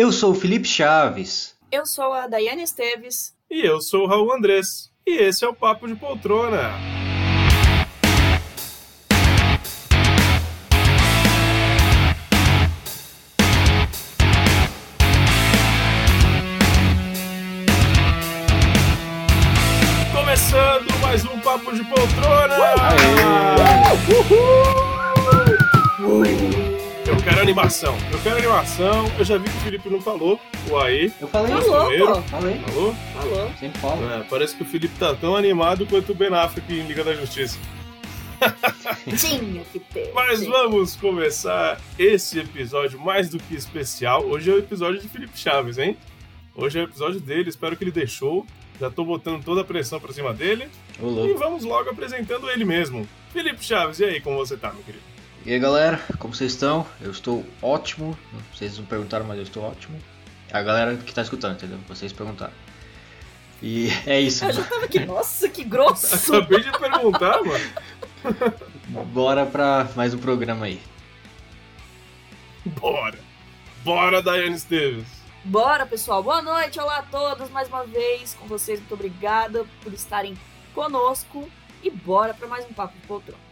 Eu sou o Felipe Chaves. Eu sou a Daiane Esteves. E eu sou o Raul Andrés. E esse é o Papo de Poltrona. Começando mais um Papo de Poltrona! Eu quero animação, eu quero animação. Eu já vi que o Felipe não falou o aí. Eu falei Falou, isso. Falei. Falou? Falou. Sempre falo. É, parece que o Felipe tá tão animado quanto o Ben Affleck em Liga da Justiça. Tinha que ter. Mas vamos começar esse episódio mais do que especial. Hoje é o episódio de Felipe Chaves, hein? Hoje é o episódio dele, espero que ele deixou. Já tô botando toda a pressão pra cima dele. Ô, E vamos logo apresentando ele mesmo. Felipe Chaves, e aí, como você tá, meu querido? E aí, galera, como vocês estão? Eu estou ótimo. Vocês não perguntaram, mas eu estou ótimo. A galera que tá escutando, entendeu? Vocês perguntaram. E é isso. Eu já tava aqui, nossa, que grosso. Acabei de perguntar, mano. Bora pra mais um programa aí. Bora! Bora, Daiane Esteves! Bora, pessoal. Boa noite, olá a todos, mais uma vez com vocês. Muito obrigada por estarem conosco. E bora para mais um Papo de Poltrona.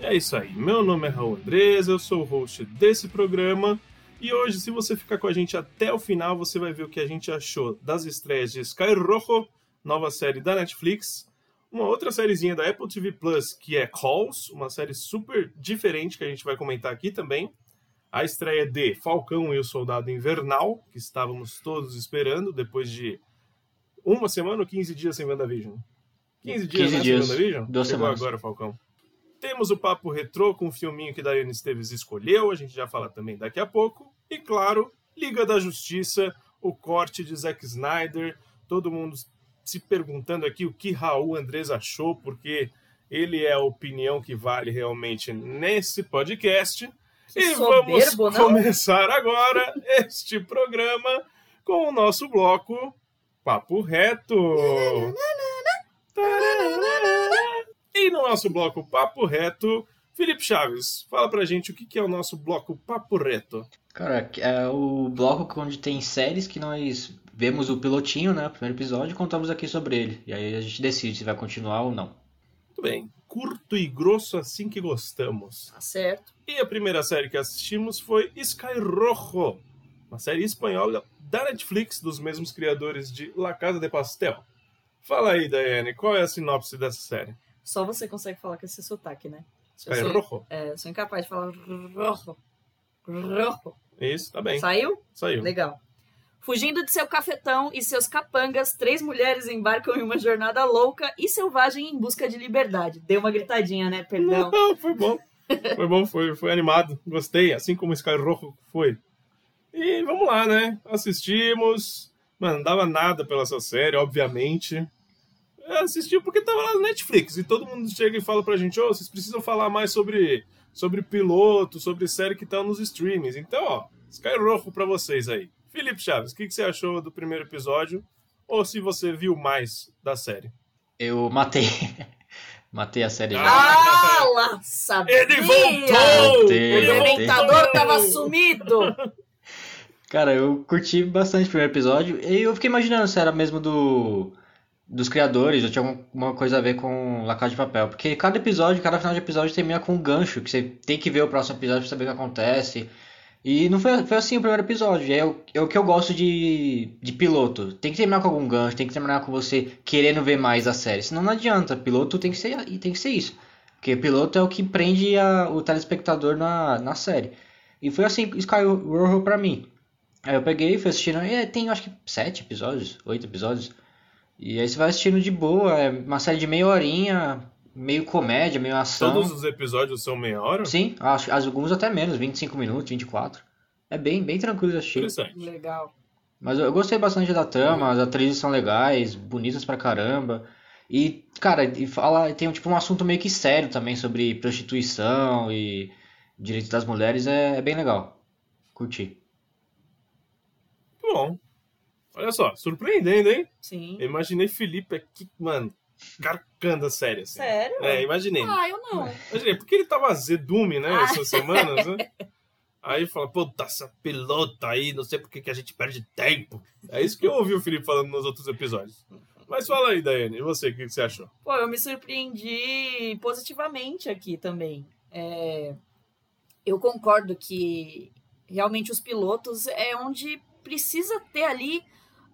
É isso aí, meu nome é Raul Andrés, eu sou o host desse programa e hoje, se você ficar com a gente até o final, você vai ver o que a gente achou das estreias de Sky Rojo, nova série da Netflix, uma outra sériezinha da Apple TV Plus que é Calls, uma série super diferente que a gente vai comentar aqui também, a estreia de Falcão e o Soldado Invernal, que estávamos todos esperando depois de uma semana ou 15 dias sem WandaVision? 15 dias, 15 né, dias, sem WandaVision? duas Chegou semanas. agora, Falcão. Temos o papo retrô com o filminho que Daiane Esteves escolheu, a gente já fala também daqui a pouco. E claro, Liga da Justiça, o corte de Zack Snyder, todo mundo se perguntando aqui o que Raul Andrés achou, porque ele é a opinião que vale realmente nesse podcast. Que e soberbo, vamos não? começar agora este programa com o nosso bloco Papo Reto. E no nosso bloco Papo Reto, Felipe Chaves, fala pra gente o que é o nosso bloco Papo Reto. Cara, é o bloco onde tem séries que nós vemos o pilotinho, né? O primeiro episódio e contamos aqui sobre ele. E aí a gente decide se vai continuar ou não. Muito bem, curto e grosso assim que gostamos. Tá certo. E a primeira série que assistimos foi Sky Rojo, uma série espanhola da Netflix, dos mesmos criadores de La Casa de Pastel. Fala aí, Daiane, qual é a sinopse dessa série? Só você consegue falar com esse sotaque, né? Eu Sky sou, Rojo. é, sou incapaz de falar rojo. Rojo. Isso, tá bem, Saiu? saiu. Legal. Fugindo de seu cafetão e seus capangas, três mulheres embarcam em uma jornada louca e selvagem em busca de liberdade. Deu uma gritadinha, né? Perdão. Não, foi bom. Foi bom, foi, foi animado. Gostei, assim como Sky Rojo foi. E vamos lá, né? Assistimos. Mano, não dava nada pela essa série, obviamente. Eu assisti porque tava lá no Netflix. E todo mundo chega e fala pra gente: Ô, vocês precisam falar mais sobre, sobre piloto, sobre série que tá nos streamings. Então, ó, Sky Rojo pra vocês aí. Felipe Chaves, o que, que você achou do primeiro episódio? Ou se você viu mais da série? Eu matei. matei a série já. Ah, lá, sabia! Ele voltou! Matei, O dementador tava sumido! Cara, eu curti bastante o primeiro episódio e eu fiquei imaginando se era mesmo do dos criadores ou tinha alguma coisa a ver com La Casa de Papel, porque cada episódio, cada final de episódio termina com um gancho que você tem que ver o próximo episódio pra saber o que acontece. E não foi, foi assim o primeiro episódio. É o, é o que eu gosto de, de piloto. Tem que terminar com algum gancho, tem que terminar com você querendo ver mais a série. Senão não adianta. Piloto tem que ser, tem que ser isso. Porque piloto é o que prende a- o telespectador na, na série. E foi assim Sky Rojo pra mim. Aí eu peguei fui assistindo. E tem acho que sete episódios, oito episódios. E aí você vai assistindo de boa. É uma série de meia horinha, meio comédia, meio ação. Todos os episódios são meia hora? Sim, acho, alguns até menos, 25 minutos, 24. É bem, bem tranquilo de assistir. Interessante. Legal. Mas eu, eu gostei bastante da trama, as atrizes são legais, bonitas pra caramba. E, cara, e fala, tem tipo um assunto meio que sério também sobre prostituição e direitos das mulheres, é, é bem legal. Curti. Muito bom. Olha só, surpreendendo, hein? Sim. Eu imaginei Felipe aqui, mano, carcando a série, assim. Sério? É, imaginei. Ah, eu não. Imaginei, porque ele tava azedume, né, Ah. essas semanas, né? Aí fala, puta, essa pilota aí, não sei por que que a gente perde tempo. É isso que eu ouvi o Felipe falando nos outros episódios. Mas fala aí, Daiane, e você, o que que você achou? Pô, eu me surpreendi positivamente aqui também. É, Eu concordo que realmente os pilotos é onde precisa ter ali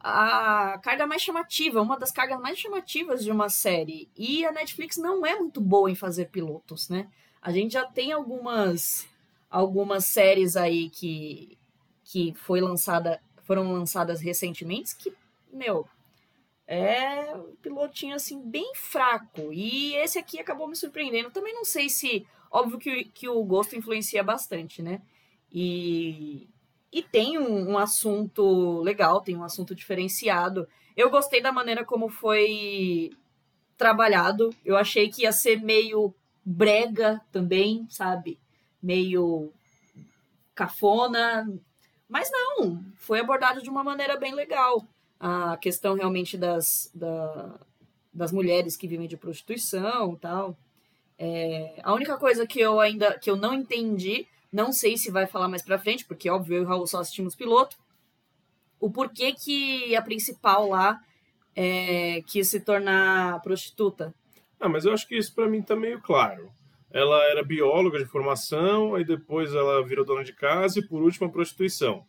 a carga mais chamativa, uma das cargas mais chamativas de uma série. E a Netflix não é muito boa em fazer pilotos, né? A gente já tem algumas algumas séries aí que que foi lançada, foram lançadas recentemente que, meu, é um pilotinho assim bem fraco. E esse aqui acabou me surpreendendo. Também não sei se, óbvio que, que o gosto influencia bastante, né? E e tem um, um assunto legal, tem um assunto diferenciado. Eu gostei da maneira como foi trabalhado. Eu achei que ia ser meio brega também, sabe? Meio cafona. Mas não, foi abordado de uma maneira bem legal. A questão realmente das, da, das mulheres que vivem de prostituição tal. É, a única coisa que eu ainda que eu não entendi não sei se vai falar mais pra frente, porque óbvio eu e o Raul só assistimos piloto. O porquê que a principal lá é, quis se tornar prostituta. Ah, mas eu acho que isso pra mim tá meio claro. Ela era bióloga de formação, aí depois ela virou dona de casa e por último a prostituição.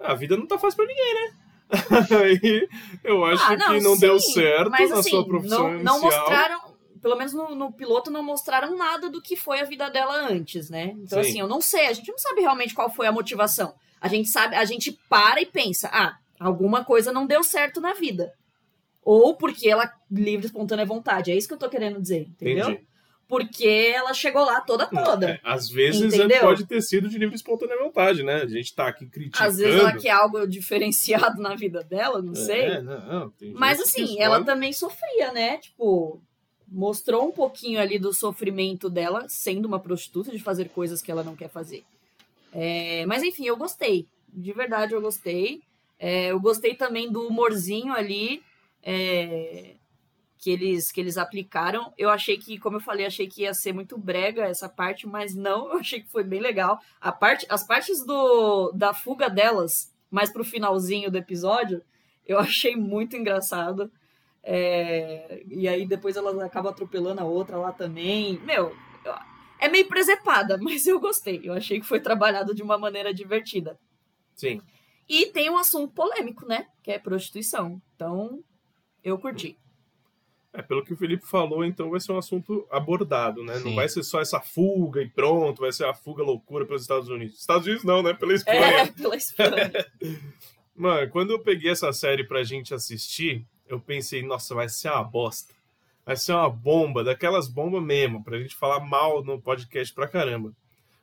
Ah, a vida não tá fácil pra ninguém, né? aí eu acho Ah, que não sim, deu certo mas, na assim, sua profissão não, não inicial. mostraram, pelo menos no, no piloto, não mostraram nada do que foi a vida dela antes, né? Então, Sim. assim, eu não sei, a gente não sabe realmente qual foi a motivação. A gente sabe, a gente para e pensa, ah, alguma coisa não deu certo na vida. Ou porque ela livre, espontânea vontade. É isso que eu tô querendo dizer, entendeu? Entendi. Porque ela chegou lá toda toda. É, às vezes Entendeu? pode ter sido de livre espontânea vontade, né? A gente tá aqui criticando. Às vezes ela quer algo diferenciado na vida dela, não sei. É, não, tem Mas assim, ela também sofria, né? Tipo, mostrou um pouquinho ali do sofrimento dela, sendo uma prostituta, de fazer coisas que ela não quer fazer. É, mas enfim, eu gostei. De verdade, eu gostei. É, eu gostei também do humorzinho ali é, que, eles, que eles aplicaram. Eu achei que, como eu falei, achei que ia ser muito brega essa parte, mas não, eu achei que foi bem legal. A parte, as partes do, da fuga delas, mais pro finalzinho do episódio, eu achei muito engraçado. É, e aí depois ela acaba atropelando a outra lá também. Meu, eu- é meio presepada, mas eu gostei. Eu achei que foi trabalhado de uma maneira divertida. Sim. E tem um assunto polêmico, né? Que é prostituição. Então, eu curti. É, pelo que o Felipe falou, então vai ser um assunto abordado, né? Não Sim. vai ser só essa fuga e pronto, vai ser a fuga loucura pelos Estados Unidos. Estados Unidos não, né? Pela Espanha. É, pela Espanha. Mano, quando eu peguei essa série pra gente assistir, eu pensei, nossa, vai ser uma bosta. Vai ser uma bomba, daquelas bombas mesmo, pra gente falar mal no podcast pra caramba.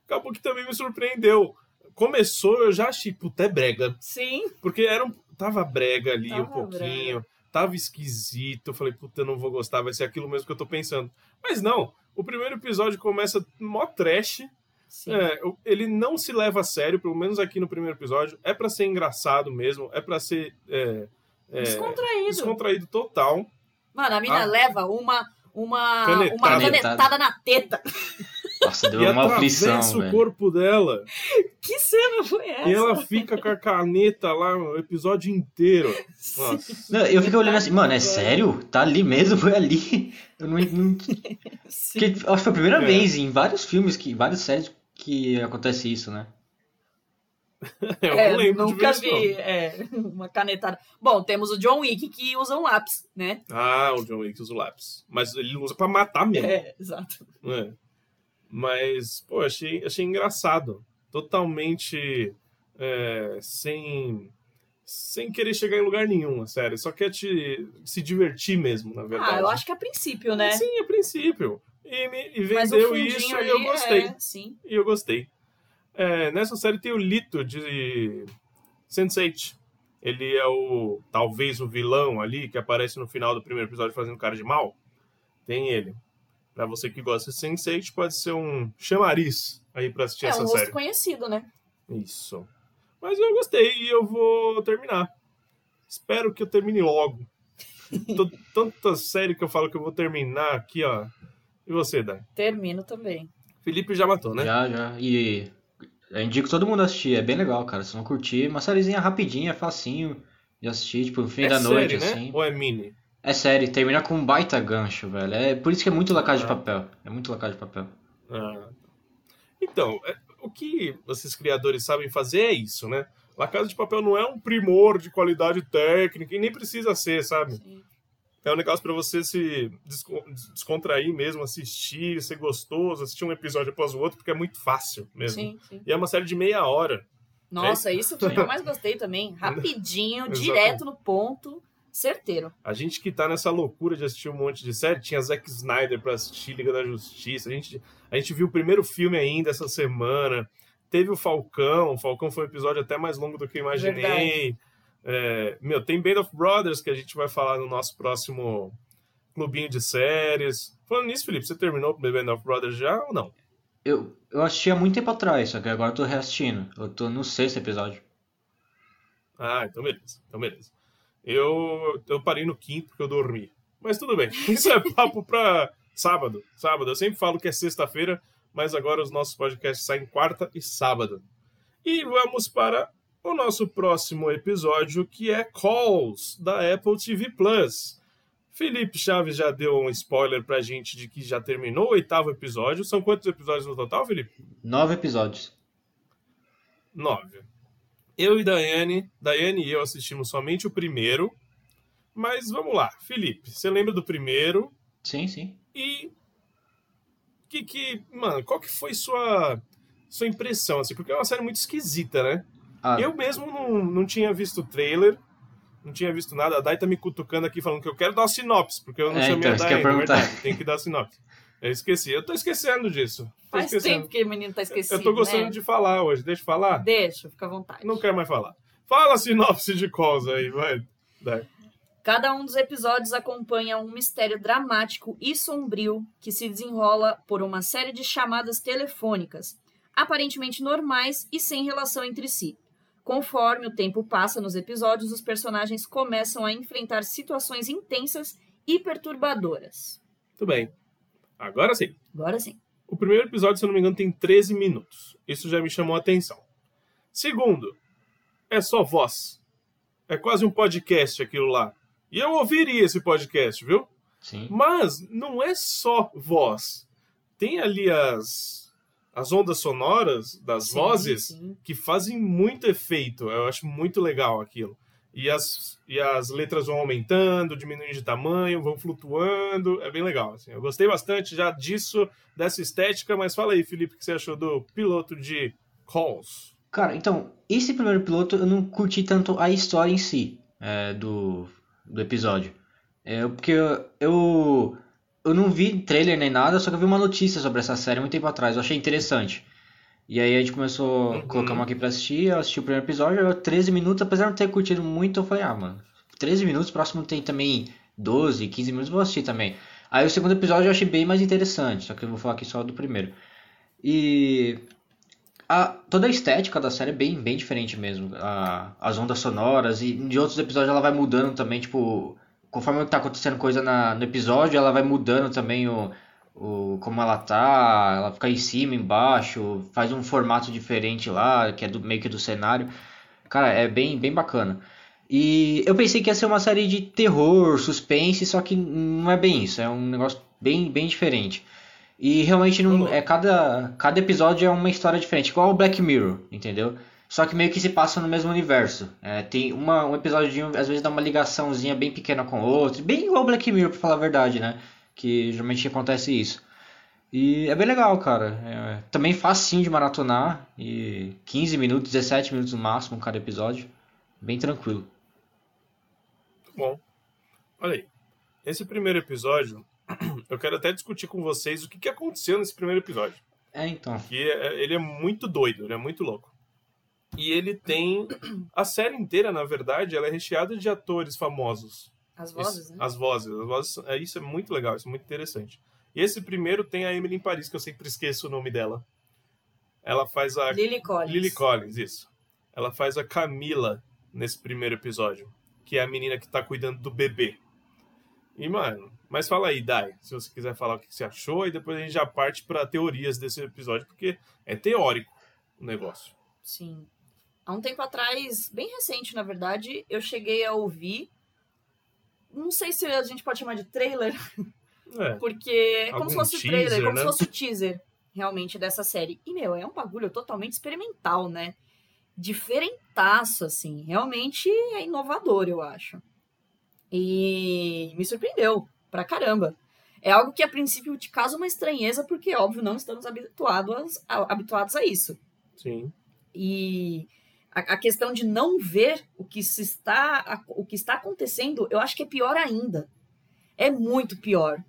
Acabou que também me surpreendeu. Começou, eu já achei, puta, é brega. Sim. Porque era um, tava brega ali um Tava pouquinho, tava esquisito. Eu falei, puta, eu não vou gostar, vai ser aquilo mesmo que eu tô pensando. Mas não, o primeiro episódio começa mó trash. Sim. É, ele não se leva a sério, pelo menos aqui no primeiro episódio. É pra ser engraçado mesmo, é pra ser é, é, Descontraído. descontraído total. Mano, a mina Ah. leva uma, uma, Canetada. uma canetada na teta. Nossa, deu e uma aflição, atravessa o velho. corpo dela. Que cena foi essa? E ela fica com a caneta lá o episódio inteiro. Nossa. Não, eu fiquei olhando assim, mano, é sério? Tá ali mesmo? Foi ali? Eu não. não... Acho que foi a primeira É. vez em vários filmes, que, várias séries que acontece isso, né? Eu É, não lembro nunca vi é, uma canetada. Bom, temos o John Wick que usa um lápis, né? Ah, o John Wick usa o lápis. Mas ele usa pra matar mesmo. É, exato. né? Mas, pô, achei, achei engraçado. Totalmente é, sem, sem querer chegar em lugar nenhum, sério. Só quer te, se divertir mesmo, na verdade. Ah, eu acho que a princípio, né? Sim, a princípio. E, me, e vendeu isso e eu gostei. É, sim. E eu gostei. É, nessa série tem o Lito de Sense8. Ele é o talvez o vilão ali que aparece no final do primeiro episódio fazendo cara de mal. Tem ele. Pra você que gosta de Sense8, pode ser um chamariz aí pra assistir É essa um rosto série. conhecido, né? Isso. Mas eu gostei e eu vou terminar. Espero que eu termine logo. Tô- Tanta série que eu falo que eu vou terminar aqui, ó. E você, Dan? Termino também. Felipe já matou, né? Já, já. E Eu indico todo mundo assistir, é bem legal, cara. Vocês vão curtir. Uma sériezinha rapidinha, facinho de assistir, tipo, no fim é da série, noite, né? assim. Ou é mini? É série, termina com um baita gancho, velho. É por isso que é muito La Casa de Ah. Papel. É muito La Casa de Papel. Ah. Então, é- o que esses criadores sabem fazer é isso, né? La Casa de Papel não é um primor de qualidade técnica e nem precisa ser, sabe? Sim. É um negócio pra você se desco- descontrair mesmo, assistir, ser gostoso, assistir um episódio após o outro, porque é muito fácil mesmo. Sim, sim. E é uma série de meia hora. Nossa, isso foi o que eu mais gostei também. Rapidinho, direto no ponto, certeiro. A gente que tá nessa loucura de assistir um monte de série, tinha Zack Snyder pra assistir Liga da Justiça. A gente, a gente viu o primeiro filme ainda essa semana. Teve o Falcão. O Falcão foi um episódio até mais longo do que eu imaginei. É, meu, tem Band of Brothers que a gente vai falar no nosso próximo clubinho de séries. Falando nisso, Felipe, você terminou com Band of Brothers já ou não? Eu, eu assisti há muito tempo atrás, só que agora eu tô reassistindo. Eu tô no sexto episódio. Ah, então beleza. Então beleza. Eu, eu parei no quinto porque eu dormi. Mas tudo bem. Isso é papo pra sábado. Sábado. Eu sempre falo que é sexta-feira, mas agora os nossos podcasts saem quarta e sábado. E vamos para o nosso próximo episódio, que é Calls, da Apple TV Plus. Felipe Chaves já deu um spoiler pra gente de que já terminou o oitavo episódio. São quantos episódios no total, Felipe? Nove episódios. Nove. Eu e Daiane, Daiane e eu assistimos somente o primeiro. Mas vamos lá, Felipe, você lembra do primeiro? Sim, sim. E que que, mano, qual que foi sua sua impressão assim? Porque é uma série muito esquisita, né? Ah, Eu mesmo não, não tinha visto o trailer, não tinha visto nada. A Dai tá me cutucando aqui falando que eu quero dar uma sinopse, porque eu não É, chamei então, a Dai ainda, é verdade, tem que dar sinopse. Eu esqueci, eu tô esquecendo disso. Tô Faz esquecendo. tempo que o menino tá esquecido, eu tô gostando né? de falar hoje, deixa eu falar. Deixa, fica à vontade. Não quero mais falar. Fala a sinopse de Calls aí, vai. Dai. Cada um dos episódios acompanha um mistério dramático e sombrio que se desenrola por uma série de chamadas telefônicas, aparentemente normais e sem relação entre si. Conforme o tempo passa nos episódios, os personagens começam a enfrentar situações intensas e perturbadoras. Tudo bem. Agora sim. Agora sim. O primeiro episódio, se eu não me engano, tem 13 minutos. Isso já me chamou a atenção. Segundo, é só voz. É quase um podcast aquilo lá. E eu ouviria esse podcast, viu? sim. Mas não é só voz. Tem ali as, as ondas sonoras das Sim, vozes sim. que fazem muito efeito. Eu acho muito legal aquilo. E as, e as letras vão aumentando, diminuindo de tamanho, vão flutuando. É bem legal. Assim. Eu gostei bastante já disso, dessa estética. Mas fala aí, Felipe, o que você achou do piloto de Calls? Cara, então, esse primeiro piloto eu não curti tanto a história em si é, do, do episódio. É, porque eu, eu, eu não vi trailer nem nada, só que eu vi uma notícia sobre essa série muito tempo atrás. Eu achei interessante. E aí a gente começou a Uhum. colocar uma aqui pra assistir. Eu assisti o primeiro episódio, eu, 13 minutos, apesar de não ter curtido muito, eu falei, ah, mano, 13 minutos, o próximo tem também 12, 15 minutos, vou assistir também. Aí o segundo episódio eu achei bem mais interessante, só que eu vou falar aqui só do primeiro. E a, toda a estética da série é bem, bem diferente mesmo. A- as ondas sonoras e de outros episódios ela vai mudando também, tipo, conforme tá acontecendo coisa na, no episódio, ela vai mudando também o, o como ela tá, ela fica em cima, embaixo, faz um formato diferente lá, que é do, meio que do cenário. Cara, é bem, bem bacana. E eu pensei que ia ser uma série de terror, suspense, só que não é bem isso, é um negócio bem, bem diferente. E realmente não, é cada, cada episódio é uma história diferente, igual o Black Mirror, entendeu? Só que meio que se passa no mesmo universo. É, tem uma, um episódio, às vezes dá uma ligaçãozinha bem pequena com o outro, bem igual Black Mirror, pra falar a verdade, né? Que geralmente acontece isso. E é bem legal, cara. É, também facinho de maratonar, e 15 minutos, 17 minutos no máximo cada episódio. Bem tranquilo. Muito bom. Olha aí. Esse primeiro episódio, eu quero até discutir com vocês o que, que aconteceu nesse primeiro episódio. É, então. Que é- ele é muito doido, ele é muito louco. E ele tem. A série inteira, na verdade, ela é recheada de atores famosos. As vozes, Isso, né? As vozes. As vozes é, isso é muito legal, isso é muito interessante. E esse primeiro tem a Emily em Paris, que eu sempre esqueço o nome dela. Ela faz a. Lily Collins. Lily Collins, isso. Ela faz a Camila nesse primeiro episódio, que é a menina que tá cuidando do bebê. E, mano, mas fala aí, Dai, se você quiser falar o que você achou, e depois a gente já parte pra teorias desse episódio, porque é teórico. o negócio. Sim. Há um tempo atrás, bem recente, na verdade, eu cheguei a ouvir. Não sei se a gente pode chamar de trailer, É. porque é como se fosse o teaser, trailer, como né? se fosse o teaser, realmente, dessa série. E, meu, é um bagulho totalmente experimental, né? Diferentaço, assim. Realmente é inovador, eu acho. E me surpreendeu pra caramba. É algo que a princípio te causa uma estranheza, porque, óbvio, não estamos habituados a, habituados a isso. Sim. E a, a questão de não ver o que, se está, o que está acontecendo, eu acho que é pior ainda. É muito pior.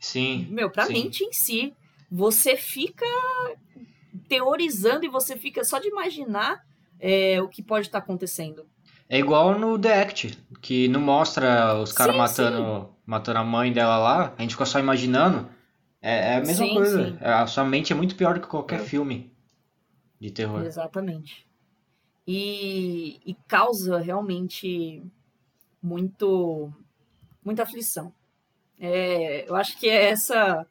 Sim. meu, Sim. mente em si. Você fica teorizando e você fica só de imaginar é, o que pode estar acontecendo. É igual no The Act, que não mostra os caras Sim, matando, matando a mãe dela lá, a gente fica só imaginando. É, é a mesma Sim, coisa. sim. A sua mente é muito pior do que qualquer É. filme de terror. Exatamente. E, e causa realmente muito muita aflição. É, eu acho que é essa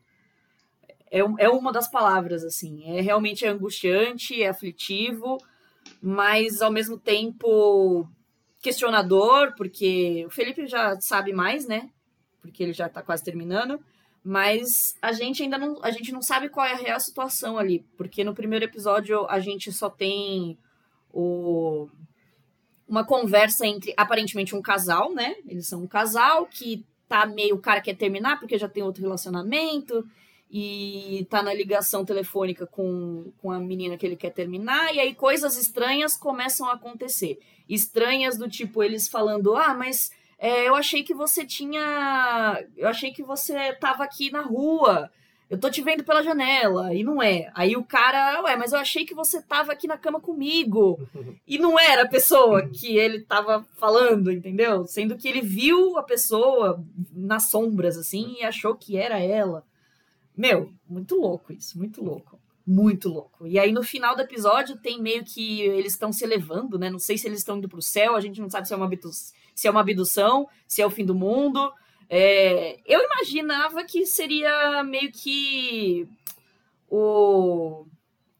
é, é uma das palavras assim. É realmente angustiante, é aflitivo, mas ao mesmo tempo questionador, porque o Felipe já sabe mais, né? Porque ele já tá quase terminando. Mas a gente ainda não, a gente não sabe qual é a real situação ali, porque no primeiro episódio a gente só tem o uma conversa entre aparentemente um casal, né? Eles são um casal que tá meio o cara quer terminar porque já tem outro relacionamento e tá na ligação telefônica com, com a menina que ele quer terminar e aí coisas estranhas começam a acontecer. Estranhas do tipo eles falando: "Ah, mas é, eu achei que você tinha. Eu achei que você tava aqui na rua. Eu tô te vendo pela janela. E não é. Aí o cara, ué, mas eu achei que você tava aqui na cama comigo. E não era a pessoa que ele tava falando, entendeu? Sendo que ele viu a pessoa nas sombras, assim, e achou que era ela. Meu, muito louco isso, muito louco. Muito louco. E aí no final do episódio tem meio que eles estão se elevando, né? Não sei se eles estão indo pro céu, a gente não sabe se é uma abdução, se é uma abdução, se é o fim do mundo. É, eu imaginava que seria meio que o,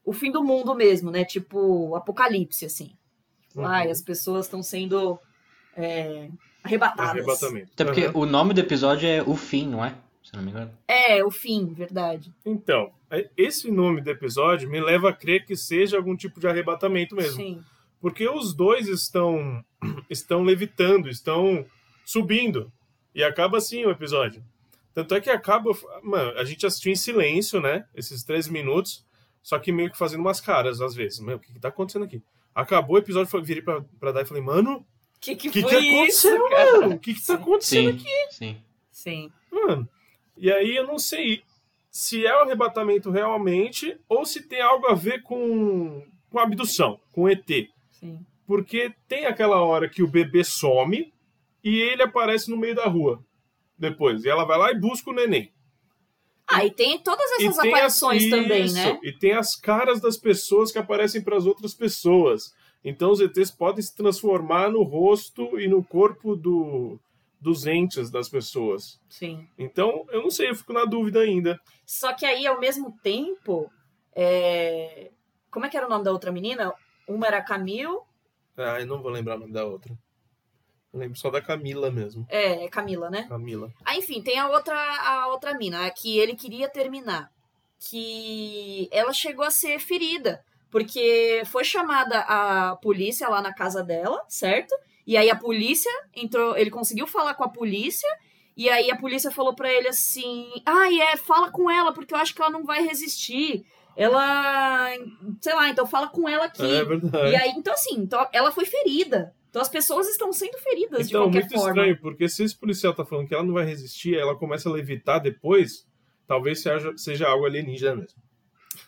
o fim do mundo mesmo, né? Tipo, o apocalipse, assim. Uhum. Ai, as pessoas estão sendo é, arrebatadas. Arrebatamento. Até porque Aham. o nome do episódio é O Fim, não é? Se não me engano. É, o fim, verdade. Então, é- esse nome do episódio me leva a crer que seja algum tipo de arrebatamento mesmo. Sim. Porque os dois estão estão levitando, estão subindo. E acaba assim o episódio. Tanto é que acaba. Mano, a gente assistiu em silêncio, né? Esses três minutos. Só que meio que fazendo umas caras às vezes. Meu, o que, que tá acontecendo aqui? Acabou o episódio, foi- virei pra, pra dar e falei, mano, O que, que, o que, foi que isso? aconteceu, cara? mano? O que, que tá acontecendo Sim, aqui? sim. Sim. Mano. E aí eu não sei se é o arrebatamento realmente ou se tem algo a ver com, com a abdução, com ET. Sim. Porque tem aquela hora que o bebê some e ele aparece no meio da rua depois. E ela vai lá e busca o neném. Ah, e tem todas essas e aparições as, também, isso, né? E tem as caras das pessoas que aparecem para as outras pessoas. Então os ETs podem se transformar no rosto e no corpo do, dos entes das pessoas. Sim. Então, eu não sei, eu fico na dúvida ainda. Só que aí, ao mesmo tempo, é... como é que era o nome da outra menina? Uma era Camille, Ah, eu não vou lembrar o nome da outra. Eu lembro só da Camila mesmo. é, é Camila, né? Camila. Ah, enfim, tem a outra, a outra mina, a que ele queria terminar. Que ela chegou a ser ferida. Porque foi chamada a polícia lá na casa dela, certo? E aí a polícia entrou, ele conseguiu falar com a polícia. E aí a polícia falou pra ele assim: Ah, é, fala com ela, porque eu acho que ela não vai resistir. Ela. Sei lá, então fala com ela aqui. É verdade. E aí, então assim, então, ela foi ferida. Então as pessoas estão sendo feridas de Então, qualquer muito forma. estranho, porque se esse policial tá falando que ela não vai resistir, ela começa a levitar depois, talvez seja, seja algo alienígena mesmo.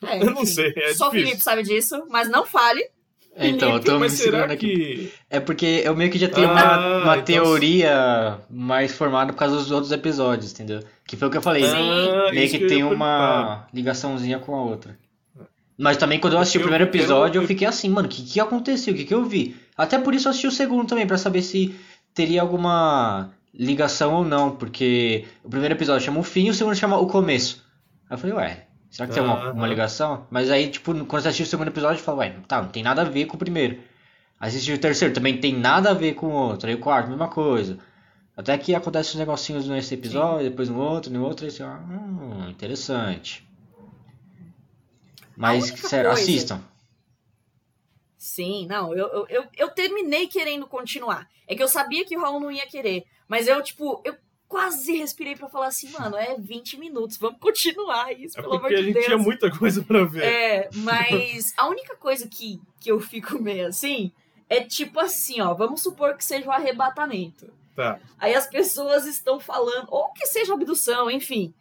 É, Eu não sei, é Só o. Felipe sabe disso, mas não fale. Então, eu tô me será segurando aqui. que. É porque eu meio que já tenho Ah, uma, uma então- teoria mais formada por causa dos outros episódios, entendeu? Que foi o que eu falei. Sim. Ah, meio que eu tem uma ligaçãozinha com a outra. Mas também quando eu assisti o Eu primeiro quero- episódio, eu fiquei assim, mano, o que, que aconteceu? O que, que eu vi? Até por isso eu assisti o segundo também, pra saber se teria alguma ligação ou não, porque o primeiro episódio chama o fim e o segundo chama o começo. Aí eu falei, ué, Será que tem uma, uma ligação? Mas aí, tipo, quando você assiste o segundo episódio, fala, ué, tá, não tem nada a ver com o primeiro. Assiste o terceiro, também tem nada a ver com o outro. Aí o quarto, mesma coisa. Até que acontece os negocinhos nesse episódio, Sim. depois no outro, no outro, e assim, hum, interessante. Mas, sério, coisa... assistam. Sim, não, eu, eu, eu, terminei querendo continuar. É que eu sabia que o Raul não ia querer. Mas eu, tipo, eu quase respirei para falar assim, mano, é 20 minutos, vamos continuar isso, é pelo amor de Deus. Porque a gente tinha muita coisa para ver. É, mas a única coisa que, que eu fico meio assim é tipo assim, ó, vamos supor que seja o um arrebatamento. Tá. Aí as pessoas estão falando, ou que seja abdução, enfim.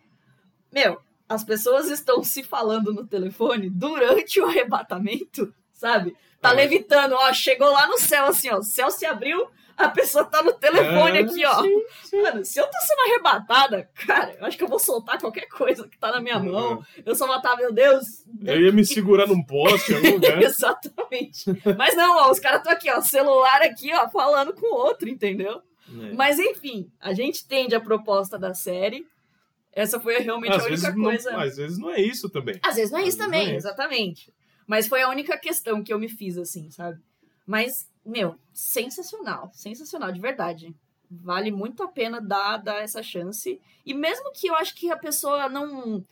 Meu, as pessoas estão se falando no telefone durante o arrebatamento, sabe? Tá é. levitando, ó, chegou lá no céu assim, ó, o céu se abriu, a pessoa tá no telefone é, aqui, ó. Sim, sim. Mano, se eu tô sendo arrebatada, cara, eu acho que eu vou soltar qualquer coisa que tá na minha mão. Eu só matar, meu Deus. Eu ia me segurar num poste em algum lugar. Exatamente. Mas não, ó, os caras estão aqui, ó, celular aqui, ó, falando com o outro, entendeu? É. Mas enfim, a gente entende a proposta da série. Essa foi realmente às a única coisa. Não, às vezes não é isso também. Às vezes não é isso também, é exatamente. Mas foi a única questão que eu me fiz, assim, sabe? Mas meu, sensacional, sensacional, de verdade. Vale muito a pena dar, dar essa chance. E mesmo que eu acho que a pessoa não,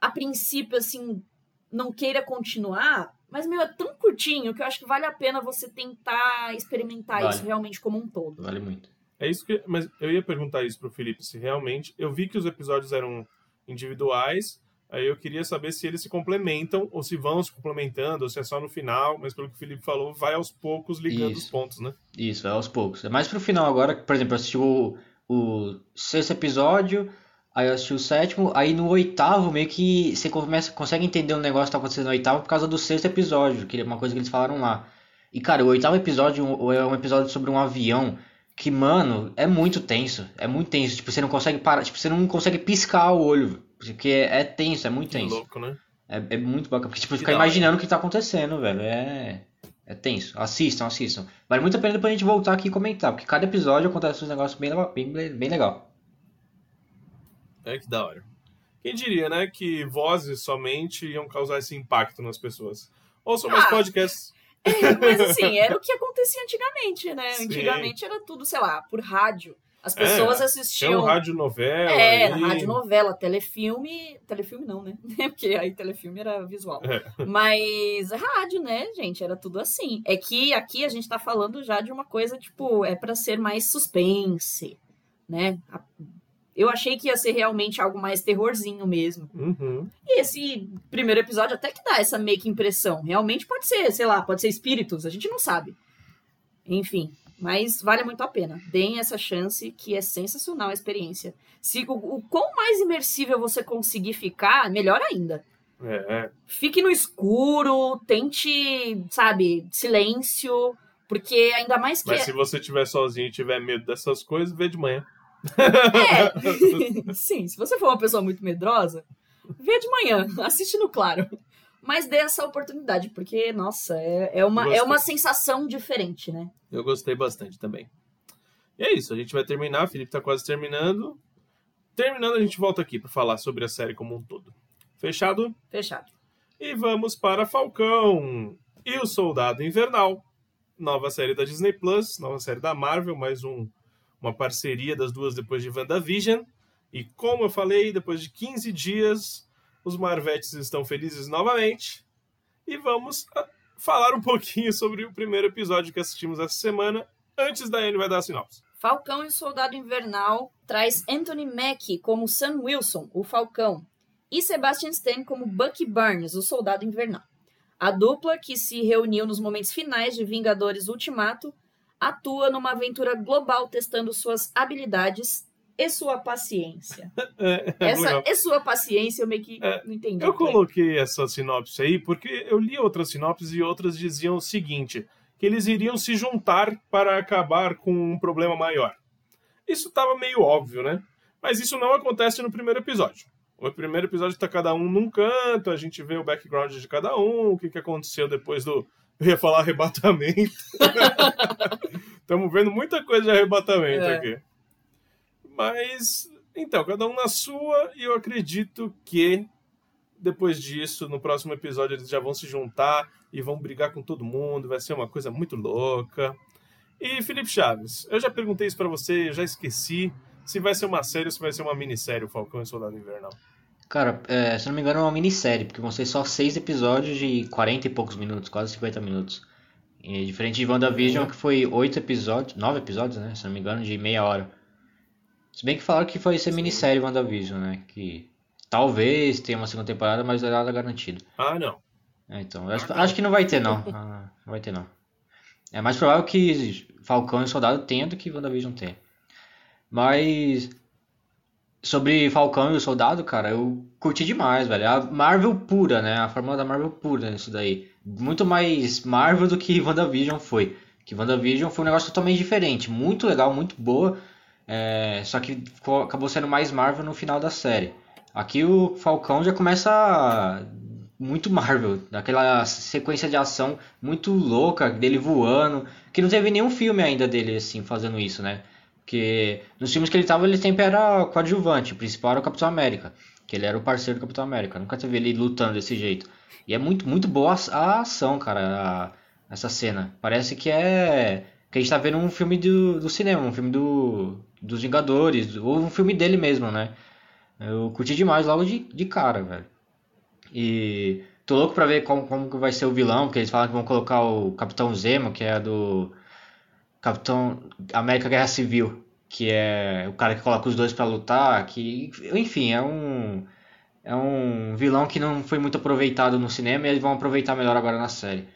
a princípio, assim, não queira continuar, mas, meu, é tão curtinho que eu acho que vale a pena você tentar experimentar vale. isso realmente como um todo. Vale muito. É isso que. Mas eu ia perguntar isso pro Felipe, se realmente. Eu vi que os episódios eram individuais, Aí eu queria saber se eles se complementam ou se vão se complementando, ou se é só no final, mas pelo que o Felipe falou, vai aos poucos ligando Isso. os pontos, né? Isso, é aos poucos. É mais pro final agora, por exemplo, eu assisti o, o sexto episódio, aí eu assisti o sétimo, aí no oitavo meio que você começa, consegue entender o um negócio que tá acontecendo no oitavo por causa do sexto episódio, que é uma coisa que eles falaram lá. E cara, o oitavo episódio é um episódio sobre um avião que, mano, é muito tenso. É muito tenso. Tipo, você não consegue parar. Tipo, você não consegue piscar o olho. Porque é, é tenso, é muito tenso. Que louco, né? É, é muito bacana. Porque, tipo, fica imaginando o que tá acontecendo, velho. É. É tenso. Assistam, assistam. Vale muito a pena depois a gente voltar aqui e comentar. Porque cada episódio acontece um negócio bem, bem, bem legal. É que da hora. Quem diria, né, que vozes somente iam causar esse impacto nas pessoas. Ouçam ah, mais podcasts. É, mas assim, era o que acontecia antigamente, né? Sim. Antigamente era tudo, sei lá, por rádio. As pessoas é, assistiam. Rádio novela. É, rádio novela, telefilme. Telefilme não, né? Porque aí telefilme era visual. É. Mas rádio, né, gente? Era tudo assim. É que aqui a gente tá falando já de uma coisa, tipo, é para ser mais suspense, né? Eu achei que ia ser realmente algo mais terrorzinho mesmo. Uhum. E esse primeiro episódio até que dá essa meio que impressão. Realmente pode ser, sei lá, pode ser espíritos, a gente não sabe. Enfim, mas vale muito a pena. Deem essa chance, que é sensacional a experiência. Se, o, o quão mais imersível você conseguir ficar, melhor ainda. É, é. Fique no escuro, tente, sabe, silêncio, porque ainda mais que. Mas se você estiver sozinho e tiver medo dessas coisas, vê de manhã. É, sim, se você for uma pessoa muito medrosa, vê de manhã, assiste no claro. Mas dê essa oportunidade, porque, nossa, é, é, uma, é uma sensação diferente, né? Eu gostei bastante também. E é isso, a gente vai terminar, o Felipe tá quase terminando. Terminando, a gente volta aqui para falar sobre a série como um todo. Fechado? Fechado. E vamos para Falcão e o Soldado Invernal. Nova série da Disney Plus, nova série da Marvel, mais um uma parceria das duas depois de WandaVision. E como eu falei, depois de 15 dias, os Marvetes estão felizes novamente. E vamos ah, falar um pouquinho sobre o primeiro episódio que assistimos essa semana, antes da Anne vai dar a sinopse. Falcão e o Soldado Invernal traz Anthony Mackie como Sam Wilson, o Falcão, e Sebastian Stan como Bucky Barnes, o Soldado Invernal. A dupla, que se reuniu nos momentos finais de Vingadores Ultimato, atua numa aventura global testando suas habilidades e sua paciência. É, é essa e sua paciência eu meio que é, não entendi. Eu coloquei essa sinopse aí porque eu li outras sinopses e outras diziam o seguinte: que eles iriam se juntar para acabar com um problema maior. Isso estava meio óbvio, né? Mas isso não acontece no primeiro episódio. O primeiro episódio está cada um num canto, a gente vê o background de cada um, o que, que aconteceu depois do, eu ia falar arrebatamento. Estamos vendo muita coisa de arrebatamento é. aqui. Mas, então, cada um na sua, e eu acredito que depois disso, no próximo episódio, eles já vão se juntar e vão brigar com todo mundo. Vai ser uma coisa muito louca. E Felipe Chaves, eu já perguntei isso para você, eu já esqueci se vai ser uma série ou se vai ser uma minissérie o Falcão e Soldado Invernal. Cara, é, se não me engano é uma minissérie, porque vão ser só seis episódios de 40 e poucos minutos, quase 50 minutos. E diferente de WandaVision, que foi oito episódios, nove episódios, né? Se não me engano, de meia hora. Se bem que falaram que foi ser minissérie WandaVision, né? Que talvez tenha uma segunda temporada, mas não é nada garantido. Ah, não. É, então, acho, acho, que não vai ter, não. Ah, não vai ter, não. É mais provável que Falcão e Soldado tenha do que WandaVision tenha. Mas sobre Falcão e o Soldado, cara, eu curti demais, velho. A Marvel pura, né? A fórmula da Marvel pura nisso daí. Muito mais Marvel do que WandaVision foi. Que WandaVision foi um negócio totalmente diferente. Muito legal, muito boa. É, só que ficou, acabou sendo mais Marvel no final da série. Aqui o Falcão já começa muito Marvel, daquela sequência de ação muito louca dele voando, que não teve nenhum filme ainda dele assim fazendo isso, né? Porque nos filmes que ele tava, ele sempre era coadjuvante, o principal era o Capitão América, que ele era o parceiro do Capitão América. Nunca teve ele lutando desse jeito. E é muito, muito boa a ação, cara, a, essa cena. Parece que é que a gente tá vendo um filme do, do cinema, um filme do, dos Vingadores, ou um filme dele mesmo, né? Eu curti demais logo de, de cara, velho. E tô louco pra ver como, como vai ser o vilão, porque eles falam que vão colocar o Capitão Zemo, que é do Capitão América Guerra Civil, que é o cara que coloca os dois para lutar, que enfim, é um é um vilão que não foi muito aproveitado no cinema e eles vão aproveitar melhor agora na série.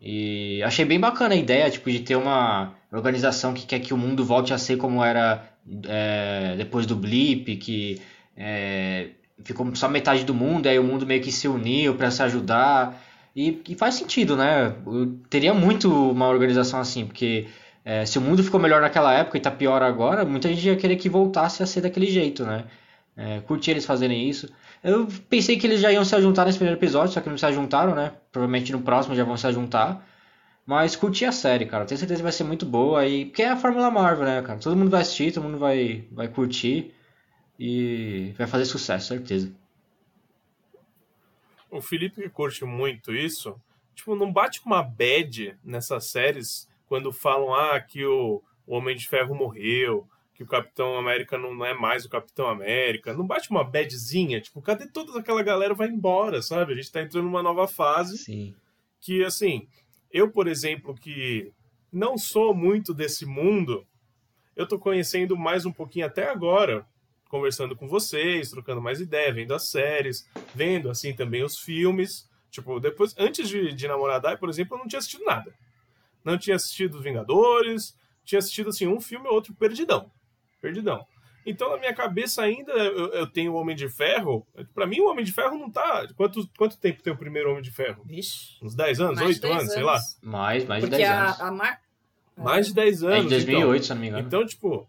E achei bem bacana a ideia, tipo, de ter uma organização que quer que o mundo volte a ser como era é, depois do blip, que é, ficou só metade do mundo, aí o mundo meio que se uniu para se ajudar. E, e, faz sentido, né? Eu teria muito uma organização assim, porque é, se o mundo ficou melhor naquela época e tá pior agora, muita gente ia querer que voltasse a ser daquele jeito, né? É, curti eles fazerem isso. Eu pensei que eles já iam se juntar nesse primeiro episódio, só que não se juntaram, né? Provavelmente no próximo já vão se juntar. Mas curti a série, cara. Tenho certeza que vai ser muito boa. E... Porque é a Fórmula Marvel, né, cara? Todo mundo vai assistir, todo mundo vai, vai curtir. E vai fazer sucesso, certeza. O Felipe que curte muito isso, tipo, não bate uma bad nessas séries quando falam ah, que o, o Homem de Ferro morreu, que o Capitão América não é mais o Capitão América. Não bate uma badzinha? Tipo, cadê toda aquela galera vai embora, sabe? A gente tá entrando numa nova fase. Sim. Que, assim, eu, por exemplo, que não sou muito desse mundo, eu tô conhecendo mais um pouquinho até agora, conversando com vocês, trocando mais ideia, vendo as séries, vendo, assim, também os filmes. Tipo, depois, antes de, de namorar por exemplo, eu não tinha assistido nada não tinha assistido Vingadores, tinha assistido assim um filme ou outro perdidão. Perdidão. Então, na minha cabeça ainda eu, eu tenho o Homem de Ferro. Para mim, o Homem de Ferro não tá. Quanto, quanto tempo tem o primeiro Homem de Ferro? Vixe. Uns 10 anos? 8 anos, anos, sei lá. Mais, mais de 10 anos. A, Mar... Mais de 10 anos. É de 2008, então. se não me engano. Então, tipo.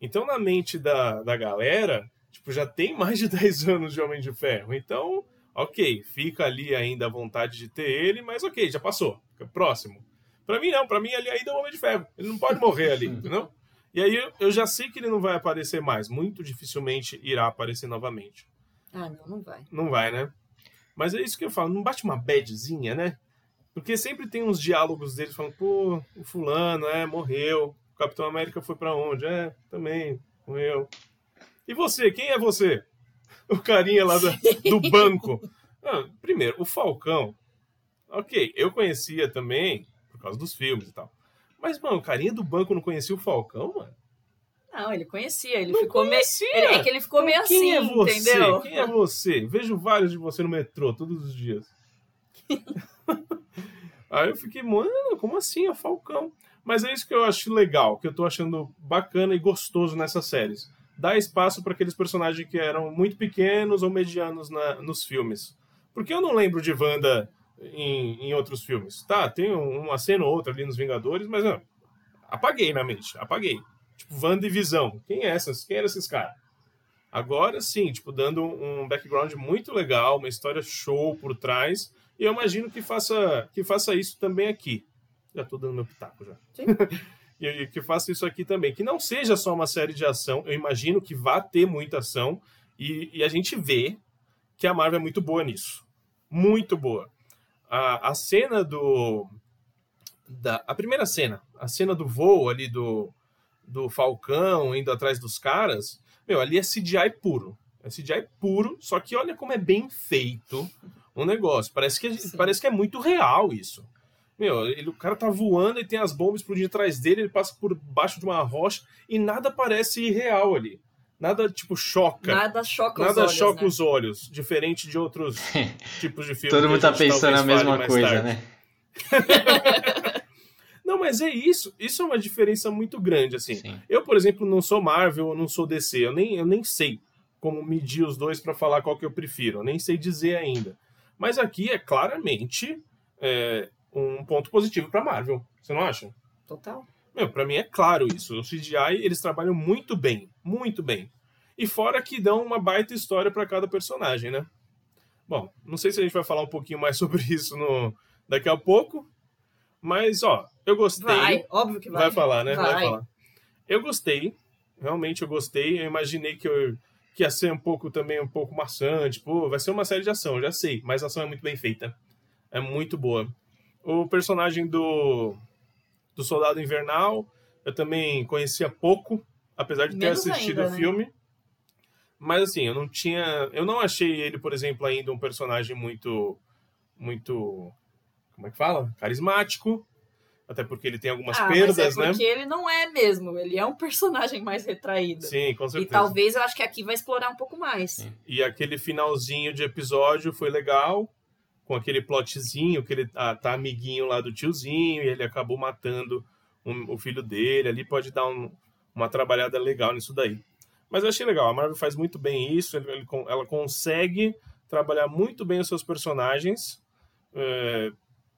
Então, na mente da, da galera, tipo, já tem mais de 10 anos de Homem de Ferro. Então, ok, fica ali ainda a vontade de ter ele, mas ok, já passou. Próximo. Para mim, não. Para mim, ele ainda é um Homem de Ferro. Ele não pode morrer ali, entendeu? E aí eu já sei que ele não vai aparecer mais. Muito dificilmente irá aparecer novamente. Ah, não, não vai. Não vai, né? Mas é isso que eu falo. Não bate uma badzinha, né? Porque sempre tem uns diálogos deles falando, pô, o fulano, é, morreu. O Capitão América foi para onde? É, também, morreu. E você, quem é você? O carinha lá do, do banco. Ah, primeiro, o Falcão. Ok, eu conhecia também causa dos filmes e tal. Mas, mano, o carinha do banco não conhecia o Falcão, mano? Não, ele conhecia, ele não ficou meio. É que ele ficou meio Quem assim, é você? entendeu? Quem é você? Vejo vários de você no metrô todos os dias. Aí eu fiquei, mano, como assim? É o Falcão. Mas é isso que eu acho legal, que eu tô achando bacana e gostoso nessas séries. Dá espaço para aqueles personagens que eram muito pequenos ou medianos na, nos filmes. Porque eu não lembro de Wanda em, em outros filmes. Tá, tem uma cena ou outra ali nos Vingadores, mas não, apaguei na mente, apaguei. Tipo, Wanda e Visão. Quem é essas? Quem eram esses caras? Agora sim, tipo, dando um background muito legal, uma história show por trás. E eu imagino que faça, que faça isso também aqui. Já tô dando meu pitaco já. e que faça isso aqui também. Que não seja só uma série de ação. Eu imagino que vá ter muita ação. E, e a gente vê que a Marvel é muito boa nisso. Muito boa. A, a cena do. Da, a primeira cena, a cena do voo ali do, do Falcão indo atrás dos caras, meu, ali é CGI puro. É CGI puro, só que olha como é bem feito o negócio. Parece que, parece que é muito real isso. Meu, ele, o cara tá voando e tem as bombas explodindo atrás dele, ele passa por baixo de uma rocha e nada parece irreal ali. Nada, tipo, choca. Nada choca nada os olhos. choca né? os olhos, diferente de outros tipos de filmes. Todo que mundo tá pensando a mesma coisa, tarde. né? Não, mas é isso. Isso é uma diferença muito grande, assim. Sim. Eu, por exemplo, não sou Marvel, não sou DC. Eu nem, eu nem sei como medir os dois pra falar qual que eu prefiro. Eu nem sei dizer ainda. Mas aqui é claramente é, um ponto positivo pra Marvel. Você não acha? Total. Meu, pra mim é claro isso. O CGI, eles trabalham muito bem. Muito bem. E fora que dão uma baita história pra cada personagem, né? Bom, não sei se a gente vai falar um pouquinho mais sobre isso no, daqui a pouco. Mas, ó, eu gostei. Vai, óbvio que vai. Vai falar, né? Vai. Vai. falar. Eu gostei. Realmente eu gostei. Eu imaginei que, eu, que ia ser um pouco também um pouco maçante. Pô, vai ser uma série de ação, já sei. Mas a ação é muito bem feita. É muito boa. O personagem do, do Soldado Invernal, eu também conhecia pouco, apesar de ter Menos assistido ainda, o né? filme. Mas assim, eu não tinha. Eu não achei ele, por exemplo, ainda um personagem muito. Muito. Como é que fala? Carismático. Até porque ele tem algumas ah, perdas, mas é né? porque ele não é mesmo. Ele é um personagem mais retraído. Sim, com E certeza. talvez eu acho que aqui vai explorar um pouco mais. Sim. E aquele finalzinho de episódio foi legal, com aquele plotzinho que ele ah, tá amiguinho lá do tiozinho e ele acabou matando um- o filho dele. Ali pode dar um- uma trabalhada legal nisso daí. Mas eu achei legal, a Marvel faz muito bem isso, ele- ele ela consegue trabalhar muito bem os seus personagens é,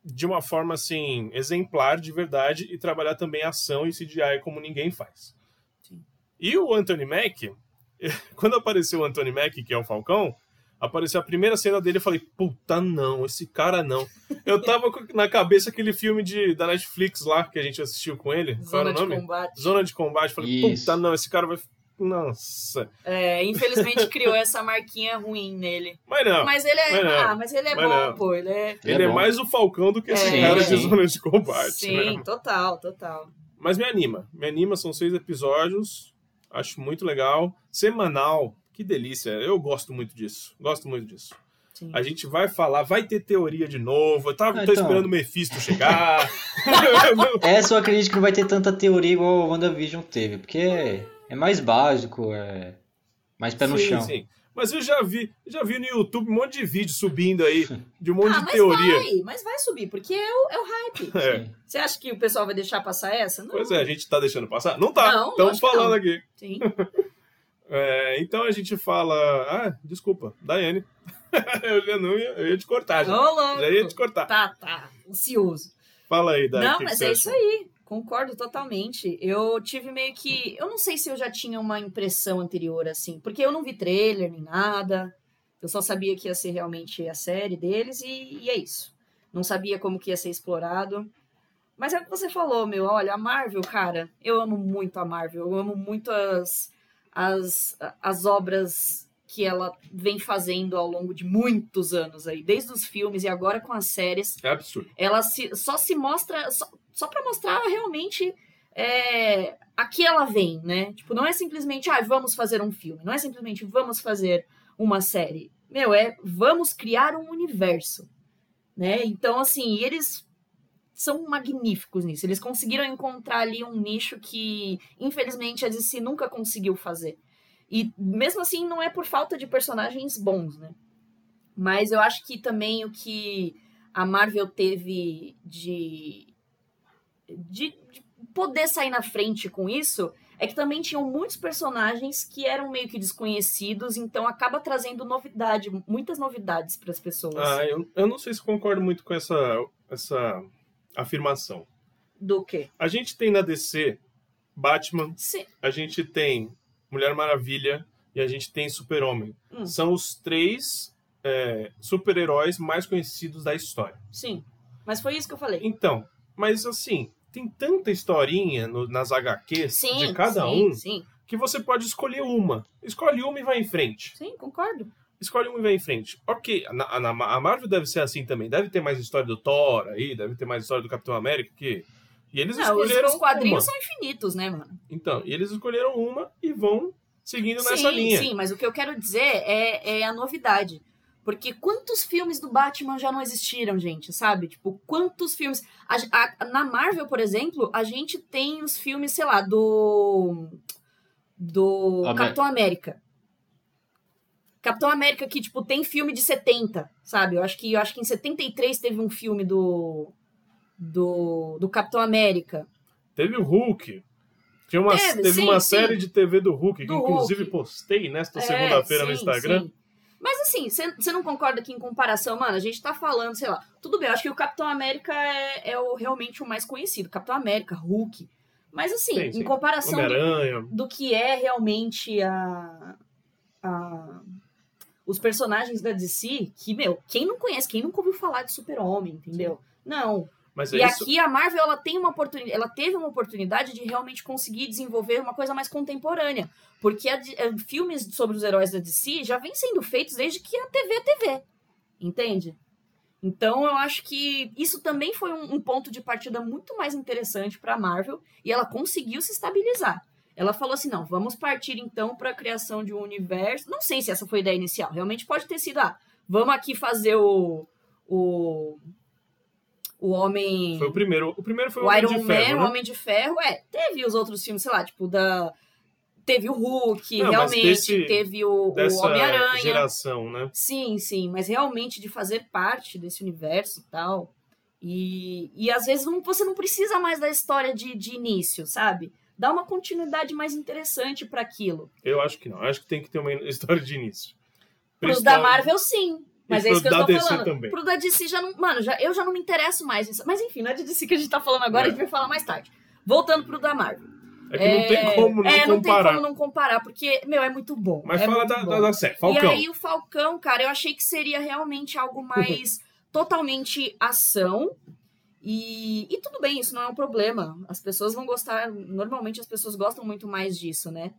de uma forma assim exemplar de verdade e trabalhar também ação e CGI como ninguém faz. Sim. E o Anthony Mack, quando apareceu o Anthony Mack, que é o Falcão, apareceu a primeira cena dele, eu falei, puta não, esse cara não. Eu tava com- na cabeça aquele filme de, da Netflix lá, que a gente assistiu com ele, qual era Zona de nome? combate. Zona de Combate. Falei, Isso. puta não, esse cara vai... Nossa. É, infelizmente criou essa marquinha ruim nele. Mas não, Mas ele é. Mas não. ah, mas ele é Mas bom, não. pô. Ele é. ele é bom. mais o Falcão do que esse É. cara de. Zona de Combate, Sim, né? total, total. Mas me anima. Me anima, são seis episódios. Acho muito legal. Semanal. Que delícia. Eu gosto muito disso. Gosto muito disso. Sim. A gente vai falar, vai ter teoria de novo. Eu tava, Ah, tô então. esperando o Mephisto chegar. Essa eu acredito que não vai ter tanta teoria igual o WandaVision teve, porque é mais básico, é mais pé no sim, chão. sim. Mas eu já vi, já vi no YouTube um monte de vídeo subindo aí, de um monte ah, de mas teoria. vai, mas vai subir, porque é o, é o hype. É. Sim. Você acha que o pessoal vai deixar passar essa? Não. Pois é, a gente tá deixando passar? Não tá. Não, Estamos falando não. aqui. Sim. É, então a gente fala. Ah, desculpa, Daiane. eu já não ia, eu ia te cortar. Ô, Já, louco. já ia te cortar. Tá, tá. Ansioso. Fala aí, Daiane. Não, mas é isso aí. Concordo totalmente. Eu tive meio que. Eu não sei se eu já tinha uma impressão anterior, assim, porque eu não vi trailer nem nada. Eu só sabia que ia ser realmente a série deles e, e é isso. Não sabia como que ia ser explorado. Mas é o que você falou, meu. Olha, a Marvel, cara, eu amo muito a Marvel. Eu amo muito as, as, as obras que ela vem fazendo ao longo de muitos anos aí, desde os filmes e agora com as séries É absurdo. ela se- só se mostra só, só para mostrar realmente é, a que ela vem, né? Tipo, não é simplesmente, ah, vamos fazer um filme, não é simplesmente vamos fazer uma série. Meu, é vamos criar um universo, né? Então, assim, eles são magníficos nisso. Eles conseguiram encontrar ali um nicho que, infelizmente, a DC nunca conseguiu fazer. E mesmo assim, não é por falta de personagens bons, né? Mas eu acho que também o que a Marvel teve de, de, de poder sair na frente com isso é que também tinham muitos personagens que eram meio que desconhecidos, então acaba trazendo novidade, muitas novidades para as pessoas. Ah, eu, eu não sei se concordo muito com essa, essa afirmação. Do que? A gente tem na DC Batman, Sim. a gente tem Mulher Maravilha e a gente tem Super-Homem. Hum. São os três é, super-heróis mais conhecidos da história. Sim. Mas foi isso que eu falei. Então, mas assim, tem tanta historinha no- nas HQs Sim. de cada sim, um Sim, que você pode escolher uma. Escolhe uma e vai em frente. sim, concordo. escolhe um e vai em frente. Ok, na, na, a Marvel deve ser assim também. Deve ter mais história do Thor aí, deve ter mais história do Capitão América que. E eles Não, escolheram os, os quadrinhos uma. são infinitos, né, mano? Então, e eles escolheram uma e vão seguindo nessa sim, linha. sim, mas o que eu quero dizer é, é a novidade. Porque quantos filmes do Batman já não existiram, gente, sabe? Tipo, quantos filmes. A- a- na Marvel, por exemplo, a gente tem os filmes, sei lá, do. Do Homem- Capitão América. Capitão América que, tipo, tem filme de 70, sabe? Eu acho que, eu acho que em 73 teve um filme do. Do, do Capitão América. Teve o Hulk. Tinha uma, Teve, teve sim, uma sim. série de TV do Hulk, que Do inclusive Hulk. postei nesta É, segunda-feira no Instagram. sim. Mas assim, você não concorda que em comparação, mano, a gente tá falando, sei lá, tudo bem, eu acho que o Capitão América é, é o, realmente o mais conhecido. Capitão América, Hulk. Mas assim, Sim, sim. em comparação do, do que é realmente a, a- os personagens da DC, que, meu, quem não conhece, quem nunca ouviu falar de Super-Homem, entendeu? Não. Mas é E isso. aqui a Marvel ela tem uma oportunidade, ela teve uma oportunidade de realmente conseguir desenvolver uma coisa mais contemporânea, porque a de- eh, filmes sobre os heróis da DC já vêm sendo feitos desde que a TV é TV, entende? Então eu acho que isso também foi um, um ponto de partida muito mais interessante para a Marvel e ela conseguiu se estabilizar. Ela falou assim: não, vamos partir então para a criação de um universo. Não sei se essa foi a ideia inicial, realmente pode ter sido, ah, vamos aqui fazer o. o o Homem. Foi o primeiro. O primeiro foi o, o Homem Iron de Man, Ferro, o né? Homem de Ferro, é. Teve os outros filmes, sei lá, tipo, da. Teve o Hulk, Não, realmente, desse- teve o, o Homem-Aranha. geração, né? Sim, sim, mas realmente de fazer parte desse universo e tal. E, e às vezes não, você não precisa mais da história de, de início, sabe? Dá uma continuidade mais interessante para aquilo. Eu acho que não. Eu acho que tem que ter uma história de início. Pros da Marvel, sim. Mas E é isso que eu tô DC falando. também. Pro da DC já não. Mano, já, eu já não me interesso mais nisso. Mas enfim, não é de DC que a gente tá falando agora, É. a gente vai falar mais tarde. Voltando pro da Marvel. É que não tem como não é, não tem comparar. como não comparar, porque, meu, é muito bom. Mas é fala da, bom. da, da série. Falcão. E aí o Falcão, cara, eu achei que seria realmente algo mais totalmente ação. E, e tudo bem, isso não é um problema. As pessoas vão gostar, normalmente as pessoas gostam muito mais disso, né?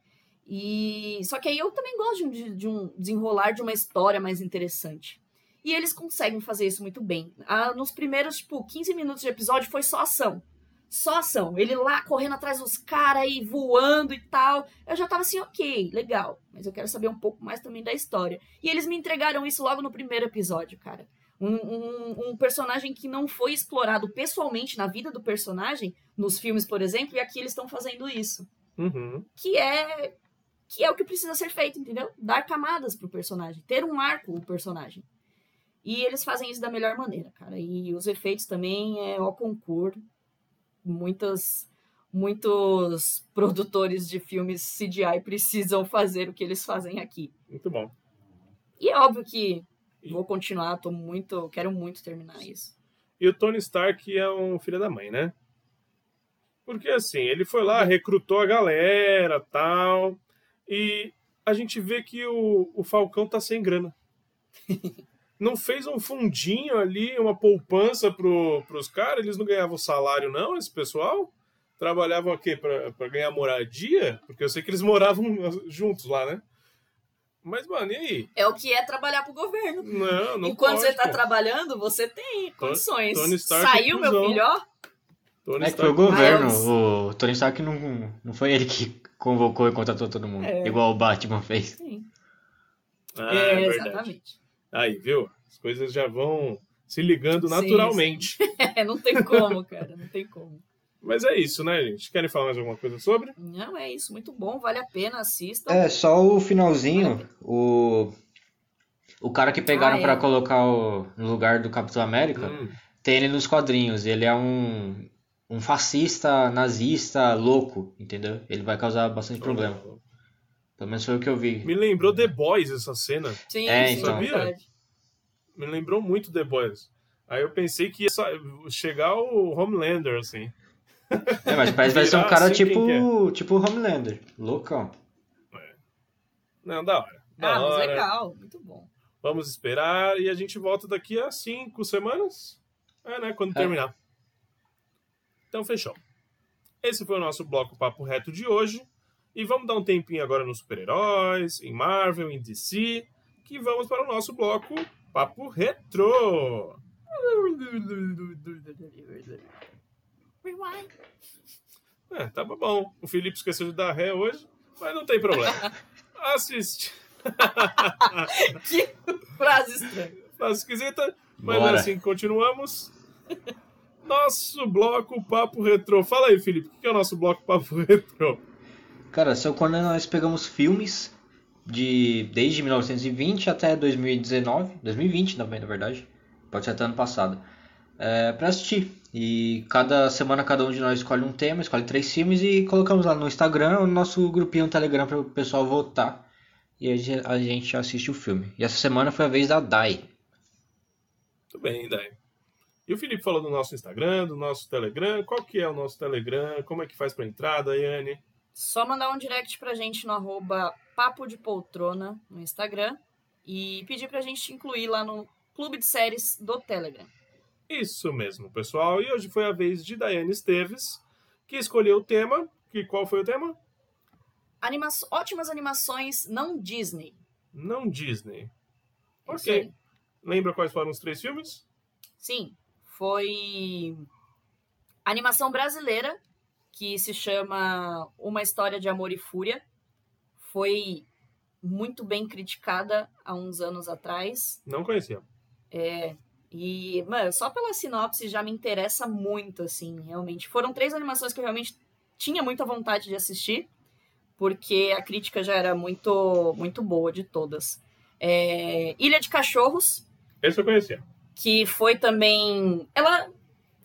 E só que aí eu também gosto de um, de um desenrolar de uma história mais interessante. E eles conseguem fazer isso muito bem. Ah, nos primeiros, tipo, 15 minutos de episódio foi só ação. Só ação. Ele lá correndo atrás dos caras e voando e tal. Eu já tava assim, ok, legal. Mas eu quero saber um pouco mais também da história. E eles me entregaram isso logo no primeiro episódio, cara. Um, um, um personagem que não foi explorado pessoalmente na vida do personagem, nos filmes, por exemplo, e aqui eles estão fazendo isso. Uhum. Que é. Que é o que precisa ser feito, entendeu? Dar camadas pro personagem. Ter um arco o personagem. E eles fazem isso da melhor maneira, cara. E os efeitos também é ao concurso. Muitas, muitos produtores de filmes CGI precisam fazer o que eles fazem aqui. Muito bom. E é óbvio que vou continuar, tô muito, quero muito terminar isso. E o Tony Stark é um filho da mãe, né? Porque assim, ele foi lá, recrutou a galera tal. E a gente vê que o, o Falcão tá sem grana. Não fez um fundinho ali, uma poupança pro, pros caras? Eles não ganhavam salário, não, esse pessoal? Trabalhavam aqui pra, pra ganhar moradia? Porque eu sei que eles moravam juntos lá, né? Mas, mano, e aí? É o que é trabalhar pro governo. Não, não Enquanto pode, você tá pô. trabalhando, você tem condições. Tony Stark é Saiu, meu filho, ó. Tony É que foi o Stark- governo. Mas- O Tony Stark não, não foi ele que convocou e contratou todo mundo. É. Igual o Batman fez. Sim. Ah, é, é exatamente. Aí, viu? As coisas já vão se ligando Sim, naturalmente. É, não tem como, cara, não tem como. Mas é isso, né, gente? Querem falar mais alguma coisa sobre? Não, é isso, muito bom, vale a pena, assistam. É, só o finalzinho, o. O cara que pegaram Ah, é. pra colocar o- no lugar do Capitão América, Hum, tem ele nos quadrinhos. Ele é um, um fascista, nazista, louco, entendeu? Ele vai causar bastante problema. Pelo menos foi o que eu vi. Me lembrou The Boys essa cena. Sim, É, sim, então. é verdade. Me lembrou muito The Boys. Aí eu pensei que ia chegar o Homelander, assim. É, mas parece que vai ser um Virar cara assim, tipo, tipo o Homelander, loucão. Não, da hora. Da Ah, mas hora. legal, muito bom. Vamos esperar e a gente volta daqui a cinco semanas. É, né? Quando É. terminar. Então, fechou. Esse foi o nosso bloco Papo Reto de hoje. E vamos dar um tempinho agora nos super-heróis, em Marvel, em DC. que vamos para o nosso bloco Papo Retro. É, tava bom. O Felipe esqueceu de dar ré hoje, mas não tem problema. Assiste. que frase estranha. Frase esquisita, mas Bora. assim, continuamos. Nosso bloco Papo Retro. Fala aí, Felipe, o que é o nosso bloco Papo Retro? Cara, são quando nós pegamos filmes de desde 1920 até 2019, 2020 também, na verdade, pode ser até ano passado, é, para assistir. E cada semana cada um de nós escolhe um tema, escolhe três filmes e colocamos lá no Instagram, no nosso grupinho no Telegram para o pessoal votar e aí a gente assiste o filme. E essa semana foi a vez da Dai. Tudo bem, daí. E o Felipe falou do nosso Instagram, do nosso Telegram. Qual que é o nosso Telegram? Como é que faz para entrar, Daiane? Só mandar um direct pra gente no arroba Papo de Poltrona no Instagram e pedir pra gente te incluir lá no clube de séries do Telegram. Isso mesmo, pessoal. E hoje foi a vez de Daiane Esteves, que escolheu o tema. Que qual foi o tema? Anima ótimas animações não Disney. Não Disney. É Ok. Lembra quais foram os três filmes? Sim, foi animação brasileira que se chama Uma História de Amor e Fúria. Foi muito bem criticada há uns anos atrás. Não conhecia. E, mano, só pela sinopse já me interessa muito, assim, realmente. Foram três animações que eu realmente tinha muita vontade de assistir, porque a crítica já era muito, muito boa de todas. É, Ilha de Cachorros, Esse eu conhecia. Que foi também. Ela.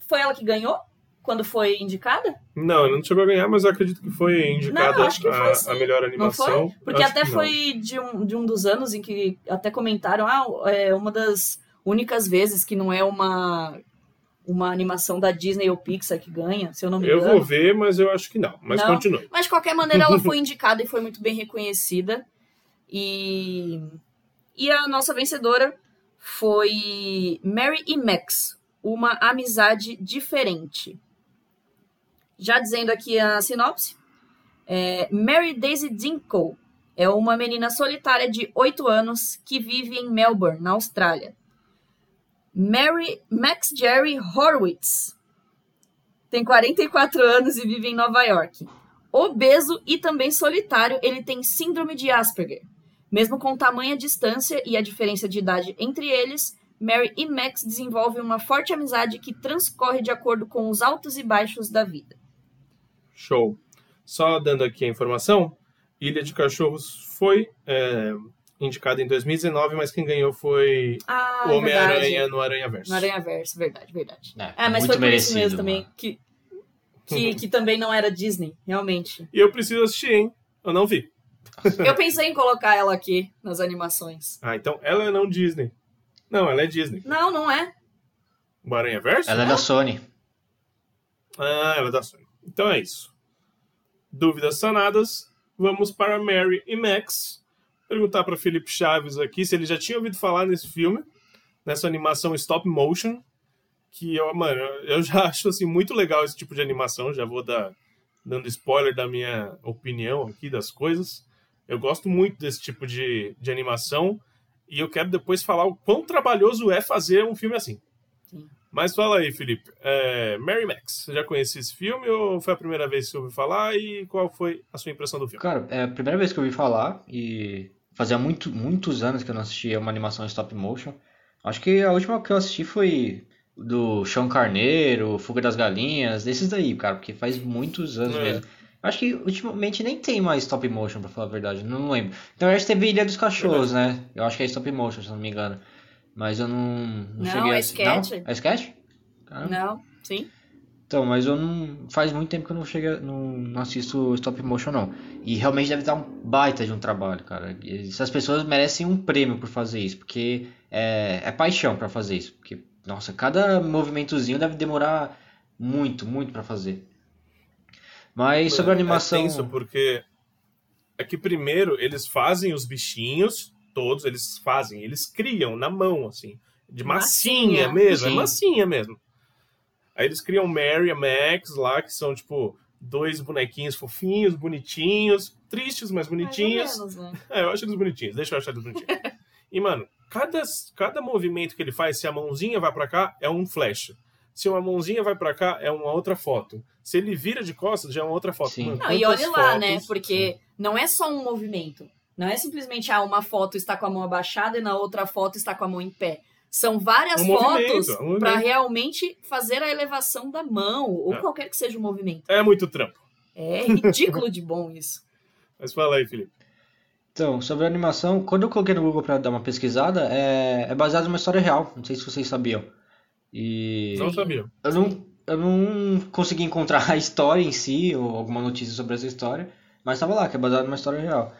Foi ela que ganhou quando foi indicada? Não, não chegou a ganhar, mas eu acredito que foi indicada Não, que foi a, a melhor Não animação. foi? Porque Acho até não. foi de um, de um dos anos em que até comentaram, ah, é uma das únicas vezes que não é uma, uma animação da Disney ou Pixar que ganha, se eu não me Eu engano. vou ver, mas eu acho que não. Mas Não? continue. Mas de qualquer maneira ela foi indicada e foi muito bem reconhecida. E, e a nossa vencedora foi Mary e Max, uma amizade diferente. Já dizendo aqui a sinopse, é, Mary Daisy Dinkle é uma menina solitária de 8 anos que vive em Melbourne, na Austrália. Mary Max Jerry Horowitz tem 44 anos e vive em Nova York. Obeso e também solitário, ele tem síndrome de Asperger. Mesmo com tamanha distância e a diferença de idade entre eles, Mary e Max desenvolvem uma forte amizade que transcorre de acordo com os altos e baixos da vida. Show. Só dando aqui a informação, Ilha de Cachorros foi é, indicada em 2019, mas quem ganhou foi Ah, o é Homem-Aranha verdade. no Aranha Verso. No Aranha Verso, verdade, verdade. É, Ah, mas muito foi por isso mesmo também que, que, que também não era Disney, realmente. E eu preciso assistir, hein? Eu não vi. Eu pensei em colocar ela aqui nas animações. Ah, então ela é não Disney. Não, ela é Disney. Não, não é. O Aranha Verso? Ela é da Sony. Ah, ela é da Sony. Então é isso. Dúvidas sanadas. Vamos para Mary e Max. Perguntar para Felipe Chaves aqui se ele já tinha ouvido falar nesse filme, nessa animação stop motion. Que eu, mano, eu já acho assim muito legal esse tipo de animação. Já vou dar dando spoiler da minha opinião aqui das coisas. Eu gosto muito desse tipo de, de animação e eu quero depois falar o quão trabalhoso é fazer um filme assim. Sim. Mas fala aí, Felipe. É, Mary Max, você já conhecia esse filme ou foi a primeira vez que você ouviu falar? E qual foi a sua impressão do filme? Cara, é a primeira vez que eu ouvi falar e fazia muito, muitos anos que eu não assistia uma animação stop motion. Acho que a última que eu assisti foi do Chão Carneiro, Fuga das Galinhas, desses daí, cara, porque faz muitos anos É. mesmo. Acho que ultimamente nem tem mais stop motion, pra falar a verdade, não lembro. Então eu acho que teve Ilha dos Cachorros, né? Eu acho que é stop motion, se eu não me engano. Mas eu não, não, Não, cheguei é a sketch. Não? É sketch? Caramba. Não, sim. Então, mas eu não. Faz muito tempo que eu não chego, não, não assisto stop motion, não. E realmente deve dar um baita de um trabalho, cara. Essas pessoas merecem um prêmio por fazer isso, porque é, é paixão pra fazer isso. Porque, nossa, cada movimentozinho deve demorar muito, muito pra fazer. Mas sobre a animação. É tenso porque é que primeiro eles fazem os bichinhos, todos eles fazem, eles criam na mão, assim, de massinha, Massinha. mesmo, é massinha mesmo. Aí eles criam Mary e Max lá, que são tipo dois bonequinhos fofinhos, bonitinhos, tristes, mas bonitinhos. Menos, né? É, eu acho eles bonitinhos, deixa eu achar eles bonitinhos. E, mano, cada, cada movimento que ele faz, se a mãozinha vai para cá, é um flash. Se uma mãozinha vai para cá, é uma outra foto. Se ele vira de costas, já é uma outra foto. Sim. Não, e olha lá, né? Porque não é só um movimento. Não é simplesmente, ah, uma foto está com a mão abaixada e na outra foto está com a mão em pé. São várias Um fotos é um para realmente fazer a elevação da mão, ou É. qualquer que seja o movimento. É muito trampo. É ridículo de bom isso. Mas fala aí, Felipe. Então, sobre a animação, quando eu coloquei no Google pra dar uma pesquisada, é, é baseado numa história real. Não sei se vocês sabiam. E Não sabia. eu não, eu não consegui encontrar a história em si, ou alguma notícia sobre essa história, mas tava lá, que é baseado numa história real.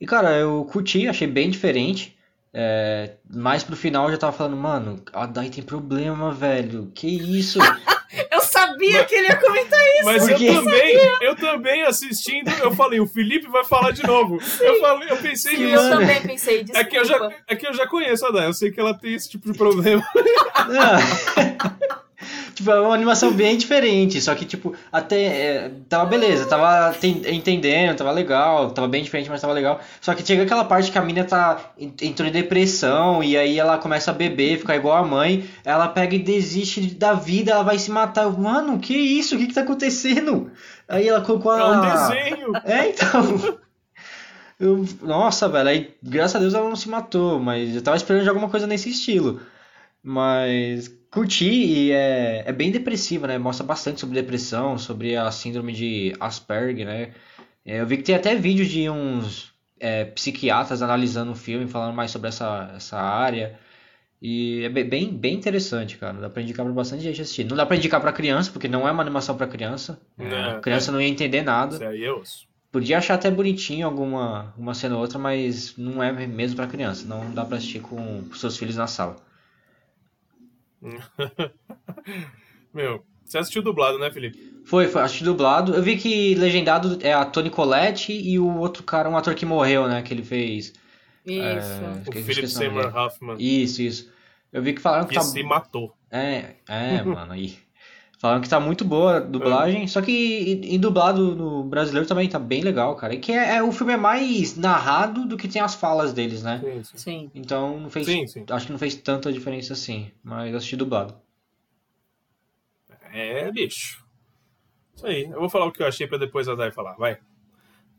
E cara, eu curti, achei bem diferente. É, mais pro final eu já tava falando, mano, a Dai tem problema, velho. Que isso? Eu sabia que ele ia comentar Mas Por eu também, eu também assistindo, eu falei, o Felipe vai falar de novo. Eu falei, eu pensei Que isso. nisso. Eu também pensei, desculpa. É que, eu já, é que eu já conheço a Dai, eu sei que ela tem esse tipo de problema. Ah. Tipo, é uma animação bem diferente, só que, tipo, até é, tava beleza, tava ten- entendendo, tava legal, tava bem diferente, mas tava legal. Só que chega aquela parte que a mina tá en- entrou em depressão e aí ela começa a beber, ficar igual a mãe, ela pega e desiste da vida, ela vai se matar. Mano, que isso? O que que tá acontecendo? Aí ela colocou É um a. desenho. É, então. Eu- nossa, velho, aí graças a Deus ela não se matou, mas eu tava esperando de alguma coisa nesse estilo. Mas curti e é, é bem depressiva, né? Mostra bastante sobre depressão, sobre a síndrome de Asperger, né? É, Eu vi que tem até vídeo de uns é, psiquiatras analisando o filme, falando mais sobre essa, essa área. E é be- bem, bem interessante, cara. Dá pra indicar pra bastante gente assistir. Não dá pra indicar pra criança, porque não é uma animação pra criança. Não, a criança não ia entender nada. Isso é. Podia achar até bonitinho alguma uma cena ou outra, mas não é mesmo pra criança. Não dá pra assistir com os seus filhos na sala. Meu, você assistiu dublado, né, Felipe? Foi, foi, assisti dublado. Eu vi que legendado é a Toni Collette e o outro cara, um ator que morreu, né? Que ele fez. Isso. É, O Philip Seymour. Hoffman. Isso, isso. Eu vi que falaram que Que tá. se matou. É, é, mano, aí. Falaram que tá muito boa a dublagem, só que em dublado no brasileiro também tá bem legal, cara. E que é, é- o filme é mais narrado do que tem as falas deles, né? Sim, sim. Sim. Então não fez. Sim, sim. Acho que não fez tanta diferença assim. Mas assisti dublado. É, bicho. Isso aí. Eu vou falar o que eu achei pra depois a Dai falar. Vai.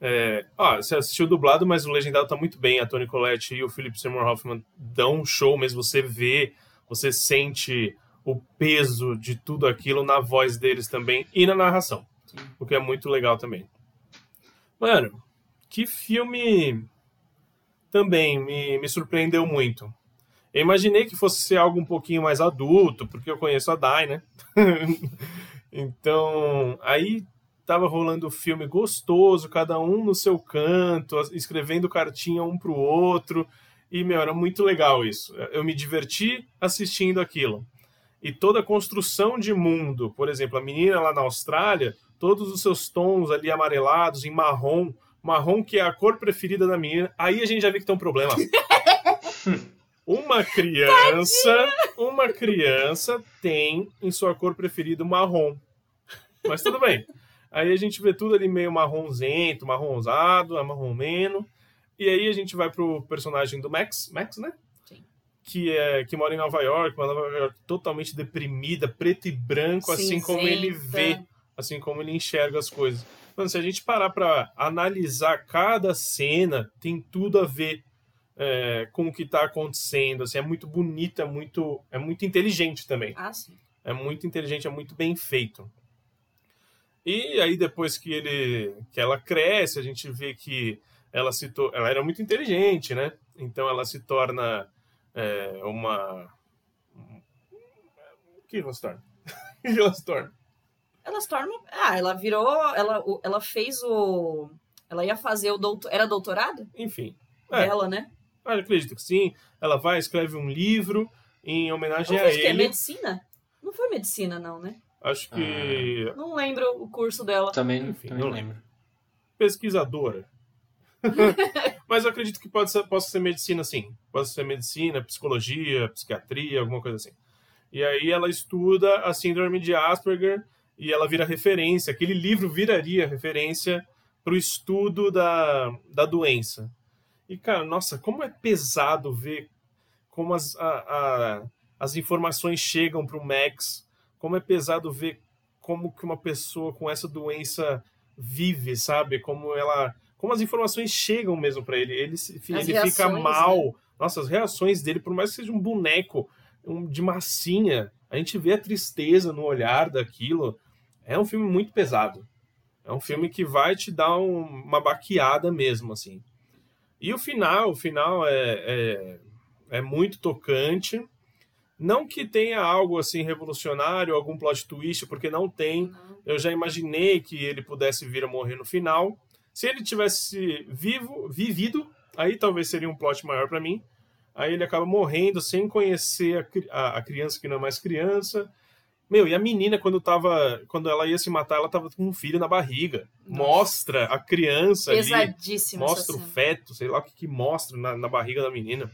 É, ó, você assistiu dublado, mas o legendado tá muito bem. A Toni Collette e o Philip Seymour Hoffman dão um show mesmo. Você vê, você sente o peso de tudo aquilo na voz deles também e na narração. Sim. O que é muito legal também. Mano, que filme também me, me surpreendeu muito. Eu imaginei que fosse ser algo um pouquinho mais adulto, porque eu conheço a Dai, né? então, aí tava rolando o filme gostoso, cada um no seu canto, escrevendo cartinha um pro outro. E, meu, era muito legal isso. Eu me diverti assistindo aquilo. E toda a construção de mundo, por exemplo, a menina lá na Austrália, todos os seus tons ali amarelados, em marrom, marrom que é a cor preferida da menina, aí a gente já vê que tem um problema. Uma criança, uma criança tem em sua cor preferida o marrom. Mas tudo bem. Aí a gente vê tudo ali meio marronzento, marronzado, amarromeno. E aí a gente vai pro personagem do Max, Max, né? Que, é, que mora em Nova York, uma Nova York totalmente deprimida, preto e branco, assim como ele Cinzenta. vê, assim como ele enxerga as coisas. Mano, se a gente parar pra analisar cada cena, tem tudo a ver é, com o que tá acontecendo. Assim, é muito bonito, é muito, é muito inteligente também. Ah, sim. É muito inteligente, é muito bem feito. E aí depois que ele, que ela cresce, a gente vê que ela se ela era muito inteligente, né? Então ela se torna é, uma o que ela se torna? O que ela se torna? Ela se torna. Ah, ela virou. Ela, ela fez o. Ela ia fazer o doutor. Era doutorado? Enfim, É. Dela, né? ah, acredito que sim. Ela vai escreve um livro em homenagem Eu a fiz que é ele. medicina? Não foi medicina, não, né? Acho que Não lembro o curso dela. Também, Enfim, também não lembro. pesquisadora. Mas eu acredito que pode ser, possa ser medicina, sim. Pode ser medicina, psicologia, psiquiatria, alguma coisa assim. E aí ela estuda a síndrome de Asperger e ela vira referência. Aquele livro viraria referência para o estudo da, da doença. E, cara, nossa, como é pesado ver como as, a, a, as informações chegam para o Max, como é pesado ver como que uma pessoa com essa doença vive, sabe? Como ela, como as informações chegam mesmo para ele. Ele, ele reações, fica mal. Né? Nossa, as reações dele, por mais que seja um boneco um, de massinha, a gente vê a tristeza no olhar daquilo. É um filme muito pesado. É um filme que vai te dar um, uma baqueada mesmo, assim. E o final, o final é, é, é, muito tocante. Não que tenha algo assim revolucionário, algum plot twist, porque não tem. Eu já imaginei que ele pudesse vir a morrer no final. Se ele tivesse vivo, vivido, aí talvez seria um plot maior para mim. Aí ele acaba morrendo sem conhecer a, a, a criança que não é mais criança meu, e a menina, quando tava. Quando ela ia se matar, ela tava com um filho na barriga. Nossa. Mostra a criança Pesadíssimo ali. Mostra o feto, sei lá o que, que mostra na, na barriga da menina.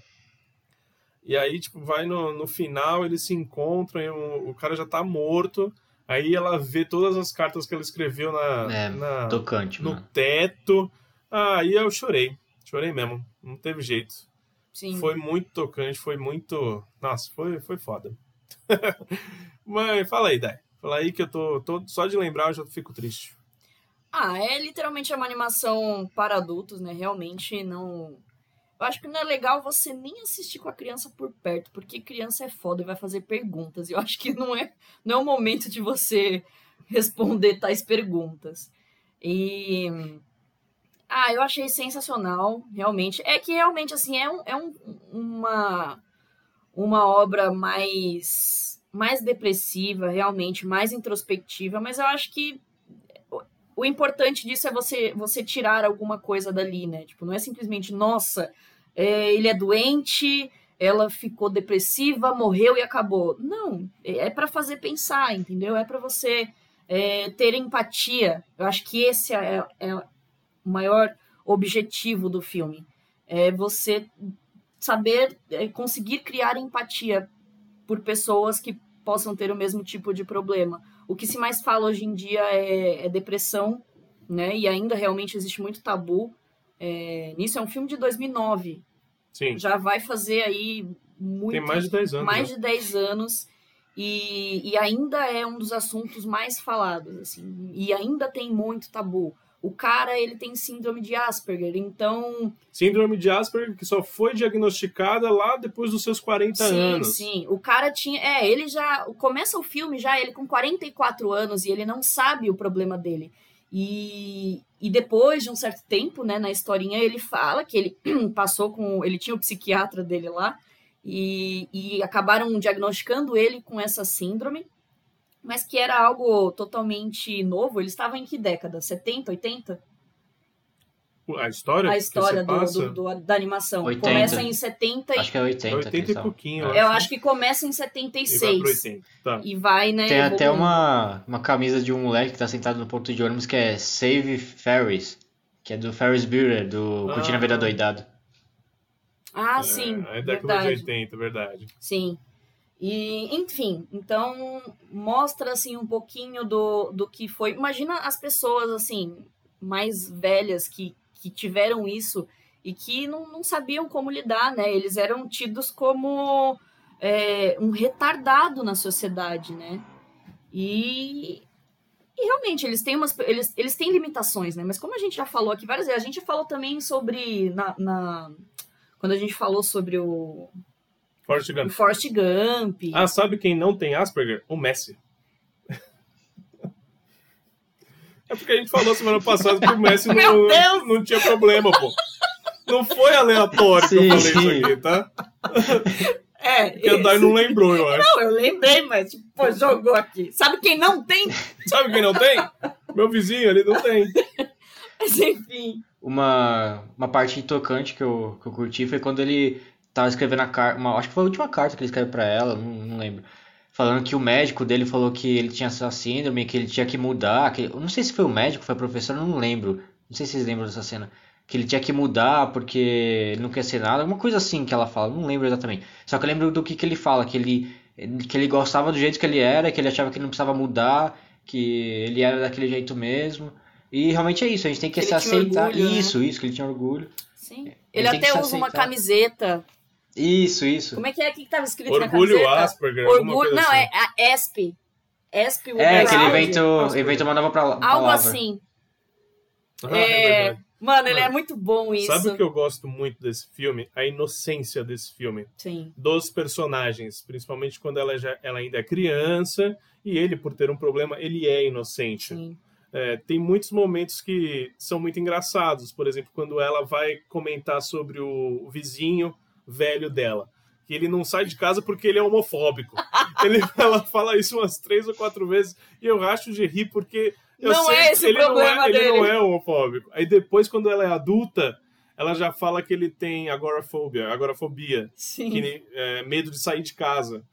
E aí, tipo, vai no, no final, eles se encontram e o, o cara já tá morto. Aí ela vê todas as cartas que ela escreveu na, é, na tocante, no mano. teto. Ah, aí eu chorei. Chorei mesmo. Não teve jeito. Sim. Foi muito tocante, foi muito. Nossa, foi, foi foda. Mas fala aí, Dai. Fala aí que eu tô, tô. Só de lembrar eu já fico triste. Ah, é literalmente uma animação para adultos, né? Realmente não. Eu acho que não é legal você nem assistir com a criança por perto, porque criança é foda e vai fazer perguntas. Eu acho que não é, não é o momento de você responder tais perguntas. E. Ah, eu achei sensacional, realmente. É que realmente, assim, é, um, é um, uma, uma obra mais mais depressiva, realmente, mais introspectiva, mas eu acho que o importante disso é você, você tirar alguma coisa dali, né? Tipo, não é simplesmente, nossa, é, ele é doente, ela ficou depressiva, morreu e acabou. Não, é para fazer pensar, entendeu? É para você é, ter empatia. Eu acho que esse é, é, o maior objetivo do filme. É você saber é, conseguir criar empatia por pessoas que possam ter o mesmo tipo de problema. O que se mais fala hoje em dia é, é depressão, né? E ainda realmente existe muito tabu é, nisso. É um filme de 2009. Sim. Já vai fazer aí muito. Tem mais de 10 anos. Mais né? de 10 anos. E, e ainda é um dos assuntos mais falados, assim. E ainda tem muito tabu o cara ele tem síndrome de Asperger, então. Síndrome de Asperger que só foi diagnosticada lá depois dos seus 40 sim, anos. Sim, sim. O cara tinha. É, ele já. Começa o filme já, ele com 44 anos e ele não sabe o problema dele. E, e depois de um certo tempo, né, na historinha, ele fala que ele passou com. Ele tinha o psiquiatra dele lá e, e acabaram diagnosticando ele com essa síndrome mas que era algo totalmente novo. Ele estava em que década? 70, 80? A história? A história do, do, do, da animação. 80. Começa em 70 e... Acho que é 80. 80 e pouquinho. Eu, eu acho que começa em 76. E vai pro 80. Tá. E vai, né? Tem até uma, uma camisa de um moleque que tá sentado no ponto de ônibus que é Save Ferris. Que é do Ferris Bueller, do ah. Curtindo a Vida Doidado. Ah, é, sim. É década de 80, verdade. Sim. E, enfim, então mostra assim um pouquinho do, do que foi. Imagina as pessoas assim mais velhas que, que tiveram isso e que não, não sabiam como lidar, né? Eles eram tidos como é, um retardado na sociedade, né? E, e realmente eles têm umas eles, eles têm limitações, né? Mas como a gente já falou aqui várias vezes, a gente falou também sobre na, na quando a gente falou sobre o Forrest Gump. Forrest Gump. Ah, sabe quem não tem Asperger? O Messi. É porque a gente falou semana passada que o Messi não, não tinha problema, pô. Não foi aleatório sim, que eu falei sim. isso aqui, tá? É. Porque a Dai não lembrou, eu acho. Não, eu lembrei, mas pô, jogou aqui. Sabe quem não tem? Sabe quem não tem? Meu vizinho, ele não tem. Mas enfim. Uma, uma parte tocante que eu, que eu curti foi quando ele tava escrevendo a carta, acho que foi a última carta que ele escreveu para ela, não, não, lembro. Falando que o médico dele falou que ele tinha essa síndrome, que ele tinha que mudar. Que, não sei se foi o médico, foi a professora, não lembro. Não sei se vocês lembram dessa cena. Que ele tinha que mudar porque ele não quer ser nada. Alguma coisa assim que ela fala, não lembro exatamente. Só que eu lembro do que, que ele fala, que ele, que ele gostava do jeito que ele era, que ele achava que ele não precisava mudar, que ele era daquele jeito mesmo. E realmente é isso, a gente tem que, que se aceitar. Orgulho, né? isso, né? isso, que ele tinha orgulho. Sim. Ele Ele, até usa uma aceitar. camiseta. Isso, isso. Como é que é que tava escrito na Orgulho camiseta? Asperger, Orgulho. Não, assim. é a ESP. ESP É, que ele Proud. inventou, Nossa, inventou uma nova pra- palavra. Algo assim. Ah, É, verdade. Mano, ele Mano, é muito bom isso. Sabe o que eu gosto muito desse filme? A inocência desse filme. Sim. Dos personagens, principalmente quando ela, já, ela ainda é criança e ele, por ter um problema, ele é inocente. Sim. É, tem muitos momentos que são muito engraçados. Por exemplo, quando ela vai comentar sobre o vizinho velho dela. Que ele não sai de casa porque ele é homofóbico. ele, ela fala isso umas três ou quatro vezes e eu racho de rir porque eu Não sei é esse ele o problema não é, Ele dele. não é homofóbico. Aí depois, quando ela é adulta, ela já fala que ele tem agorafobia, agorafobia Sim. que é, medo de sair de casa.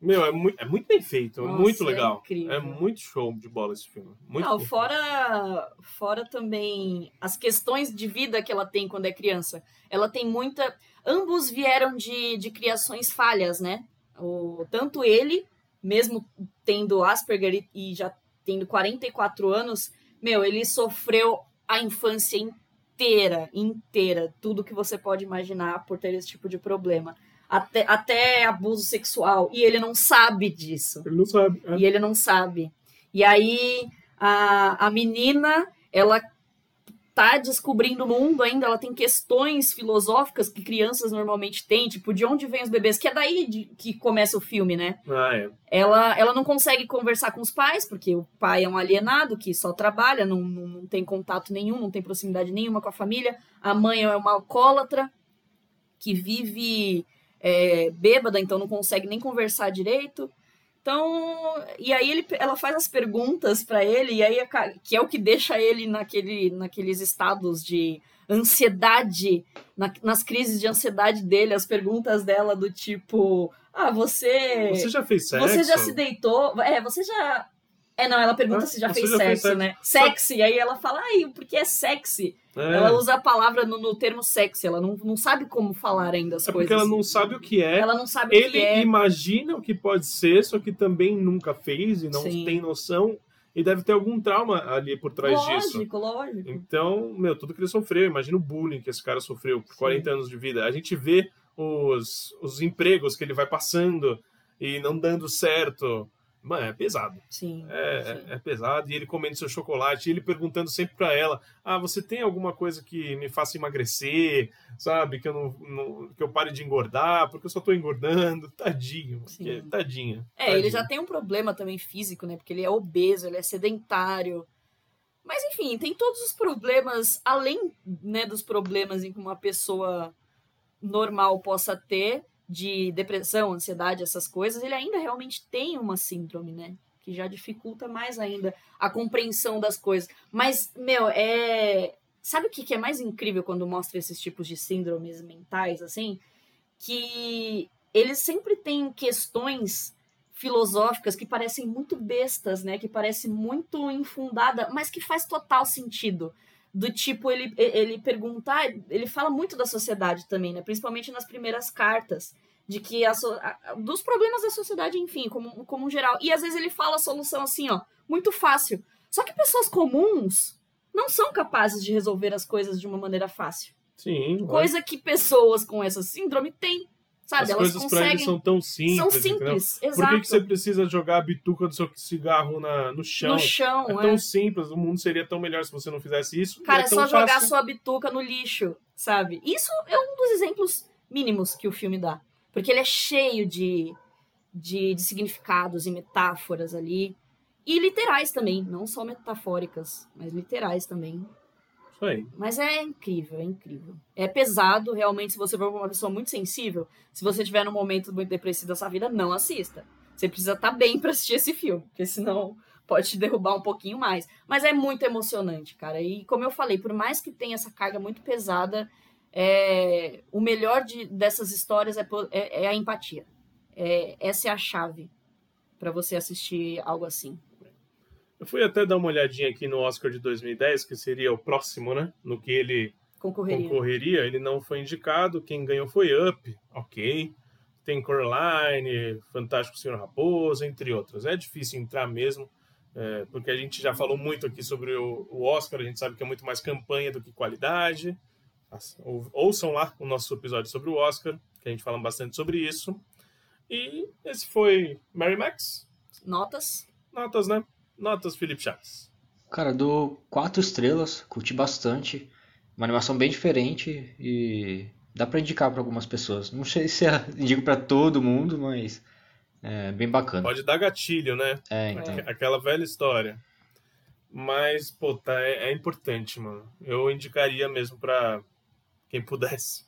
Meu, é muito, é muito bem feito, é Nossa, muito é legal. incrível. É muito show de bola esse filme. Muito Não, fora, fora também as questões de vida que ela tem quando é criança. Ela tem muita. Ambos vieram de, de criações falhas, né? O, tanto ele, mesmo tendo Asperger e, e já tendo 44 anos, meu, ele sofreu a infância inteira, inteira. Tudo que você pode imaginar por ter esse tipo de problema. Até, até abuso sexual. E ele não sabe disso. Ele não sabe. é. E ele não sabe. E aí a, a menina, ela tá descobrindo o mundo ainda, ela tem questões filosóficas que crianças normalmente têm, tipo, de onde vêm os bebês, que é daí de- que começa o filme, né? Ah, é. Ela, ela não consegue conversar com os pais, porque o pai é um alienado que só trabalha, não, não, não tem contato nenhum, não tem proximidade nenhuma com a família. A mãe é uma alcoólatra que vive é, bêbada, então não consegue nem conversar direito. Então, e aí ele, ela faz as perguntas pra ele, e aí que é o que deixa ele naquele, naqueles estados de ansiedade, na- nas crises de ansiedade dele, as perguntas dela do tipo, ah, você Você já fez sexo? você já se deitou? É, você já. É, não, ela pergunta Ah, se já fez já fez sexo, sexo. né? Sexy. Aí ela fala, ai, porque é sexy. É. Ela usa a palavra no, no termo sexy, ela não, não sabe como falar ainda as É coisas. porque ela não sabe o que é. Ela não sabe o Ele que é. imagina o que pode ser, só que também nunca fez e não Sim. tem noção. E deve ter algum trauma ali por trás disso. Lógico, lógico. Então, meu, tudo que ele sofreu, imagina o bullying que esse cara sofreu por Sim. 40 anos de vida. A gente vê os, os empregos que ele vai passando e não dando certo. Mano, é pesado. Sim. É, sim. é, é pesado. E ele comendo seu chocolate, e ele perguntando sempre pra ela: Ah, você tem alguma coisa que me faça emagrecer? Sabe? Que eu não, não- que eu pare de engordar, porque eu só tô engordando. Tadinho. Sim. que- Tadinha. É, ele já tem um problema também físico, né? Porque ele é obeso, ele é sedentário. Mas enfim, tem todos os problemas, além né, dos problemas em que uma pessoa normal possa ter, de depressão, ansiedade, essas coisas, ele ainda realmente tem uma síndrome, né? Que já dificulta mais ainda a compreensão das coisas. Mas, meu, é. Sabe o que é mais incrível quando mostra esses tipos de síndromes mentais, assim? Que eles sempre têm questões filosóficas que parecem muito bestas, né? Que parece muito infundada, mas que faz total sentido. Do tipo, ele, ele perguntar, ele fala muito da sociedade também, né? Principalmente nas primeiras cartas, de que a, a- dos problemas da sociedade, enfim, como, como um geral. E às vezes ele fala a solução assim, ó, muito fácil. Só que pessoas comuns não são capazes de resolver as coisas de uma maneira fácil. Sim. Coisa que pessoas com essa síndrome têm, sabe? As coisas pra eles conseguem. são tão simples. São entendeu? simples, Por exato. que, que você precisa jogar a bituca do seu cigarro na, no chão? No chão, É é. tão simples, o mundo seria tão melhor se você não fizesse isso. Cara, é é só jogar fácil. sua bituca no lixo, sabe? Isso é um dos exemplos mínimos que o filme dá. Porque ele é cheio de, de, de significados e metáforas ali. E literais também, não só metafóricas, mas literais também. Aí. Mas é incrível, é incrível. É pesado, realmente, se você for uma pessoa muito sensível, se você tiver num momento muito depressivo da sua vida, não assista. Você precisa estar bem pra assistir esse filme, porque senão pode te derrubar um pouquinho mais. Mas é muito emocionante, cara. E como eu falei, por mais que tenha essa carga muito pesada, é, o melhor de- dessas histórias é, é- é a empatia. É, essa é a chave pra você assistir algo assim. Eu fui até dar uma olhadinha aqui no Oscar de 2010, que seria o próximo, né? No que ele Concorreria. concorreria. Ele não foi indicado. Quem ganhou foi Up, ok. Tem Coraline, Fantástico Senhor Raposo, entre outros. É difícil entrar mesmo, é, porque a gente já falou muito aqui sobre o, o Oscar. A gente sabe que é muito mais campanha do que qualidade. ouçam lá o nosso episódio sobre o Oscar, que a gente fala bastante sobre isso. E esse foi Mary Max. Notas? Notas, né? Notas, Felipe Chaves. Cara, dou quatro estrelas, curti bastante. Uma animação bem diferente e dá pra indicar pra algumas pessoas. Não sei se é, indico pra todo mundo, mas é bem bacana. Pode dar gatilho, né? É, então. Aquela velha história. Mas, pô, tá, é, é importante, mano. Eu indicaria mesmo pra quem pudesse.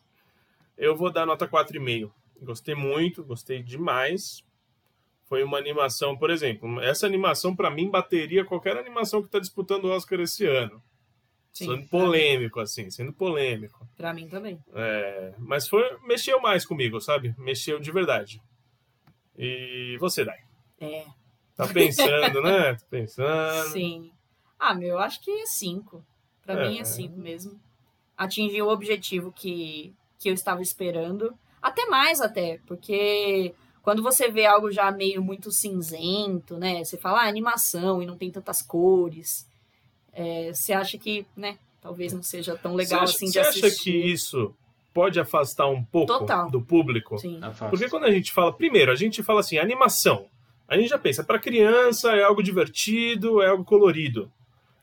Eu vou dar nota 4,5. Gostei muito, gostei demais. Foi uma animação, por exemplo, essa animação para mim bateria qualquer animação que tá disputando o Oscar esse ano. Sim, sendo polêmico, assim, sendo polêmico. Pra mim também. É, mas foi, mexeu mais comigo, sabe? Mexeu de verdade. E você, Dai? É. Tá pensando, né? Tá pensando. Sim. Ah, meu, eu acho que é cinco. Pra É. mim é cinco mesmo. Atingiu o objetivo que, que eu estava esperando. Até mais, até. Porque quando você vê algo já meio muito cinzento, né? Você fala, ah, animação e não tem tantas cores. é, você acha que, né? Talvez não seja tão legal você acha, assim de você assistir. acha que isso pode afastar um pouco Total. do público? Sim. Afasta. Porque quando a gente fala, primeiro, a gente fala assim, animação. A gente já pensa, para criança é algo divertido, é algo colorido.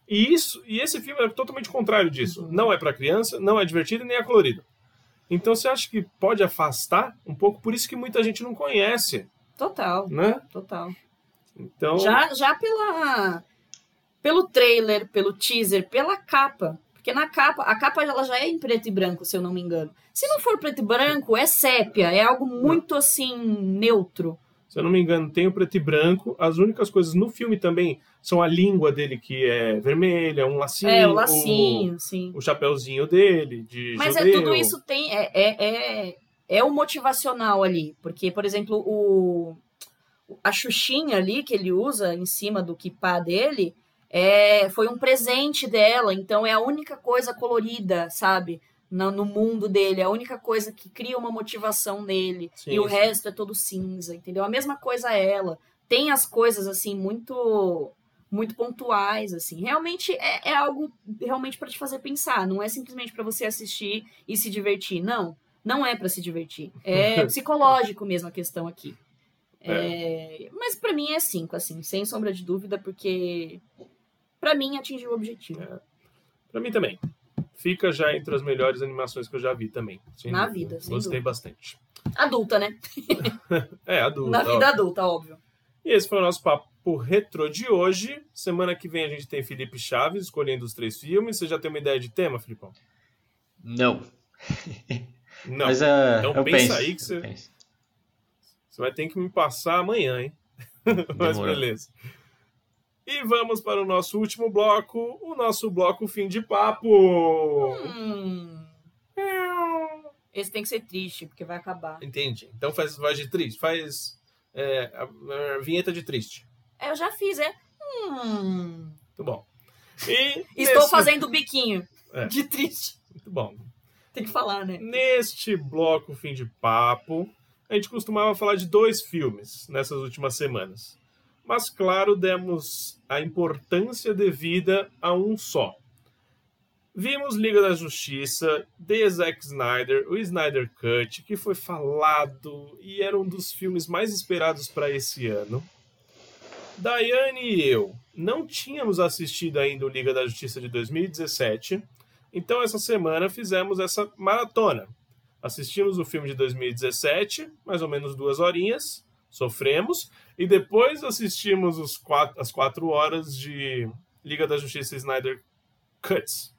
E isso, e esse filme é totalmente contrário disso. Uhum. Não é para criança, não é divertido e nem é colorido. Então você acha que pode afastar um pouco? Por isso que muita gente não conhece, Total, né? total. Então, Já, já pela, pelo trailer, pelo teaser, pela capa. Porque na capa, a capa ela já é em preto e branco, se eu não me engano. Se não for preto e branco, é sépia, é algo muito assim, neutro. Se eu não me engano, tem o preto e branco. As únicas coisas no filme também são a língua dele que é vermelha, um lacinho, é, o lacinho, sim. o, o chapéuzinho dele de Mas é judeu. tudo isso tem. É, é, é, é o motivacional ali. Porque, por exemplo, o, a xuxinha ali que ele usa em cima do kipá dele é, foi um presente dela. Então é a única coisa colorida, sabe? No, no mundo dele. É a única coisa que cria uma motivação nele. Sim, e o sim. resto é todo cinza, entendeu? A mesma coisa é ela. Tem as coisas, assim, muito muito pontuais, assim. Realmente é, é algo realmente para te fazer pensar. Não é simplesmente para você assistir e se divertir. Não, não é para se divertir. É psicológico mesmo a questão aqui. É, mas para mim é cinco, assim, sem sombra de dúvida, porque para mim atingiu o objetivo. Pra mim também. Fica já entre as melhores animações que eu já vi também. sem Na dúvida. vida, sem Gostei dúvida. bastante. Adulta, né? É, adulto. Na vida adulta, óbvio. E esse foi o nosso papo retro de hoje. Semana que vem a gente tem Felipe Chaves escolhendo os três filmes. Você já tem uma ideia de tema, Filipão? Não. Não. Mas é, Então eu pensa penso. aí que você-. Você vai ter que me passar amanhã, hein? Mas beleza. E vamos para o nosso último bloco, o nosso bloco fim de papo. Hum, esse tem que ser triste, porque vai acabar. Entendi. Então faz voz de triste, faz é, a, a vinheta de triste. É, eu já fiz, é. Hum. Muito bom. E Estou nesse- fazendo o biquinho É. de triste. Muito bom. Tem que falar, né? Neste bloco fim de papo, a gente costumava falar de dois filmes nessas últimas semanas. Mas, claro, demos a importância devida a um só. Vimos Liga da Justiça, The Zack Snyder, o Snyder Cut, que foi falado e era um dos filmes mais esperados para esse ano. Daiane e eu não tínhamos assistido ainda o Liga da Justiça de 2017, então essa semana fizemos essa maratona. Assistimos o filme de 2017, mais ou menos duas horinhas, sofremos, e depois assistimos os quatro, as quatro horas de Liga da Justiça Snyder Cuts.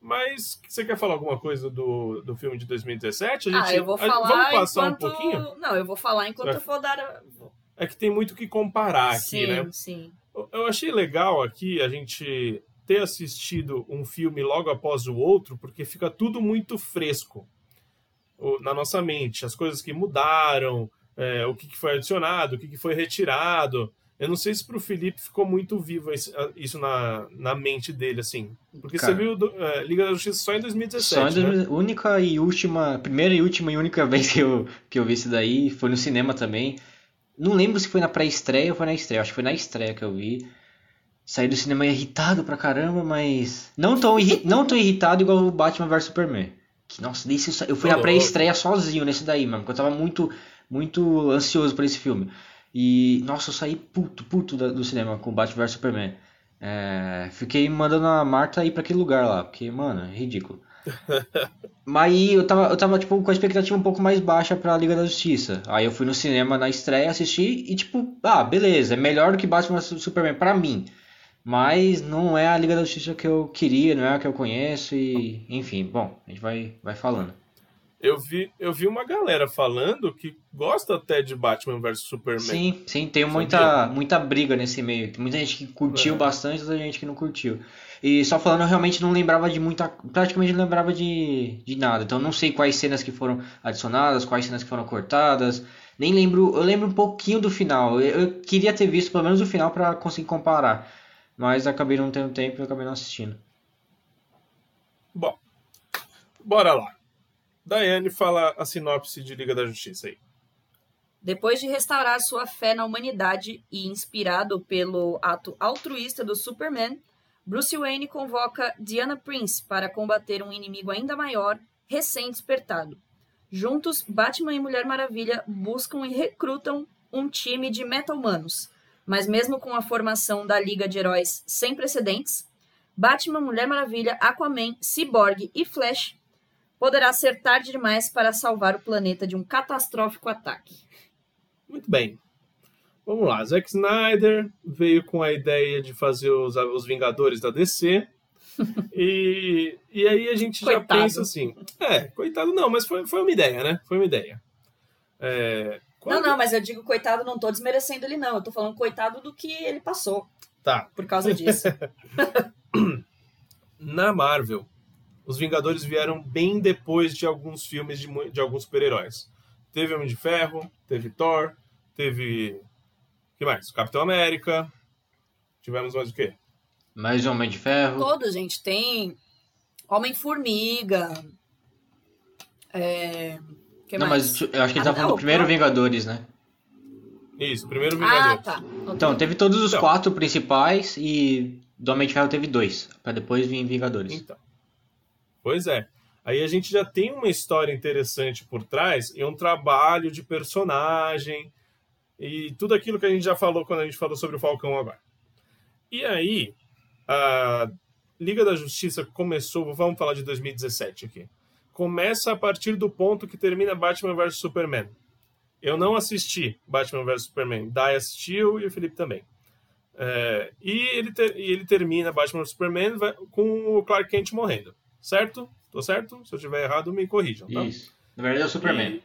Mas você quer falar alguma coisa do, do filme de 2017? A ah, eu vou a- falar vamos passar enquanto... um pouquinho? Não, eu vou falar enquanto Vai. eu for dar... a- É que tem muito o que comparar aqui, sim, né? sim. Eu achei legal aqui a gente ter assistido um filme logo após o outro, porque fica tudo muito fresco na nossa mente. As coisas que mudaram, é, o que, que foi adicionado, o que, que foi retirado. Eu não sei se pro Felipe ficou muito vivo isso na, na mente dele, assim. Porque Cara. você viu é, Liga da Justiça só em 2017, Só em né? 2000 única e última, primeira e última e única vez que eu, que eu vi isso daí, foi no cinema também. Não lembro se foi na pré-estreia ou foi na estreia, acho que foi na estreia que eu vi. Saí do cinema irritado pra caramba, mas não tão, irri- não tão irritado igual o Batman vs Superman. Que, nossa, desse, eu fui na pré-estreia sozinho nesse daí, mano. Porque eu tava muito, muito ansioso por esse filme. E, nossa, eu saí puto, puto do cinema com Batman vs Superman. É, fiquei mandando a Marta ir pra aquele lugar lá, porque, mano, é ridículo. Mas aí eu tava, eu tava, tipo, com a expectativa um pouco mais baixa pra Liga da Justiça. Aí eu fui no cinema na estreia, assisti e, tipo, ah, beleza, é melhor do que Batman vs Superman pra mim. Mas não é a Liga da Justiça que eu queria, não é a que eu conheço e, enfim, bom, a gente vai, vai falando. Eu vi, eu vi uma galera falando que gosta até de Batman vs Superman. Sim, sim, tem muita, muita briga nesse meio. Tem muita gente que curtiu É. bastante, outra gente que não curtiu. E só falando, eu realmente não lembrava de muita. Praticamente não lembrava de, de nada. Então não sei quais cenas que foram adicionadas, quais cenas que foram cortadas. Nem lembro. Eu lembro um pouquinho do final. Eu, eu queria ter visto pelo menos o final pra conseguir comparar. Mas acabei não tendo tempo e acabei não assistindo. Bom, bora lá. Daiane fala a sinopse de Liga da Justiça aí. Depois de restaurar sua fé na humanidade e inspirado pelo ato altruísta do Superman, Bruce Wayne convoca Diana Prince para combater um inimigo ainda maior, recém-despertado. Juntos, Batman e Mulher Maravilha buscam e recrutam um time de meta-humanos. Mas mesmo com a formação da Liga de Heróis sem precedentes, Batman, Mulher Maravilha, Aquaman, Cyborg e Flash poderá ser tarde demais para salvar o planeta de um catastrófico ataque. Muito bem. Vamos lá. Zack Snyder veio com a ideia de fazer os, os Vingadores da DC. e, e aí a gente já Coitado. pensa assim. É, coitado não, mas foi, foi uma ideia, né? Foi uma ideia. É, Não, quando- não, mas eu digo coitado, não tô desmerecendo ele, não. Eu tô falando coitado do que ele passou Tá. por causa disso. Na Marvel, os Vingadores vieram bem depois de alguns filmes de, de alguns super-heróis. Teve Homem de Ferro, teve Thor, teve. O que mais? Capitão América. Tivemos mais o quê? Mais Homem de Ferro. Todos, gente, tem Homem-Formiga. É... que Não, mais? mas eu acho que ele Ah, tá falando não, primeiro não. Vingadores, né? Isso, primeiro Ah, Vingadores. tá. Então, teve todos os Então. quatro principais e do Homem de Ferro teve dois, Pra depois vir Vingadores. Então. Pois é. Aí a gente já tem uma história interessante por trás e um trabalho de personagem e tudo aquilo que a gente já falou quando a gente falou sobre o Falcão agora. E aí, a Liga da Justiça começou, vamos falar de 2017 aqui. Começa a partir do ponto que termina Batman vs Superman. Eu não assisti Batman vs Superman. Dai assistiu e o Felipe também. É, e, ele ter- e ele termina Batman vs Superman com o Clark Kent morrendo. Certo? Tô certo? Se eu estiver errado, me corrijam. Tá? Isso. Na verdade é o Superman. E-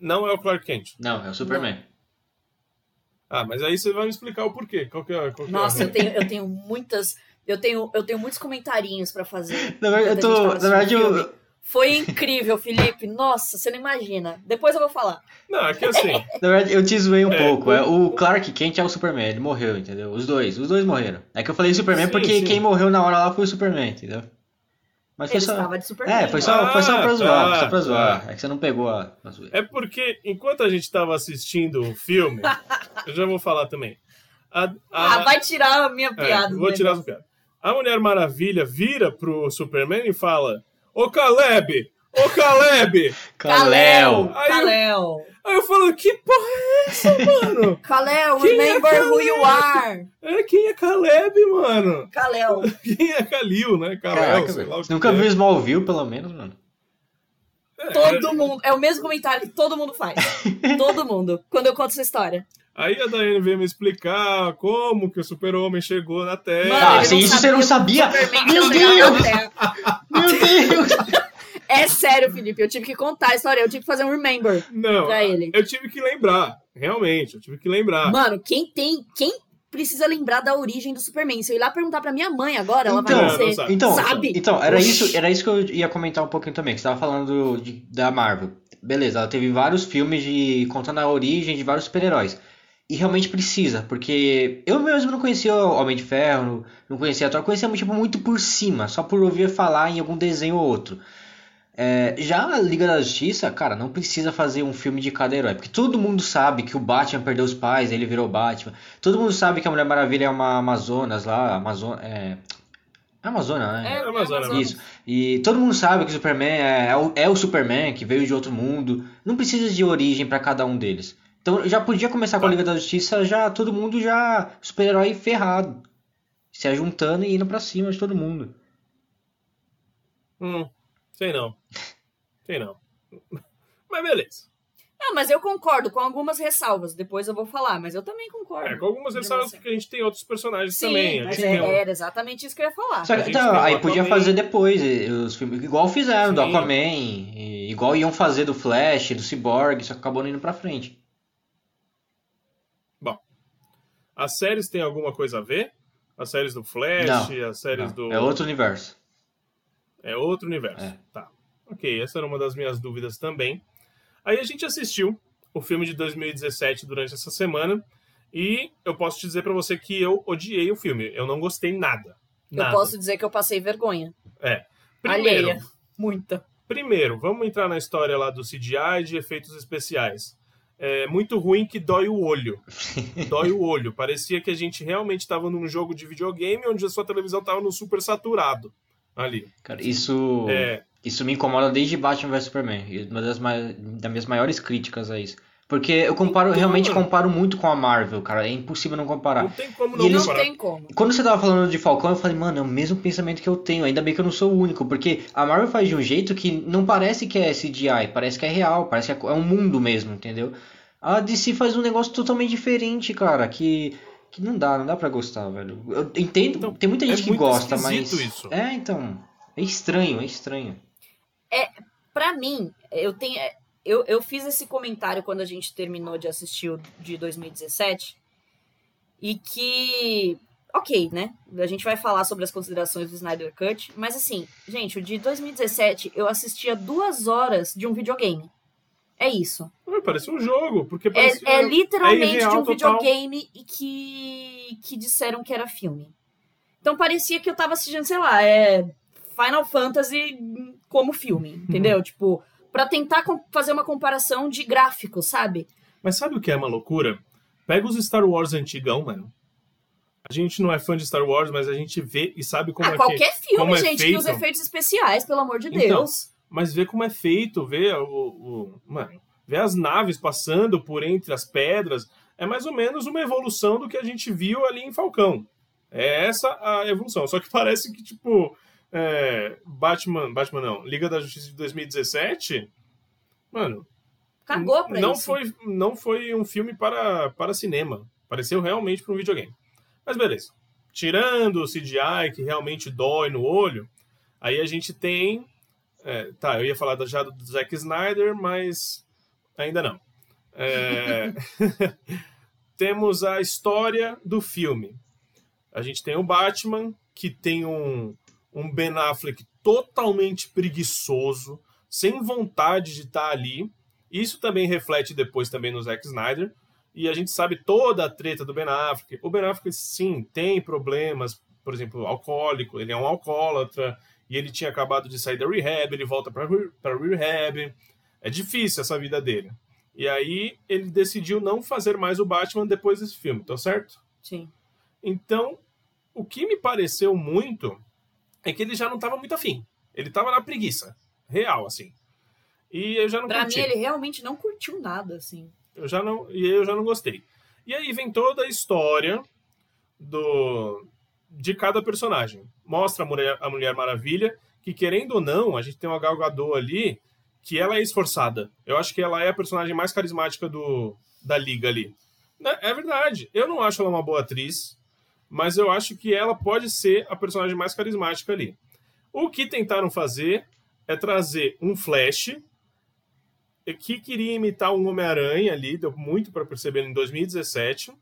Não é o Clark Kent. Não, é o Superman. Ah, mas aí você vai me explicar o porquê. Qual que é, qual que é a- Nossa, eu tenho, eu tenho muitas. Eu tenho, eu tenho muitos comentarinhos pra fazer. Na verdade, eu tô. Na verdade, eu. Foi incrível, Felipe. Nossa, você não imagina. Depois eu vou falar. Não, é que assim. Na verdade, eu te zoei um É, pouco. o- É, o Clark Kent é o Superman, ele morreu, entendeu? Os dois, os dois morreram. É que eu falei Superman Sim, porque sim. quem morreu na hora lá foi o Superman, entendeu? Mas foi Ele só. estava de Superman. É, foi só, foi só Ah, pra zoar, tá, só pra zoar. tá. É que você não pegou a, a zoeira. É porque enquanto a gente estava assistindo o filme, eu já vou falar também. A, a- Ah, vai tirar a minha é, piada. vou do tirar as negócio. piadas. A Mulher Maravilha vira pro Superman e fala: Ô Caleb! Ô Caleb! Kaléo! Aí Kalel. Aí eu falo: Que porra é essa, mano? Kalel, Quem é remember who Kal-El? you are. É, quem é Caleb, mano? Kalel. Quem é Kalil, né? Kalel, Caraca, sei lá que Nunca é. viu Smallville, pelo menos, mano. É, Todo mundo. É o mesmo comentário que todo mundo faz. todo mundo. Quando eu conto essa história. Aí a Daiane veio me explicar como que o super-homem chegou na Terra. Ah, ele se isso você não sabia? Meu Deus! Meu Deus! É sério, Felipe. Eu tive que contar a história. Eu tive que fazer um remember Não, pra ele. eu tive que lembrar. Realmente, eu tive que lembrar. Mano, quem tem. Quem precisa lembrar da origem do Superman? Se eu ir lá perguntar pra minha mãe agora, ela Então, vai não dizer. sabe. Então, Sabe? então era, isso, era isso que eu ia comentar um pouquinho também, que você tava falando de- da Marvel. Beleza, ela teve vários filmes de contando a origem de vários super-heróis. E realmente precisa, porque eu mesmo não conhecia o Homem de Ferro, não conhecia a Thor, conhecia tipo, muito por cima, só por ouvir falar em algum desenho ou outro. É, já a Liga da Justiça, cara, não precisa fazer um filme de cada herói, porque todo mundo sabe que o Batman perdeu os pais, ele virou Batman. Todo mundo sabe que a Mulher Maravilha é uma Amazonas lá, Amazon, é, Amazônia, né? É, Amazônia. Amazonas. Isso. E todo mundo sabe que o Superman é, é o, é o Superman que veio de outro mundo. Não precisa de origem pra cada um deles. Então já podia começar com a Liga da Justiça, já todo mundo já super-herói ferrado. Se ajuntando e indo pra cima de todo mundo. Hum, sei não. Sei não. Mas beleza. Não, mas eu concordo com algumas ressalvas. Depois eu vou falar, mas eu também concordo. É, com algumas ressalvas você. que a gente tem outros personagens Sim, também. Mas é- um- era exatamente isso que eu ia falar. Só que, então, aí podia Aquaman. fazer depois, e- os filmes, igual fizeram do Sim. Aquaman, e- igual iam fazer do Flash, do Cyborg, só que acabou não indo pra frente. As séries têm alguma coisa a ver? As séries do Flash, Não, as séries Não, do. É outro universo. É outro universo. É. Tá. Ok, essa era uma das minhas dúvidas também. Aí a gente assistiu o filme de 2017 durante essa semana. E eu posso te dizer pra você que eu odiei o filme. Eu não gostei nada. Eu Nada. posso dizer que eu passei vergonha. Primeiro, Alheia. Muita. primeiro, vamos entrar na história lá do CGI e de efeitos especiais. É muito ruim que dói o olho. Dói o olho. Parecia que a gente realmente estava num jogo de videogame onde a sua televisão estava no super saturado ali. Cara, isso, É, isso me incomoda desde Batman vs Superman. Uma das, mai- das minhas maiores críticas a isso. Porque eu comparo, Então, realmente mano. comparo muito com a Marvel, cara. É impossível não comparar. não tem como E não eles- Não tem como. Quando você tava falando de Falcão, eu falei, mano, é o mesmo pensamento que eu tenho. Ainda bem que eu não sou o único, porque a Marvel faz de um jeito que não parece que é CGI, parece que é real, parece que é um mundo mesmo, entendeu? A DC faz um negócio totalmente diferente, cara, que, que não dá, não dá pra gostar, velho. Eu entendo, Então, tem muita é gente que muito gosta, mas. isso. É, então. É estranho, é estranho. Pra mim, eu tenho. Eu, eu fiz esse comentário quando a gente terminou de assistir o de 2017. E que. Ok, né? A gente vai falar sobre as considerações do Snyder Cut. Mas assim, gente, o de 2017 eu assistia duas horas de um videogame. É isso. Ah, Parecia um jogo, porque parecia... É, é literalmente irreal de um total. videogame e que, que disseram que era filme. Então parecia que eu tava assistindo, sei lá, é Final Fantasy como filme, Uhum. entendeu? Tipo, pra tentar fazer uma comparação de gráfico, sabe? Mas sabe o que é uma loucura? Pega os Star Wars antigão, mano. A gente não é fã de Star Wars, mas a gente vê e sabe como ah, é que... qualquer filme, como é gente, que os feito. efeitos especiais, pelo amor de Então, Deus. Mas vê como é feito, vê o, o- Mano, vê as naves passando por entre as pedras. É mais ou menos uma evolução do que a gente viu ali em Falcão. É essa a evolução. Só que parece que, tipo, é, Batman. Batman não. Liga da Justiça de 2017. Mano, Cagou pra não isso. foi Não foi um filme para, para cinema. Pareceu realmente para um videogame. Mas beleza. Tirando o CGI, que realmente dói no olho, aí a gente tem. é, tá, eu ia falar da- já do Zack Snyder, mas ainda não. É, temos a história do filme. A gente tem o Batman, que tem um, um Ben Affleck totalmente preguiçoso, sem vontade de estar ali. Isso também reflete depois também no Zack Snyder. E a gente sabe toda a treta do Ben Affleck. O Ben Affleck, sim, tem problemas, por exemplo, alcoólico, ele é um alcoólatra, e ele tinha acabado de sair da rehab, ele volta para rehab. É difícil essa vida dele. E aí ele decidiu não fazer mais o Batman depois desse filme, tá certo? Sim. Então, o que me pareceu muito é que ele já não estava muito afim. Ele estava na preguiça. Real, assim. E eu já não Pra curti. mim, ele realmente não curtiu nada, assim. Eu já não, e eu já não gostei. E aí vem toda a história do de cada personagem. Mostra a Mulher, a Mulher Maravilha, que querendo ou não, a gente tem uma Gal Gadot ali, que ela é esforçada. Eu acho que ela é a personagem mais carismática do, da liga ali. Né? É verdade. Eu não acho ela uma boa atriz, mas eu acho que ela pode ser a personagem mais carismática ali. O que tentaram fazer é trazer um Flash que queria imitar um Homem-Aranha ali, deu muito para perceber em 2017,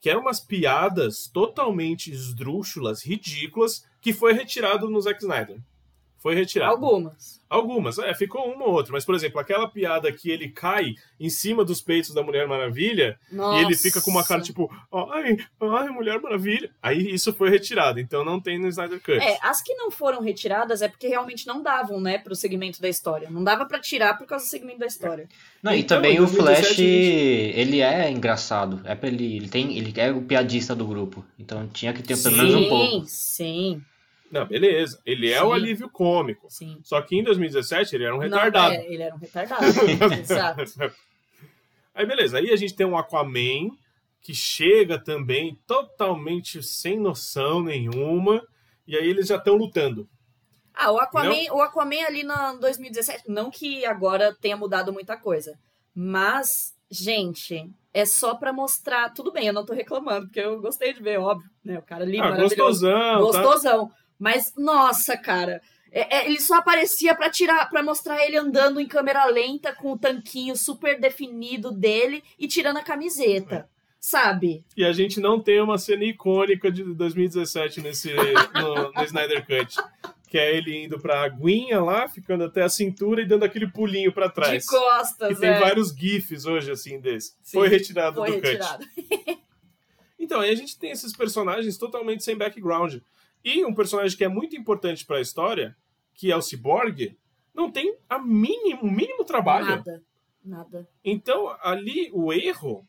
que eram umas piadas totalmente esdrúxulas, ridículas, que foi retirado no Zack Snyder. Foi retirado. Algumas. Algumas, é, ficou uma ou outra. Mas, por exemplo, aquela piada que ele cai em cima dos peitos da Mulher Maravilha Nossa. e ele fica com uma cara tipo, ai, ai, Mulher Maravilha. Aí isso foi retirado, então não tem no Snyder Cut. É, as que não foram retiradas é porque realmente não davam, né, pro segmento da história. Não dava pra tirar por causa do segmento da história. Não, e Então, também o 2017, Flash, ele é engraçado. É pra ele, ele tem, ele é o piadista do grupo. Então tinha que ter pelo menos um pouco. Sim, sim. Não, beleza. Ele é Sim. o alívio cômico. Sim. Só que em 2017 ele era um Não, retardado. é, ele era um retardado. Exato. Aí beleza, aí a gente tem um Aquaman que chega também totalmente sem noção nenhuma, e aí eles já estão lutando. Ah, o Aquaman, o Aquaman ali no 2017, não que agora tenha mudado muita coisa, mas, gente, é só pra mostrar, tudo bem, eu não tô reclamando, porque eu gostei de ver, óbvio, né, o cara ali, ah, maravilhoso, gostosão, tá? Mas, nossa, cara, é- é, ele só aparecia pra tirar, para mostrar ele andando em câmera lenta com o tanquinho super definido dele e tirando a camiseta, sabe? E a gente não tem uma cena icônica de 2017 nesse, no, no Snyder Cut. Que é ele indo pra aguinha lá, ficando até a cintura e dando aquele pulinho pra trás. De costas, E tem é. vários GIFs hoje, assim, desse. Sim, Foi retirado Foi do cut. retirado. Então, aí a gente tem esses personagens totalmente sem background. E um personagem que é muito importante pra história, que é o Cyborg, não tem a mínimo, o mínimo trabalho. Nada, nada. Então, ali, o erro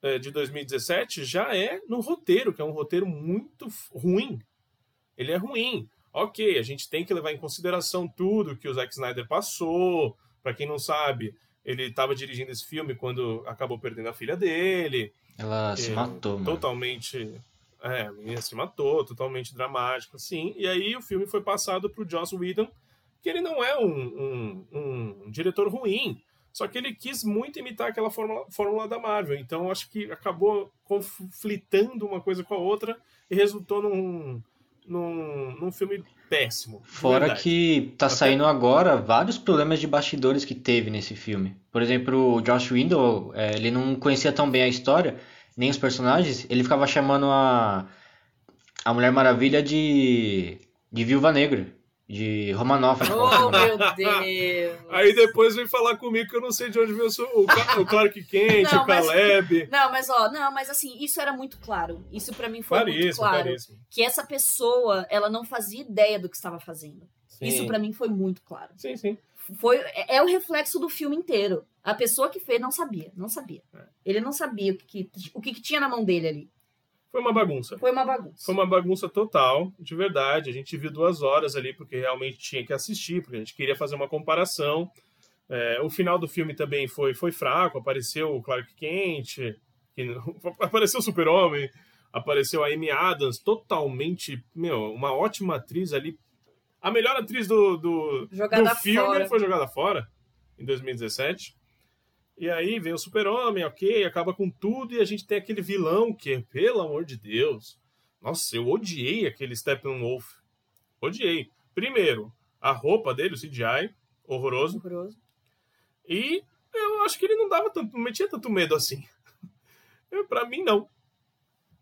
é, de 2017 já é no roteiro, que é um roteiro muito ruim. Ele é ruim. Ok, a gente tem que levar em consideração tudo que o Zack Snyder passou. Pra quem não sabe, ele estava dirigindo esse filme quando acabou perdendo a filha dele. Ela se É, matou, mano. Totalmente. É, a menina se matou, totalmente dramático, assim. E aí o filme foi passado pro Joss Whedon, que ele não é um, um, um diretor ruim. Só que ele quis muito imitar aquela fórmula, fórmula da Marvel. Então acho que acabou conflitando uma coisa com a outra e resultou num, num, num filme péssimo. Fora verdade. que tá Até- saindo agora vários problemas de bastidores que teve nesse filme. Por exemplo, o Josh Whedon, é, ele não conhecia tão bem a história, nem os personagens, ele ficava chamando a, a Mulher Maravilha de, de Viúva Negra, de Romanoff. Oh, meu Deus. Aí depois vem falar comigo que eu não sei de onde veio o, seu- o, Clark Kent, Não, o mas- Caleb. Não, mas ó, não, mas assim, isso era muito claro. Isso pra mim foi muito Claríssimo, claro. claríssimo. Que essa pessoa, ela não fazia ideia do que estava fazendo. Isso Sim. pra mim foi muito claro. Sim, sim. Foi, é, é o reflexo do filme inteiro. A pessoa que fez não sabia, não sabia. É. Ele não sabia o que, que- o que, que tinha na mão dele ali. Foi uma bagunça. Foi uma bagunça. Foi uma bagunça total, de verdade. A gente viu duas horas ali, porque realmente tinha que assistir, porque a gente queria fazer uma comparação. É, o final do filme também foi, foi fraco, apareceu o Clark Kent, que não- apareceu o Super-Homem, apareceu a Amy Adams, totalmente, meu, uma ótima atriz ali. A melhor atriz do, do, do filme fora. foi jogada fora, em 2017. E aí vem o Super-Homem, ok, acaba com tudo, e a gente tem aquele vilão que, pelo amor de Deus, nossa, eu odiei aquele Steppenwolf. Odiei. Primeiro, a roupa dele, o CGI, horroroso. Horroroso. E eu acho que ele não dava tanto, não metia tanto medo assim. Pra mim, não.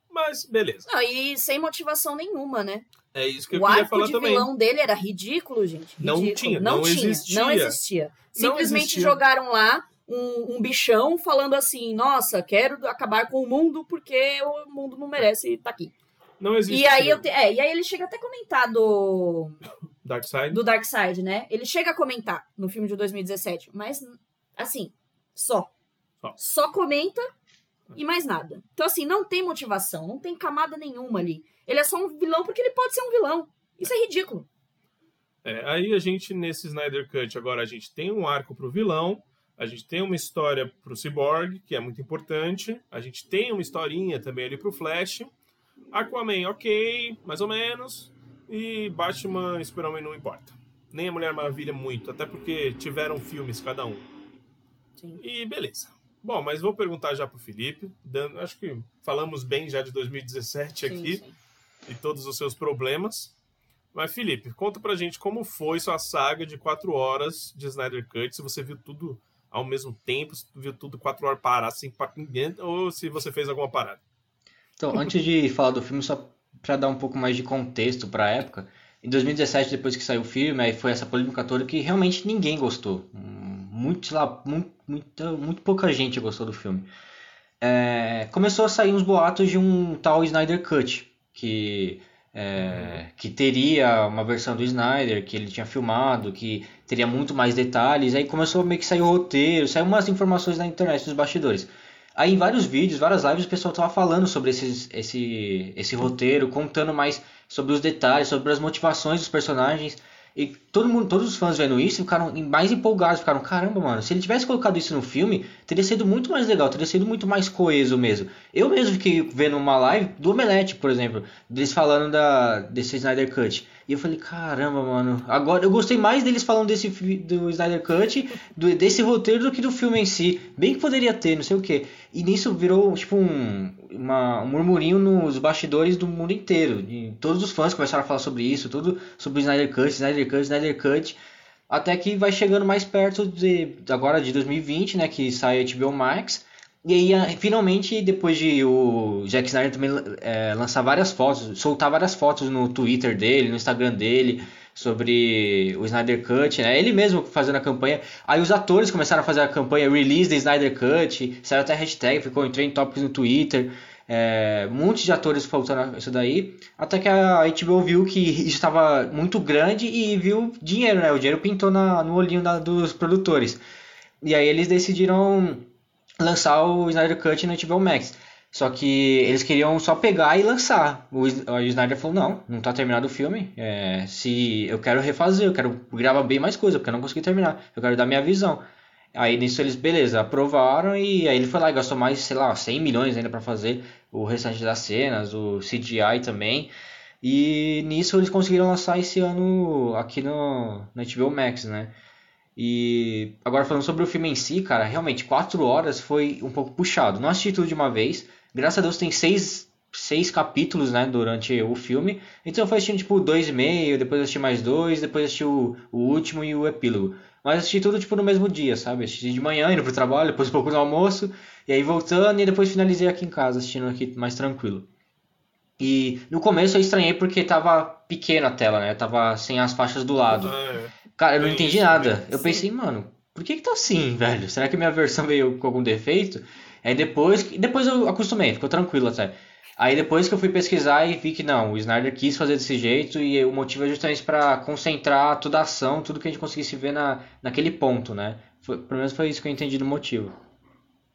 Mas, beleza. Não, e sem motivação nenhuma, né? É isso que eu o queria arco falar de também. vilão dele era ridículo, gente. Não Ridículo. tinha, não, não tinha, existia. não existia. Não Simplesmente existia. jogaram lá um, um bichão falando assim: nossa, quero acabar com o mundo porque o mundo não merece estar aqui. Não existe. E aí, eu te- é, e aí ele chega até a comentar do, Darkseid. do Darkseid, né? Ele chega a comentar no filme de 2017, mas assim, só. Só. Só comenta e mais nada. Então, assim, não tem motivação, não tem camada nenhuma ali. Ele é só um vilão porque ele pode ser um vilão. Isso é ridículo. É, aí a gente, nesse Snyder Cut, agora a gente tem um arco pro vilão, a gente tem uma história pro Cyborg, que é muito importante, a gente tem uma historinha também ali pro Flash, Aquaman, ok, mais ou menos, e Batman e Super-Homem não importa. Nem a Mulher Maravilha muito, até porque tiveram filmes cada um. Sim. E beleza. Bom, mas vou perguntar já pro Felipe, dando, acho que falamos bem já de 2017 aqui Sim, sim. E todos os seus problemas. Mas, Felipe, conta pra gente como foi sua saga de quatro horas de Snyder Cut, se você viu tudo ao mesmo tempo, se viu tudo quatro horas paradas sem parar ninguém, ou se você fez alguma parada. Então, antes de falar do filme, só pra dar um pouco mais de contexto pra época, em 2017, depois que saiu o filme, aí foi essa polêmica toda que realmente ninguém gostou. Muito, lá, muito, muito pouca gente gostou do filme. É, começou a sair uns boatos de um tal Snyder Cut, que, é, que teria uma versão do Snyder, que ele tinha filmado, que teria muito mais detalhes. Aí começou a meio que sair o roteiro, saiu umas informações na internet dos bastidores. Aí em vários vídeos, várias lives, o pessoal tava falando sobre esses, esse, esse roteiro, contando mais sobre os detalhes, sobre as motivações dos personagens. E todo mundo, todos os fãs vendo isso ficaram mais empolgados, ficaram, caramba, mano, se ele tivesse colocado isso no filme, teria sido muito mais legal, teria sido muito mais coeso mesmo. Eu mesmo fiquei vendo uma live do Omelete, por exemplo, deles falando da, desse Snyder Cut. E eu falei, caramba, mano, agora eu gostei mais deles falando desse do Snyder Cut, do, desse roteiro do que do filme em si. Bem que poderia ter, não sei o que. E nisso virou tipo um, uma, um murmurinho nos bastidores do mundo inteiro. E todos os fãs começaram a falar sobre isso, tudo sobre o Snyder Cut, Snyder Cut, Snyder Cut. Até que vai chegando mais perto de agora de 2020, né, que sai a HBO Max. E aí, finalmente, depois de o Jack Snyder também é, lançar várias fotos, soltar várias fotos no Twitter dele, no Instagram dele, sobre o Snyder Cut, né? Ele mesmo fazendo a campanha. Aí os atores começaram a fazer a campanha Release the Snyder Cut, saiu até hashtag, ficou em trend topics no Twitter. É, um monte de atores faltando isso daí, até que a HBO viu que isso estava muito grande e viu dinheiro, né? O dinheiro pintou na, no olhinho da, dos produtores. E aí eles decidiram lançar o Snyder Cut no HBO Max. Só que eles queriam só pegar e lançar. O, Snyder falou, não, não tá terminado o filme. É, se eu quero refazer, eu quero gravar bem mais coisa, porque eu não consegui terminar. Eu quero dar minha visão. Aí nisso eles, beleza, aprovaram e aí ele foi lá e gastou mais, sei lá, 100 milhões ainda para fazer o restante das cenas, o CGI também. E nisso eles conseguiram lançar esse ano aqui no, no HBO Max, né? E agora falando sobre o filme em si, cara, realmente 4 horas foi um pouco puxado. Não assisti tudo de uma vez. Graças a Deus tem seis, seis capítulos, né, durante o filme. Então eu fui assistindo tipo dois e meio, depois assisti mais dois, depois assisti o, o último e o epílogo. Mas assisti tudo tipo no mesmo dia, sabe? Assisti de manhã, indo pro trabalho, depois um pouco no almoço, e aí voltando e depois finalizei aqui em casa, assistindo aqui mais tranquilo. E no começo eu estranhei porque tava pequena a tela, né? Tava sem as faixas do lado. É. Cara, eu não entendi nada. Eu pensei, mano, por que que tá assim, velho? Será que minha versão veio com algum defeito? Aí depois, depois eu acostumei, ficou tranquilo até. Aí depois que eu fui pesquisar e vi que não, o Snyder quis fazer desse jeito e o motivo é justamente para concentrar toda a ação, tudo que a gente conseguisse ver na, naquele ponto, né? Foi, pelo menos foi isso que eu entendi do motivo.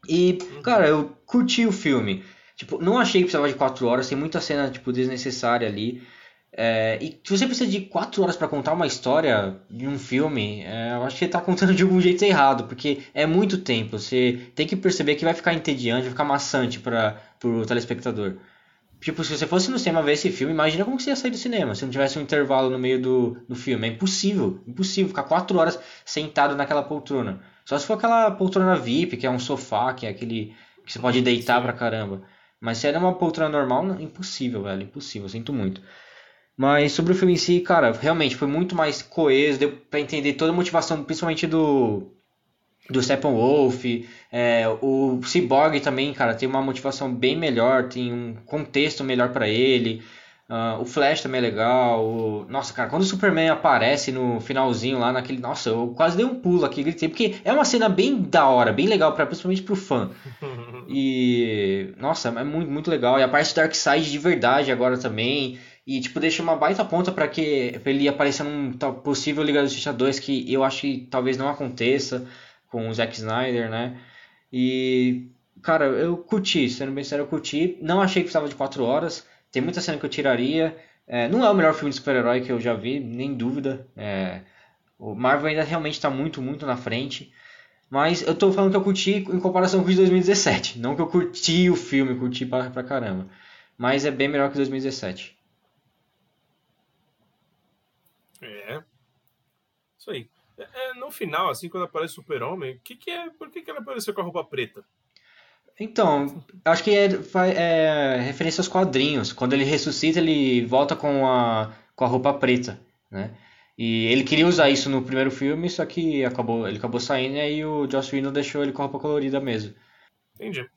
E, cara, eu curti o filme. Tipo, não achei que precisava de 4 horas, tem muita cena, tipo, desnecessária ali. É, e se você precisa de 4 horas para contar uma história de um filme, é, eu acho que você tá contando de algum jeito errado, porque é muito tempo. Você tem que perceber que vai ficar entediante, vai ficar maçante para o telespectador. Tipo, se você fosse no cinema ver esse filme, imagina como você ia sair do cinema se não tivesse um intervalo no meio do, do filme. É impossível, impossível ficar 4 horas sentado naquela poltrona. Só se for aquela poltrona VIP, que é um sofá, que é aquele que você pode deitar pra caramba. Mas se era uma poltrona normal, não, impossível, velho, impossível, sinto muito. Mas sobre o filme em si, cara, realmente foi muito mais coeso, deu pra entender toda a motivação, principalmente do do Steppenwolf, é, o Cyborg também, cara, tem uma motivação bem melhor, tem um contexto melhor para ele. Uh, o Flash também é legal. O... Nossa, cara, quando o Superman aparece no finalzinho lá naquele. Nossa, eu quase dei um pulo aqui, gritei, porque é uma cena bem da hora, bem legal, pra, principalmente pro fã. E. Nossa, é muito, muito legal. E a parte do Darkseid de verdade agora também. E, tipo, deixa uma baita ponta para que pra ele aparecer num possível Liga da Justiça 2 que eu acho que talvez não aconteça com o Zack Snyder, né? E, cara, eu curti, sendo bem sério, eu curti. Não achei que precisava de 4 horas. Tem muita cena que eu tiraria. É, não é o melhor filme de super-herói que eu já vi, nem dúvida. É, o Marvel ainda realmente está muito, muito na frente. Mas eu tô falando que eu curti em comparação com o de 2017. Não que eu curti o filme, curti pra, pra caramba. Mas é bem melhor que 2017. É. Isso aí. É, é, no final, assim, quando aparece o Super-Homem, que que é, por que, que ele apareceu com a roupa preta? Então, acho que é, é, referência aos quadrinhos. Quando ele ressuscita, ele volta com a, com a roupa preta, né? E ele queria usar isso no primeiro filme, só que acabou, ele acabou saindo e aí o Joss Whedon deixou ele com a roupa colorida mesmo. Entendi.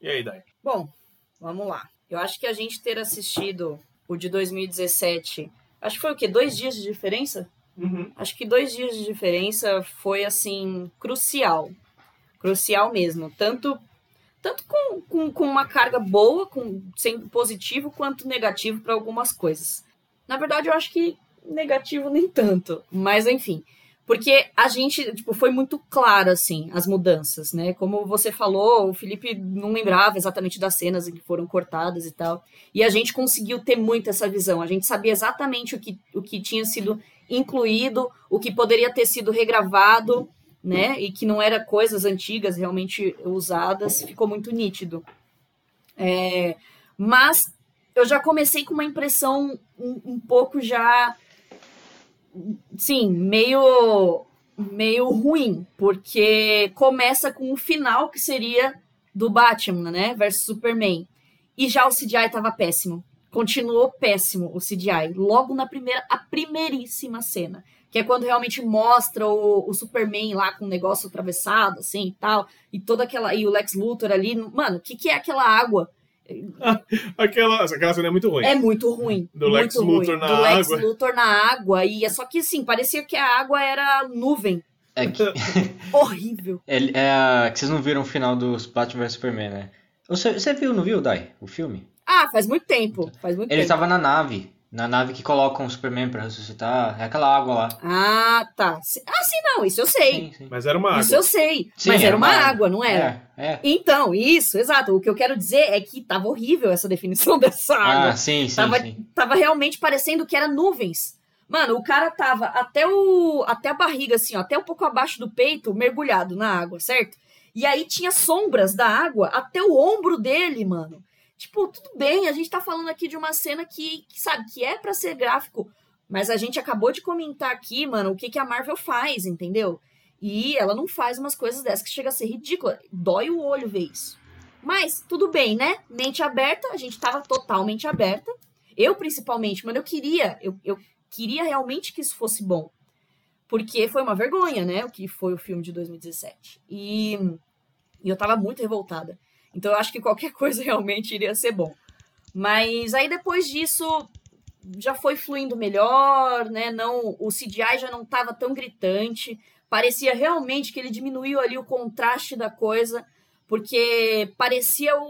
E aí, Dai? Bom, vamos lá. Eu acho que a gente ter assistido o de 2017, acho que foi o quê? Dois dias de diferença? Uhum. Acho que dois dias de diferença foi, assim, crucial. Crucial mesmo. Tanto, tanto com, com, com uma carga boa, com, sendo positivo, quanto negativo para algumas coisas. Na verdade, eu acho que negativo nem tanto. Mas, enfim. Porque a gente, tipo, foi muito claro, assim, as mudanças, né? Como você falou, o Felipe não lembrava exatamente das cenas que foram cortadas e tal. E a gente conseguiu ter muito essa visão. A gente sabia exatamente o que, o que tinha sido incluído, o que poderia ter sido regravado, né? E que não era coisas antigas realmente usadas. Ficou muito nítido. É, mas eu já comecei com uma impressão um, um pouco já sim, meio meio ruim, porque começa com o final que seria do Batman, né, versus Superman. E já o CGI tava péssimo. Continuou péssimo o CGI. Logo na primeira, a primeiríssima cena. Que é quando realmente mostra o, o Superman lá com o negócio atravessado, assim e tal. E toda aquela. E o Lex Luthor ali. Mano, o que, que é aquela água? Aquela, aquela cena é muito ruim. É muito ruim. Do muito Lex Luthor ruim. na Do água. Lex Luthor na água. E é só que assim, parecia que a água era nuvem. É que, Horrível. ele- é a- que vocês não viram o final dos Batman vs Superman, né? Você, você viu, não viu, Dai? O filme? Ah, faz muito tempo. Faz muito Ele tempo. tava na nave. Na nave que colocam o Superman pra ressuscitar. É aquela água lá. Ah, tá. Ah, sim, não, isso eu sei. Sim, sim. Mas era uma Isso água. eu sei. Sim, mas era uma água, não era? É, é. Então, isso, exato. O que eu quero dizer é que tava horrível essa definição dessa água. Ah, sim, sim, tava, sim. tava realmente parecendo que era nuvens. Mano, o cara tava até o até a barriga assim, ó, até um pouco abaixo do peito, mergulhado na água, certo? E aí tinha sombras da água até o ombro dele, mano. Tipo, tudo bem, a gente tá falando aqui de uma cena que, que, sabe, que é pra ser gráfico, mas a gente acabou de comentar aqui, mano, o que, que a Marvel faz, entendeu? E ela não faz umas coisas dessas que chega a ser ridícula. Dói o olho ver isso. Mas, tudo bem, né? Mente aberta, a gente tava totalmente aberta. Eu, principalmente, mano, eu queria, eu, eu queria realmente que isso fosse bom. Porque foi uma vergonha, né? O que foi o filme de 2017. E, e eu tava muito revoltada. Então eu acho que qualquer coisa realmente iria ser bom. Mas aí depois disso já foi fluindo melhor, né? Não, o CGI já não tava tão gritante. Parecia realmente que ele diminuiu ali o contraste da coisa, porque parecia o-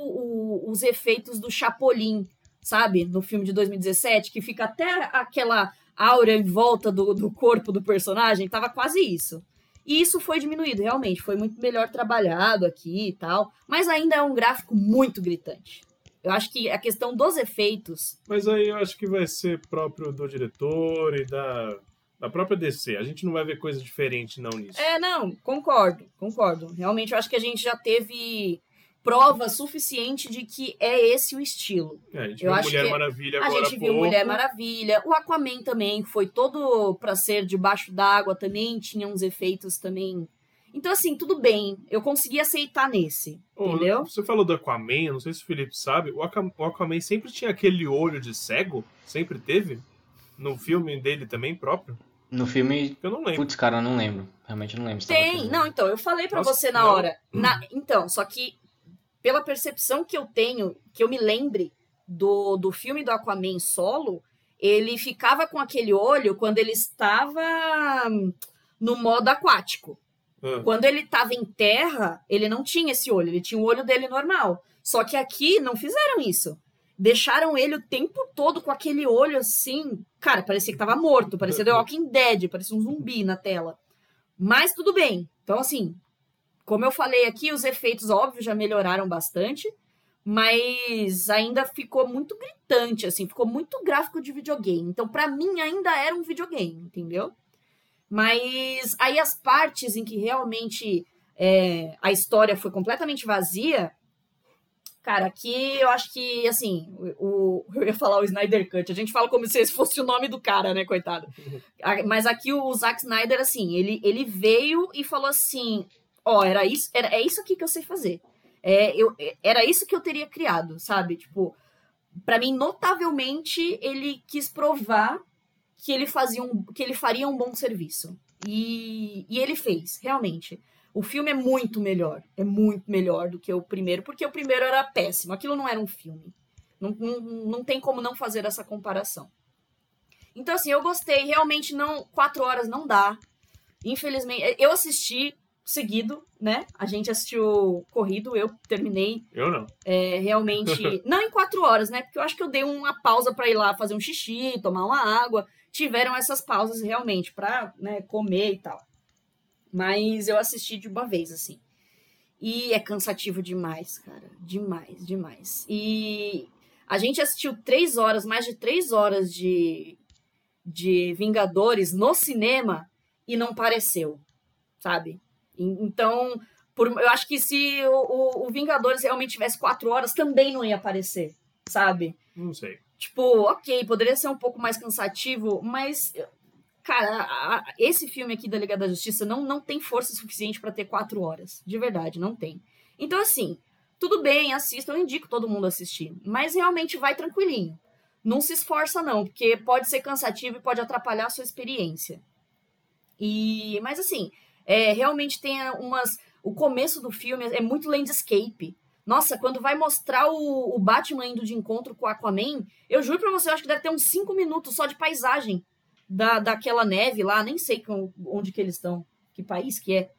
o- os efeitos do Chapolin, sabe? No filme de 2017, que fica até aquela aura em volta do, do corpo do personagem, tava quase isso. E isso foi diminuído, realmente, foi muito melhor trabalhado aqui e tal, mas ainda é um gráfico muito gritante. Eu acho que a questão dos efeitos Mas aí eu acho que vai ser próprio do diretor e da, da própria DC. A gente não vai ver coisa diferente não nisso. É, não, concordo, concordo. Realmente eu acho que a gente já teve prova suficiente de que é esse o estilo. É, a gente Eu viu acho Mulher que Maravilha A agora gente há viu pouco. Mulher Maravilha, o Aquaman também foi todo pra ser debaixo d'água também, tinha uns efeitos também. Então assim, tudo bem, eu consegui aceitar nesse, Ô, entendeu? Você falou do Aquaman, não sei se o Felipe sabe, o Aqua- o Aquaman sempre tinha aquele olho de cego? Sempre teve? No filme dele também próprio? No filme. Eu não lembro. Putz, cara, eu não lembro. Realmente não lembro. Tem, não, então, eu falei pra Nossa, você na não. hora. Na- então, só que pela percepção que eu tenho, que eu me lembre do, do filme do Aquaman solo, ele ficava com aquele olho quando ele estava hum, no modo aquático. Ah, Quando ele estava em terra, ele não tinha esse olho, ele tinha o olho dele normal. Só que aqui não fizeram isso. Deixaram ele o tempo todo com aquele olho assim. Cara, parecia que tava morto, parecia The Walking Dead, parecia um zumbi na tela. Mas tudo bem. Então, assim, como eu falei aqui, os efeitos, óbvio, já melhoraram bastante. Mas ainda ficou muito gritante, assim, ficou muito gráfico de videogame. Então, pra mim, ainda era um videogame, entendeu? Mas aí as partes em que realmente é, a história foi completamente vazia, cara, aqui eu acho que, assim, o, eu ia falar o Snyder Cut, a gente fala como se esse fosse o nome do cara, né, coitado. Mas aqui o Zack Snyder, assim, ele, ele veio e falou assim, ó, era isso, era, é isso aqui que eu sei fazer. É, eu, é- era isso que eu teria criado, sabe? Tipo, pra mim, notavelmente, ele quis provar que ele fazia um, que ele faria um bom serviço. E, e ele fez, realmente. O filme é muito melhor. É muito melhor do que o primeiro, porque o primeiro era péssimo. Aquilo não era um filme. Não, não, não tem como não fazer essa comparação. Então, assim, eu gostei. Realmente, não. Quatro horas não dá. Infelizmente. Eu assisti seguido, né? A gente assistiu corrido, eu terminei eu não. é, realmente. não em quatro horas, né? Porque eu acho que eu dei uma pausa pra ir lá fazer um xixi, tomar uma água. Tiveram essas pausas realmente pra né, comer e tal. Mas eu assisti de uma vez, assim. E é cansativo demais, cara. Demais, demais. E a gente assistiu três horas, mais de três horas de, de Vingadores no cinema e não pareceu, sabe? Então, por, eu acho que se o, o, o, Vingadores realmente tivesse quatro horas, também não ia aparecer, sabe? Não sei. Tipo, ok, poderia ser um pouco mais cansativo, mas Cara, a, a, esse filme aqui da Liga da Justiça não, não tem força suficiente para ter quatro horas. De verdade, não tem. Então, assim, tudo bem, assista, eu indico todo mundo assistir. Mas realmente vai tranquilinho. Não se esforça, não, porque pode ser cansativo e pode atrapalhar a sua experiência. E, mas assim, é, realmente tem umas. O começo do filme é muito landscape. Nossa, quando vai mostrar o, o Batman indo de encontro com o Aquaman, eu juro pra você, eu acho que deve ter uns cinco minutos só de paisagem da, daquela neve lá, nem sei onde que eles estão, que país que é.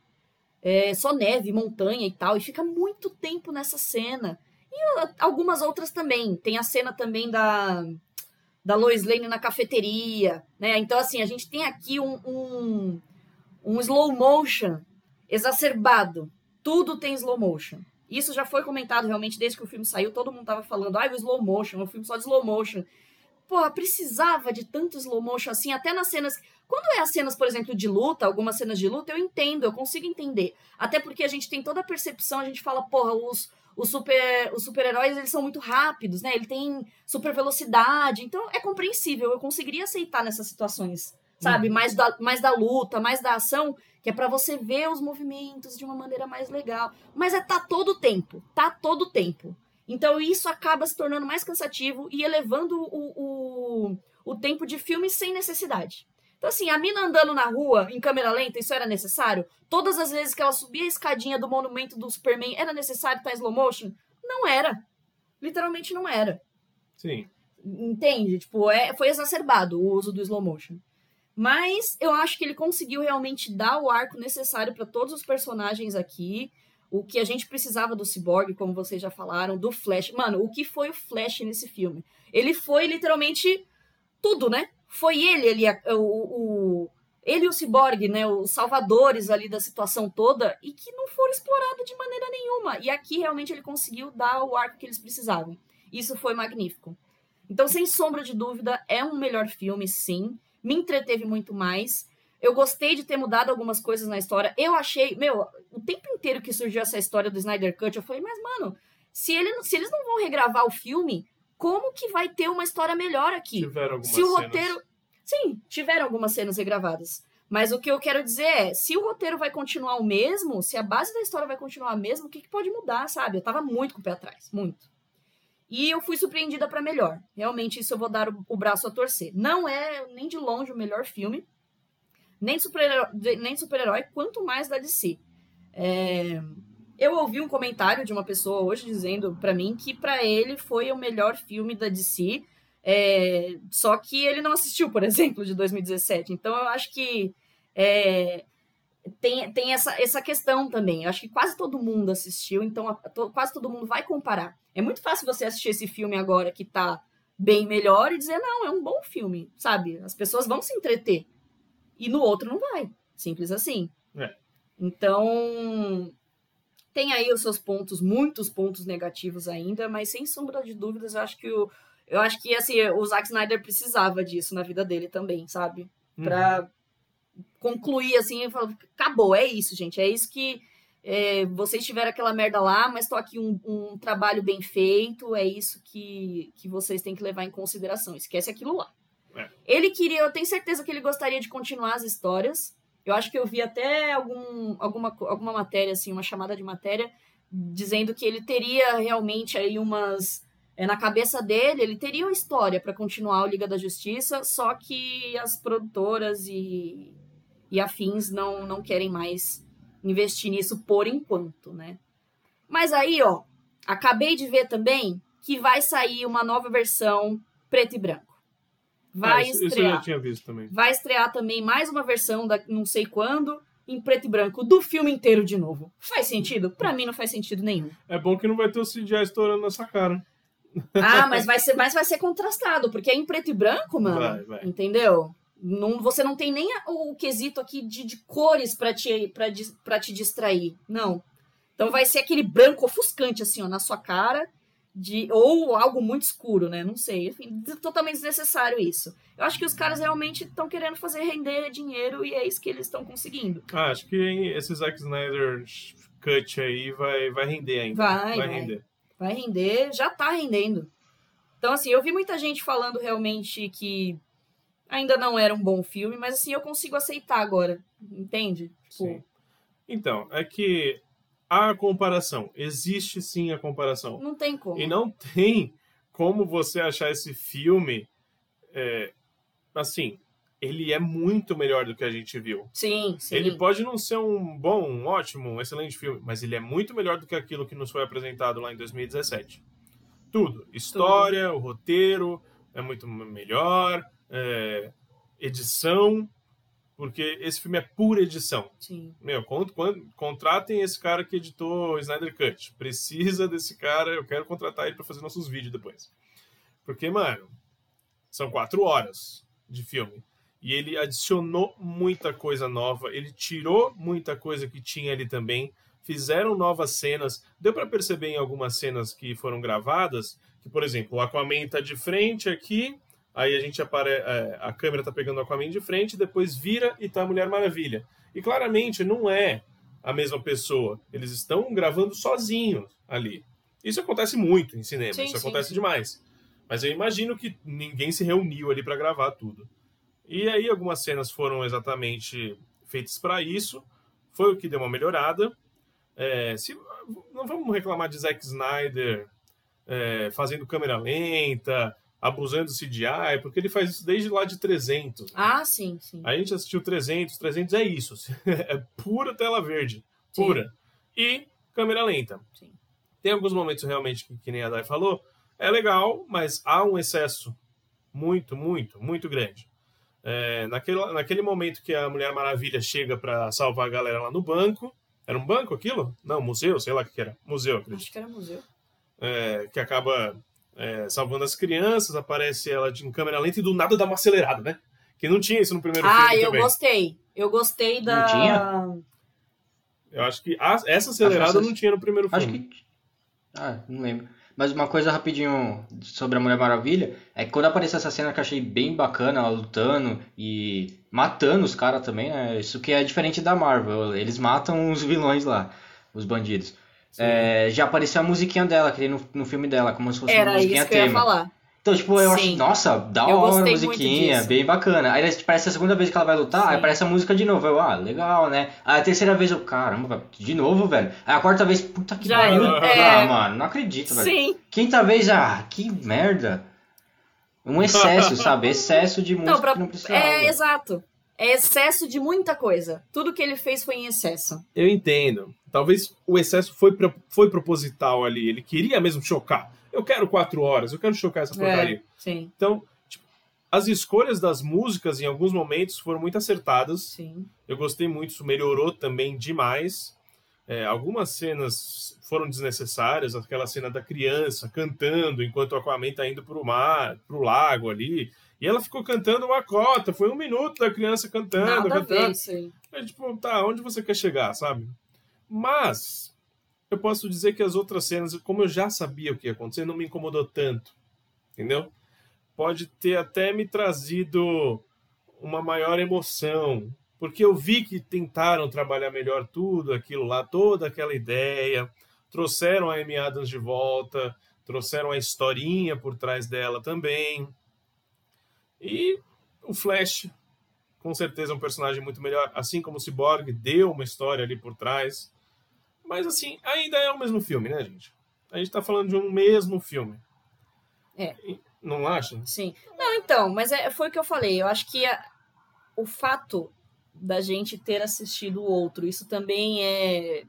É só neve, montanha e tal, e fica muito tempo nessa cena. E algumas outras também. Tem a cena também da, da Lois Lane na cafeteria, né? Então, assim, a gente tem aqui um, um, um slow motion exacerbado. Tudo tem slow motion. Isso já foi comentado realmente desde que o filme saiu. Todo mundo tava falando, ai, ah, o slow motion, o filme só de slow motion porra, precisava de tanto slow motion assim, até nas cenas. Quando é as cenas, por exemplo, de luta, algumas cenas de luta, eu entendo, eu consigo entender. Até porque a gente tem toda a percepção, a gente fala, porra, os, os super os super-heróis, eles são muito rápidos, né? Ele tem super velocidade, então é compreensível, eu conseguiria aceitar nessas situações, sabe? Uhum. Mais, da, mais da luta, mais da ação, que é para você ver os movimentos de uma maneira mais legal. Mas é tá todo o tempo, tá todo o tempo. Então isso acaba se tornando mais cansativo e elevando o, o, o tempo de filme sem necessidade. Então, assim, a mina andando na rua em câmera lenta, isso era necessário? Todas as vezes que ela subia a escadinha do monumento do Superman, era necessário estar em slow motion? Não era. Literalmente não era. Sim. Entende? Tipo, é, foi exacerbado o uso do slow motion. Mas eu acho que ele conseguiu realmente dar o arco necessário para todos os personagens aqui o que a gente precisava do Cyborg, como vocês já falaram, do Flash. Mano, o que foi o Flash nesse filme? Ele foi literalmente tudo, né? Foi ele, ele o, o, ele e o Cyborg, né? Os salvadores ali da situação toda e que não foram explorados de maneira nenhuma. E aqui realmente ele conseguiu dar o arco que eles precisavam. Isso foi magnífico. Então, sem sombra de dúvida, é um melhor filme, sim. Me entreteve muito mais. Eu gostei de ter mudado algumas coisas na história. Eu achei, meu, o tempo inteiro que surgiu essa história do Snyder Cut, eu falei, mas, mano, se, ele, se eles não vão regravar o filme, como que vai ter uma história melhor aqui? Tiveram algumas se o roteiro. Cenas. Sim, tiveram algumas cenas regravadas. Mas o que eu quero dizer é, se o roteiro vai continuar o mesmo, se a base da história vai continuar a mesma, o que, que pode mudar, sabe? Eu tava muito com o pé atrás, muito. E eu fui surpreendida para melhor. Realmente, isso eu vou dar o, o braço a torcer. Não é nem de longe o melhor filme, nem super-herói, nem super-herói quanto mais da DC. É, eu ouvi um comentário de uma pessoa hoje dizendo para mim que para ele foi o melhor filme da DC, é, só que ele não assistiu, por exemplo, de 2017. Então eu acho que é, tem, tem essa, essa questão também. Eu acho que quase todo mundo assistiu, então a, to, quase todo mundo vai comparar. É muito fácil você assistir esse filme agora que tá bem melhor e dizer, não, é um bom filme, sabe? As pessoas vão se entreter e no outro não vai. Simples assim. É. Então, tem aí os seus pontos, muitos pontos negativos ainda, mas sem sombra de dúvidas, eu acho que o. Eu acho que assim, o Zack Snyder precisava disso na vida dele também, sabe? Pra uhum. Concluir assim, acabou, é isso, gente. É isso que é, vocês tiveram aquela merda lá, mas tô aqui um, um, trabalho bem feito, é isso que, que vocês têm que levar em consideração. Esquece aquilo lá. É. Ele queria, eu tenho certeza que ele gostaria de continuar as histórias. Eu acho que eu vi até algum, alguma, alguma matéria, assim, uma chamada de matéria, dizendo que ele teria realmente aí umas. É, na cabeça dele, ele teria uma história para continuar o Liga da Justiça, só que as produtoras e, e afins não, não querem mais investir nisso por enquanto, né? Mas aí, ó, acabei de ver também que vai sair uma nova versão preto e branco. Vai ah, isso, estrear. Isso eu já tinha visto também. Vai estrear também mais uma versão da não sei quando, em preto e branco, do filme inteiro de novo. Faz sentido? Para mim não faz sentido nenhum. É bom que não vai ter o CGI estourando nessa cara. Ah, mas vai ser, mas vai ser contrastado, porque é em preto e branco, mano. Vai, vai. Entendeu? Não, você não tem nem o quesito aqui de, de cores para te, pra, te distrair. Não. Então vai ser aquele branco ofuscante, assim, ó, na sua cara. De, ou algo muito escuro, né? Não sei. Enfim, totalmente desnecessário isso. Eu acho que os caras realmente estão querendo fazer render dinheiro e é isso que eles estão conseguindo. Ah, acho que esse Zack Snyder cut aí vai, vai render ainda. Vai, vai. render. Vai render, já tá rendendo. Então, assim, eu vi muita gente falando realmente que ainda não era um bom filme, mas assim, eu consigo aceitar agora. Entende? Tipo, Sim. Então, é que há a comparação. Existe sim a comparação. não tem como. E não tem como você achar esse filme. é, assim, ele é muito melhor do que a gente viu. Sim, sim. Ele pode não ser um bom, um ótimo, um excelente filme, mas ele é muito melhor do que aquilo que nos foi apresentado lá em 2017. Tudo. História, o roteiro é muito melhor, é, edição, porque esse filme é pura edição. Sim. Meu, con- contratem esse cara que editou o Snyder Cut. Precisa desse cara, eu quero contratar ele pra fazer nossos vídeos depois. Porque, mano, são quatro horas de filme. E ele adicionou muita coisa nova, ele tirou muita coisa que tinha ali também. Fizeram novas cenas. Deu pra perceber em algumas cenas que foram gravadas que, por exemplo, o Aquaman tá de frente aqui, aí a gente apare... é, a câmera tá pegando o Aquaman de frente, depois vira e tá a Mulher Maravilha. E claramente não é a mesma pessoa. Eles estão gravando sozinhos ali. Isso acontece muito em cinema, Sim, isso sim, acontece sim. demais. Mas eu imagino que ninguém se reuniu ali para gravar tudo. E aí algumas cenas foram exatamente feitas para isso. Foi o que deu uma melhorada. É, se, não vamos reclamar de Zack Snyder é, fazendo câmera lenta, abusando do CGI, porque ele faz isso desde lá de 300. Ah, sim, sim. A gente assistiu 300, 300 é isso. É pura tela verde. Sim. Pura. E câmera lenta. Sim. Tem alguns momentos realmente que, que nem a Dai falou, é legal, mas há um excesso muito, muito, muito grande. É, naquele, naquele momento que a Mulher Maravilha chega para salvar a galera lá no banco, era um banco aquilo? Não, museu, sei lá o que que era. Museu, acredito Acho que era museu. é, que acaba é, salvando as crianças, aparece ela de- em câmera lenta e do nada dá uma acelerada, né? Que não tinha isso no primeiro Ah, filme eu também. gostei. Eu gostei da. tinha? Eu acho que a- essa acelerada Acho que não tinha no primeiro Acho filme. que. Ah, não lembro. Mas uma coisa rapidinho sobre a Mulher Maravilha é que quando apareceu essa cena que eu achei bem bacana, ela lutando e matando os caras também, né? Isso que é diferente da Marvel. Eles matam os vilões lá, os bandidos. É, já apareceu a musiquinha dela, que no, no filme dela, como se fosse uma Era musiquinha isso que eu ia tema. falar. Então, tipo, eu Sim. acho, nossa, da Eu hora a musiquinha, bem bacana. Aí tipo, parece a segunda vez que ela vai lutar, aí Sim. aparece a música de novo. Eu, ah, legal, né? Aí a terceira vez eu, caramba, de novo, velho. Aí a quarta vez, puta que pariu. é. Ah, mano, não acredito, velho. Sim. Quinta vez, ah, que merda. Um excesso, sabe? Excesso de música Não, pra... que não precisava. É, exato. É excesso de muita coisa. Tudo que ele fez foi em excesso. Eu entendo. Talvez o excesso foi, foi proposital ali. Ele queria mesmo chocar. Eu quero quatro horas, eu quero chocar essa porcaria. É, sim, Então, tipo, as escolhas das músicas em alguns momentos foram muito acertadas. sim. Eu gostei muito, isso melhorou também demais. É, algumas cenas foram desnecessárias, aquela cena da criança cantando enquanto o Aquaman tá indo pro mar, pro lago ali. E ela ficou cantando uma cota, foi um minuto da criança cantando, Nada a cantando. aí. É tipo, tá, onde você quer chegar, sabe? Mas eu posso dizer que as outras cenas, como eu já sabia o que ia acontecer, não me incomodou tanto. Entendeu? Pode ter até me trazido uma maior emoção. Porque eu vi que tentaram trabalhar melhor tudo, aquilo lá, toda aquela ideia. Trouxeram a Amy Adams de volta, trouxeram a historinha por trás dela também. E o Flash, com certeza, é um personagem muito melhor. Assim como o Cyborg, deu uma história ali por trás. Mas, assim, ainda é o mesmo filme, né, gente? A gente tá falando de um mesmo filme. É. Não acha? Sim. Não, então, mas é, foi o que eu falei. Eu acho que a- o fato da gente ter assistido o outro, isso também é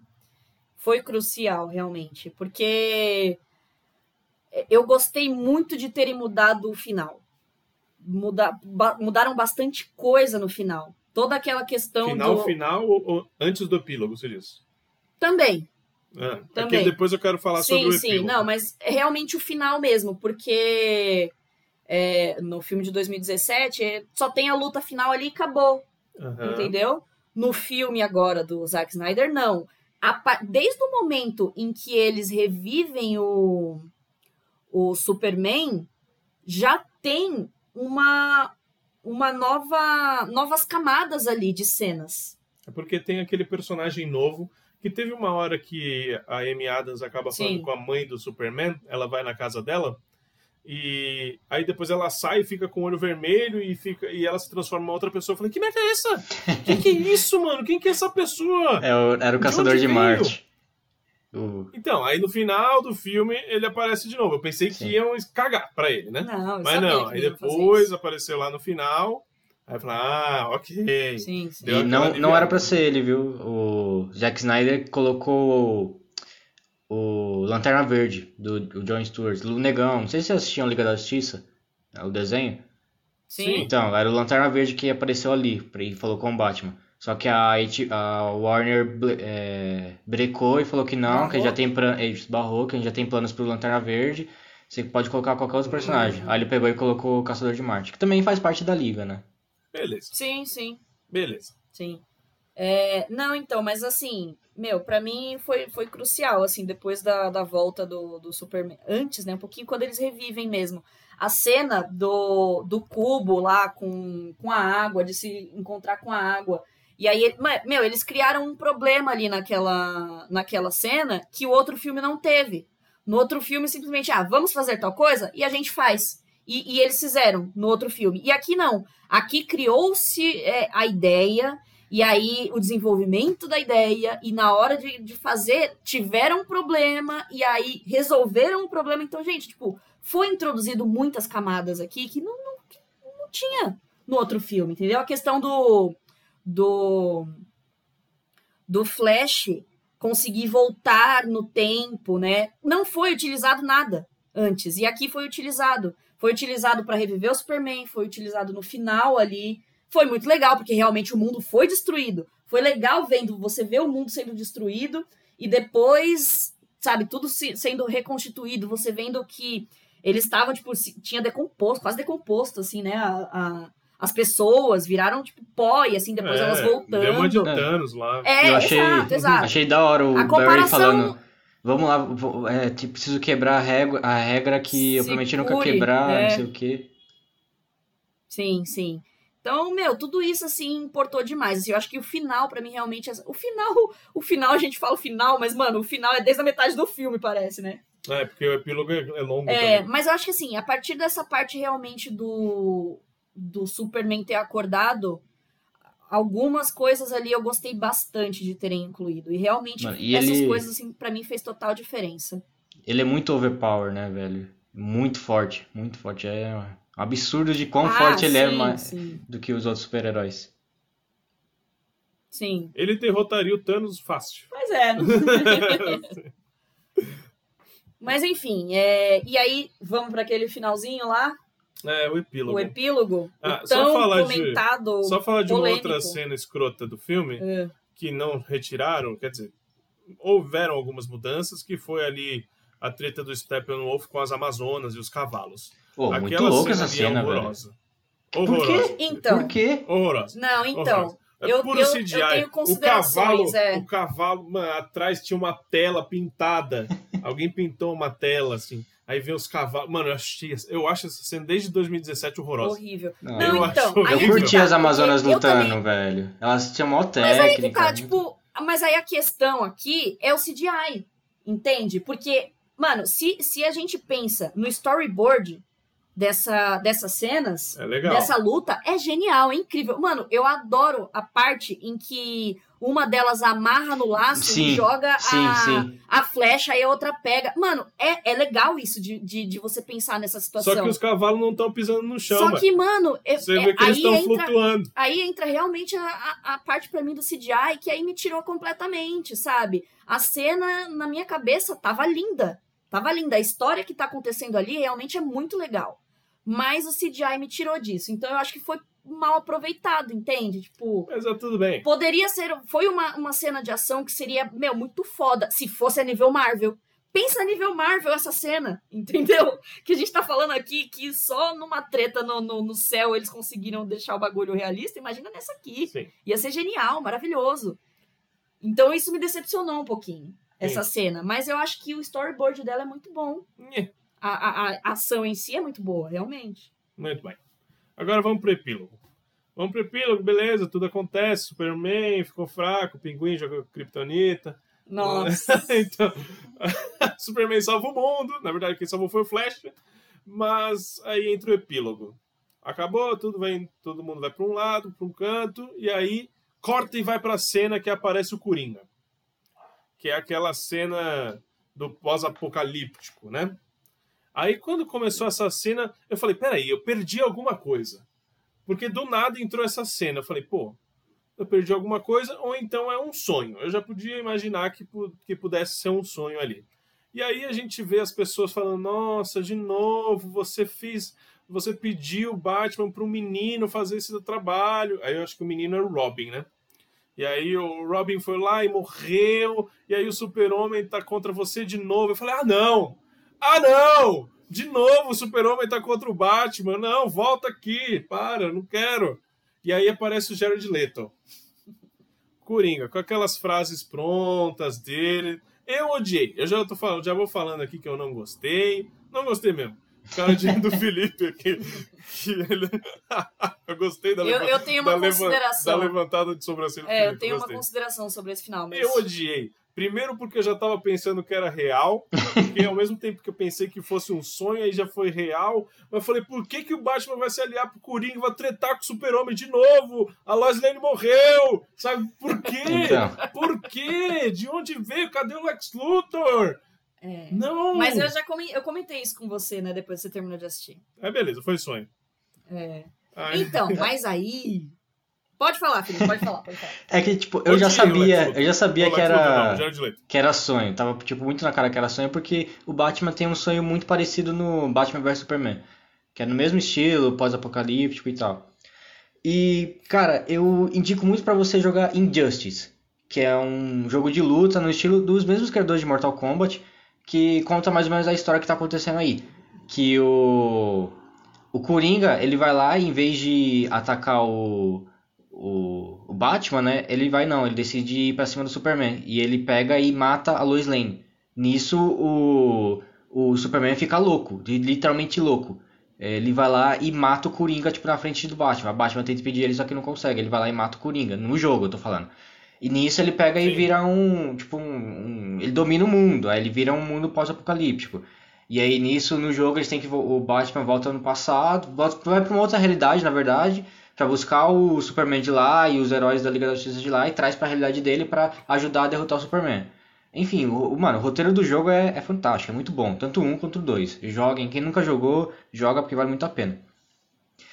foi crucial, realmente. Porque eu gostei muito de terem mudado o final. Muda, ba- mudaram bastante coisa no final. Toda aquela questão final, do. final ou, ou antes do epílogo, você diz? Também. É, porque Também. depois eu quero falar sobre Sim, o sim. epílogo. Não, mas é realmente o final mesmo, porque é, no filme de 2017, é, só tem a luta final ali e acabou. Aham. Entendeu? No filme agora do Zack Snyder, não. A desde o momento em que eles revivem o, o Superman, já tem uma, uma nova novas camadas ali de cenas. É porque tem aquele personagem novo que teve uma hora que a Amy Adams acaba falando Sim. com a mãe do Superman, ela vai na casa dela e aí depois ela sai e fica com o olho vermelho e fica e ela se transforma em outra pessoa. Eu falei, que merda é essa? Quem que é isso, mano? Quem que é essa pessoa? É, o- era o De Caçador de veio? Marte. O- Então, aí no final do filme ele aparece de novo. Eu pensei Sim. que iam cagar pra ele, né? Não, Mas não, aí depois apareceu lá no final. Aí eu falei, ah, ok. Sim, sim. E não, não era pra ser ele, viu? O Zack Snyder colocou o Lanterna Verde, do, do John Stewart, o Negão. Não sei se vocês assistiam Liga da Justiça, né, o desenho. Sim. Então, era o Lanterna Verde que apareceu ali, e falou com o Batman. Só que a, a Warner é, brecou e falou que não, que já tem plan- eles barrou, que a gente já tem planos pro Lanterna Verde. Você pode colocar qualquer outro personagem. Aí ele pegou e colocou o Caçador de Marte, que também faz parte da liga, né? Beleza, Sim, sim. beleza. Sim. É, não, então, mas assim, meu, pra mim foi, foi crucial, assim, depois da, da volta do, do Superman. Antes, né? Um pouquinho quando eles revivem mesmo. A cena do, do cubo lá com, com a água, de se encontrar com a água. E aí, meu, eles criaram um problema ali naquela, naquela cena que o outro filme não teve. No outro filme, simplesmente, ah, vamos fazer tal coisa? E a gente faz. E, e eles fizeram no outro filme. E aqui não. Aqui criou-se é, a ideia, e aí o desenvolvimento da ideia, e na hora de, de fazer, tiveram um problema, e aí resolveram o problema. Então, gente, tipo, foi introduzido muitas camadas aqui que não, não, não tinha no outro filme, entendeu? A questão do. Do. do Flash conseguir voltar no tempo, né? Não foi utilizado nada antes, e aqui foi utilizado. Foi utilizado para reviver o Superman, foi utilizado no final ali. Foi muito legal, porque realmente o mundo foi destruído. Foi legal vendo você ver o mundo sendo destruído e depois, sabe, tudo se- sendo reconstituído. Você vendo que eles estavam, tipo, tinha decomposto, quase decomposto, assim, né? A, a- as pessoas viraram, tipo, pó e assim, depois É, elas voltando. Deu uma de Thanos lá. É, eu achei, exato, exato. achei da hora o A Barry comparação- falando. Vamos lá, vou- é, tipo, preciso quebrar a regra, a regra que eu prometi nunca Segure, quebrar, é. não sei o quê. Sim, sim. Então, meu, tudo isso assim importou demais. Assim, eu acho que o final pra mim realmente é... o final, o final a gente fala o final, mas mano, o final é desde a metade do filme, parece, né? É, porque o epílogo é é longo É, também. mas eu acho que assim, a partir dessa parte realmente do do Superman ter acordado, algumas coisas ali eu gostei bastante de terem incluído e realmente Mano, e essas ele- coisas assim para mim fez total diferença. Ele é muito overpower, né, velho? Muito forte, muito forte. É um absurdo de quão Ah, forte ele é sim, mais sim, do que os outros super-heróis. sim. Ele derrotaria o Thanos fácil. Pois é. Mas enfim, é... e aí vamos para aquele finalzinho lá, É, o epílogo. o epílogo, Ah, o só tão falar de- comentado. Só falar de uma polêmico. outra cena escrota do filme É. que não retiraram, quer dizer, houveram algumas mudanças, que foi ali a treta do Steppenwolf com as Amazonas e os cavalos. Pô, muito Aquela louca cena essa é cena, velho. horrorosa. Por Horrorosa. quê? Então, Por quê? Horrorosa. não, então, Horrorosa. É eu- puro eu- CGI. eu tenho o considerações, cavalo, é. o cavalo, mano, atrás tinha uma tela pintada. Alguém pintou uma tela assim. Aí vem os cavalos. Mano, eu achei, eu acho essa cena desde 2017 horrorosa. horrível. Não, Não, eu então, acho aí Eu curti tá, as Amazonas lutando, também- velho. Elas tinham mó Mas aí que técnica. tá, muito- tipo, mas aí a questão aqui é o CGI, entende? Porque, mano, se, se a gente pensa no storyboard dessa, dessas cenas, É dessa luta, é genial, é incrível. Mano, eu adoro a parte em que uma delas amarra no laço e Sim, joga Sim, a, sim. a flecha e a outra pega. Mano, é, é legal isso de, de, de você pensar nessa situação. Só que os cavalos não estão pisando no chão, Só mano. que, mano, é- Você é- vê que eles aí estão entra, flutuando. aí entra realmente a, a, a parte pra mim do CGI que aí me tirou completamente, sabe? A cena na minha cabeça tava linda. Tava linda. A história que tá acontecendo ali realmente é muito legal. Mas o CGI me tirou disso. Então eu acho que foi mal aproveitado, entende? Tipo, Mas é tudo bem. poderia ser. Foi uma, uma cena de ação que seria, meu, muito foda. Se fosse a nível Marvel. Pensa a nível Marvel essa cena, entendeu? Que a gente tá falando aqui que só numa treta no, no, no céu eles conseguiram deixar o bagulho realista. Imagina nessa aqui. Sim. Ia ser genial, maravilhoso. Então isso me decepcionou um pouquinho, essa cena. Mas eu acho que o storyboard dela é muito bom. Nhê. A, a, a ação em si é muito boa, realmente. Muito bem. Agora vamos pro epílogo. Vamos pro epílogo, beleza, tudo acontece. Superman ficou fraco, o pinguim jogou Kryptonita. Nossa. então, Superman salva o mundo. Na verdade, quem salvou foi o Flash. Mas aí entra o epílogo. Acabou, tudo vem, todo mundo vai para um lado, para um canto, e aí corta e vai para a cena que aparece o Coringa. Que é aquela cena do pós-apocalíptico, né? Aí quando começou essa cena, eu falei, peraí, eu perdi alguma coisa. Porque do nada entrou essa cena. Eu falei, pô, eu perdi alguma coisa, ou então é um sonho. Eu já podia imaginar que, que pudesse ser um sonho ali. E aí a gente vê as pessoas falando, nossa, de novo, você fez. Você pediu o Batman para um menino fazer esse trabalho. Aí eu acho que o menino é o Robin, né? E aí o Robin foi lá e morreu. E aí o Super-Homem tá contra você de novo. Eu falei, ah, não! Ah, não! De novo o Super-Homem tá contra o Batman. Não, volta aqui. Para, eu não quero. E aí aparece o Jared Leto. Coringa, com aquelas frases prontas dele. Eu odiei. Eu já, tô falando, já vou falando aqui que eu não gostei. Não gostei mesmo. Cara de, do Felipe aqui. Que ele... eu gostei da, Eu- leva- eu tenho uma da leva- consideração. da levantada de sobrancelha É, eu Felipe, tenho uma gostei. consideração sobre esse final, mas. Eu odiei. Primeiro porque eu já tava pensando que era real, porque ao mesmo tempo que eu pensei que fosse um sonho, aí já foi real. Mas eu falei, por que, que o Batman vai se aliar pro Coringa e vai tretar com o Super-Homem de novo? A Lois Lane morreu! Sabe por quê? Então. Por quê? De onde veio? Cadê o Lex Luthor? É. Não! Mas eu já eu comentei isso com você, né? Depois que você terminou de assistir. É, beleza, foi sonho. É. Ai, Então, mas aí. Pode falar, Felipe, pode falar, pode falar. É que, tipo, eu já sabia, eu já sabia que Lex Luthor não, era, que era sonho. Tava, tipo, muito na cara que era sonho, porque o Batman tem um sonho muito parecido no Batman vs Superman. Que é no mesmo estilo, pós-apocalíptico e tal. E, cara, eu indico muito pra você jogar Injustice, que é um jogo de luta no estilo dos mesmos criadores de Mortal Kombat, que conta mais ou menos a história que tá acontecendo aí. Que o o Coringa, ele vai lá e em vez de atacar o, o, o Batman, né? Ele vai não, ele decide ir pra cima do Superman. E ele pega e mata a Lois Lane. Nisso o, o Superman fica louco, li- literalmente louco. Ele vai lá e mata o Coringa, tipo, na frente do Batman. O Batman tenta impedir ele, só que não consegue. Ele vai lá e mata o Coringa. No jogo, eu tô falando. E nisso ele pega e Sim. vira um, tipo, um, um- Ele domina o mundo, aí ele vira um mundo pós-apocalíptico. E aí nisso, no jogo, eles têm que... O Batman volta no passado, volta, vai pra uma outra realidade, na verdade, pra buscar o Superman de lá e os heróis da Liga da Justiça de lá e traz pra realidade dele pra ajudar a derrotar o Superman. Enfim, o, mano, o roteiro do jogo é, é fantástico, é muito bom, tanto um quanto dois. Joguem, quem nunca jogou, joga porque vale muito a pena.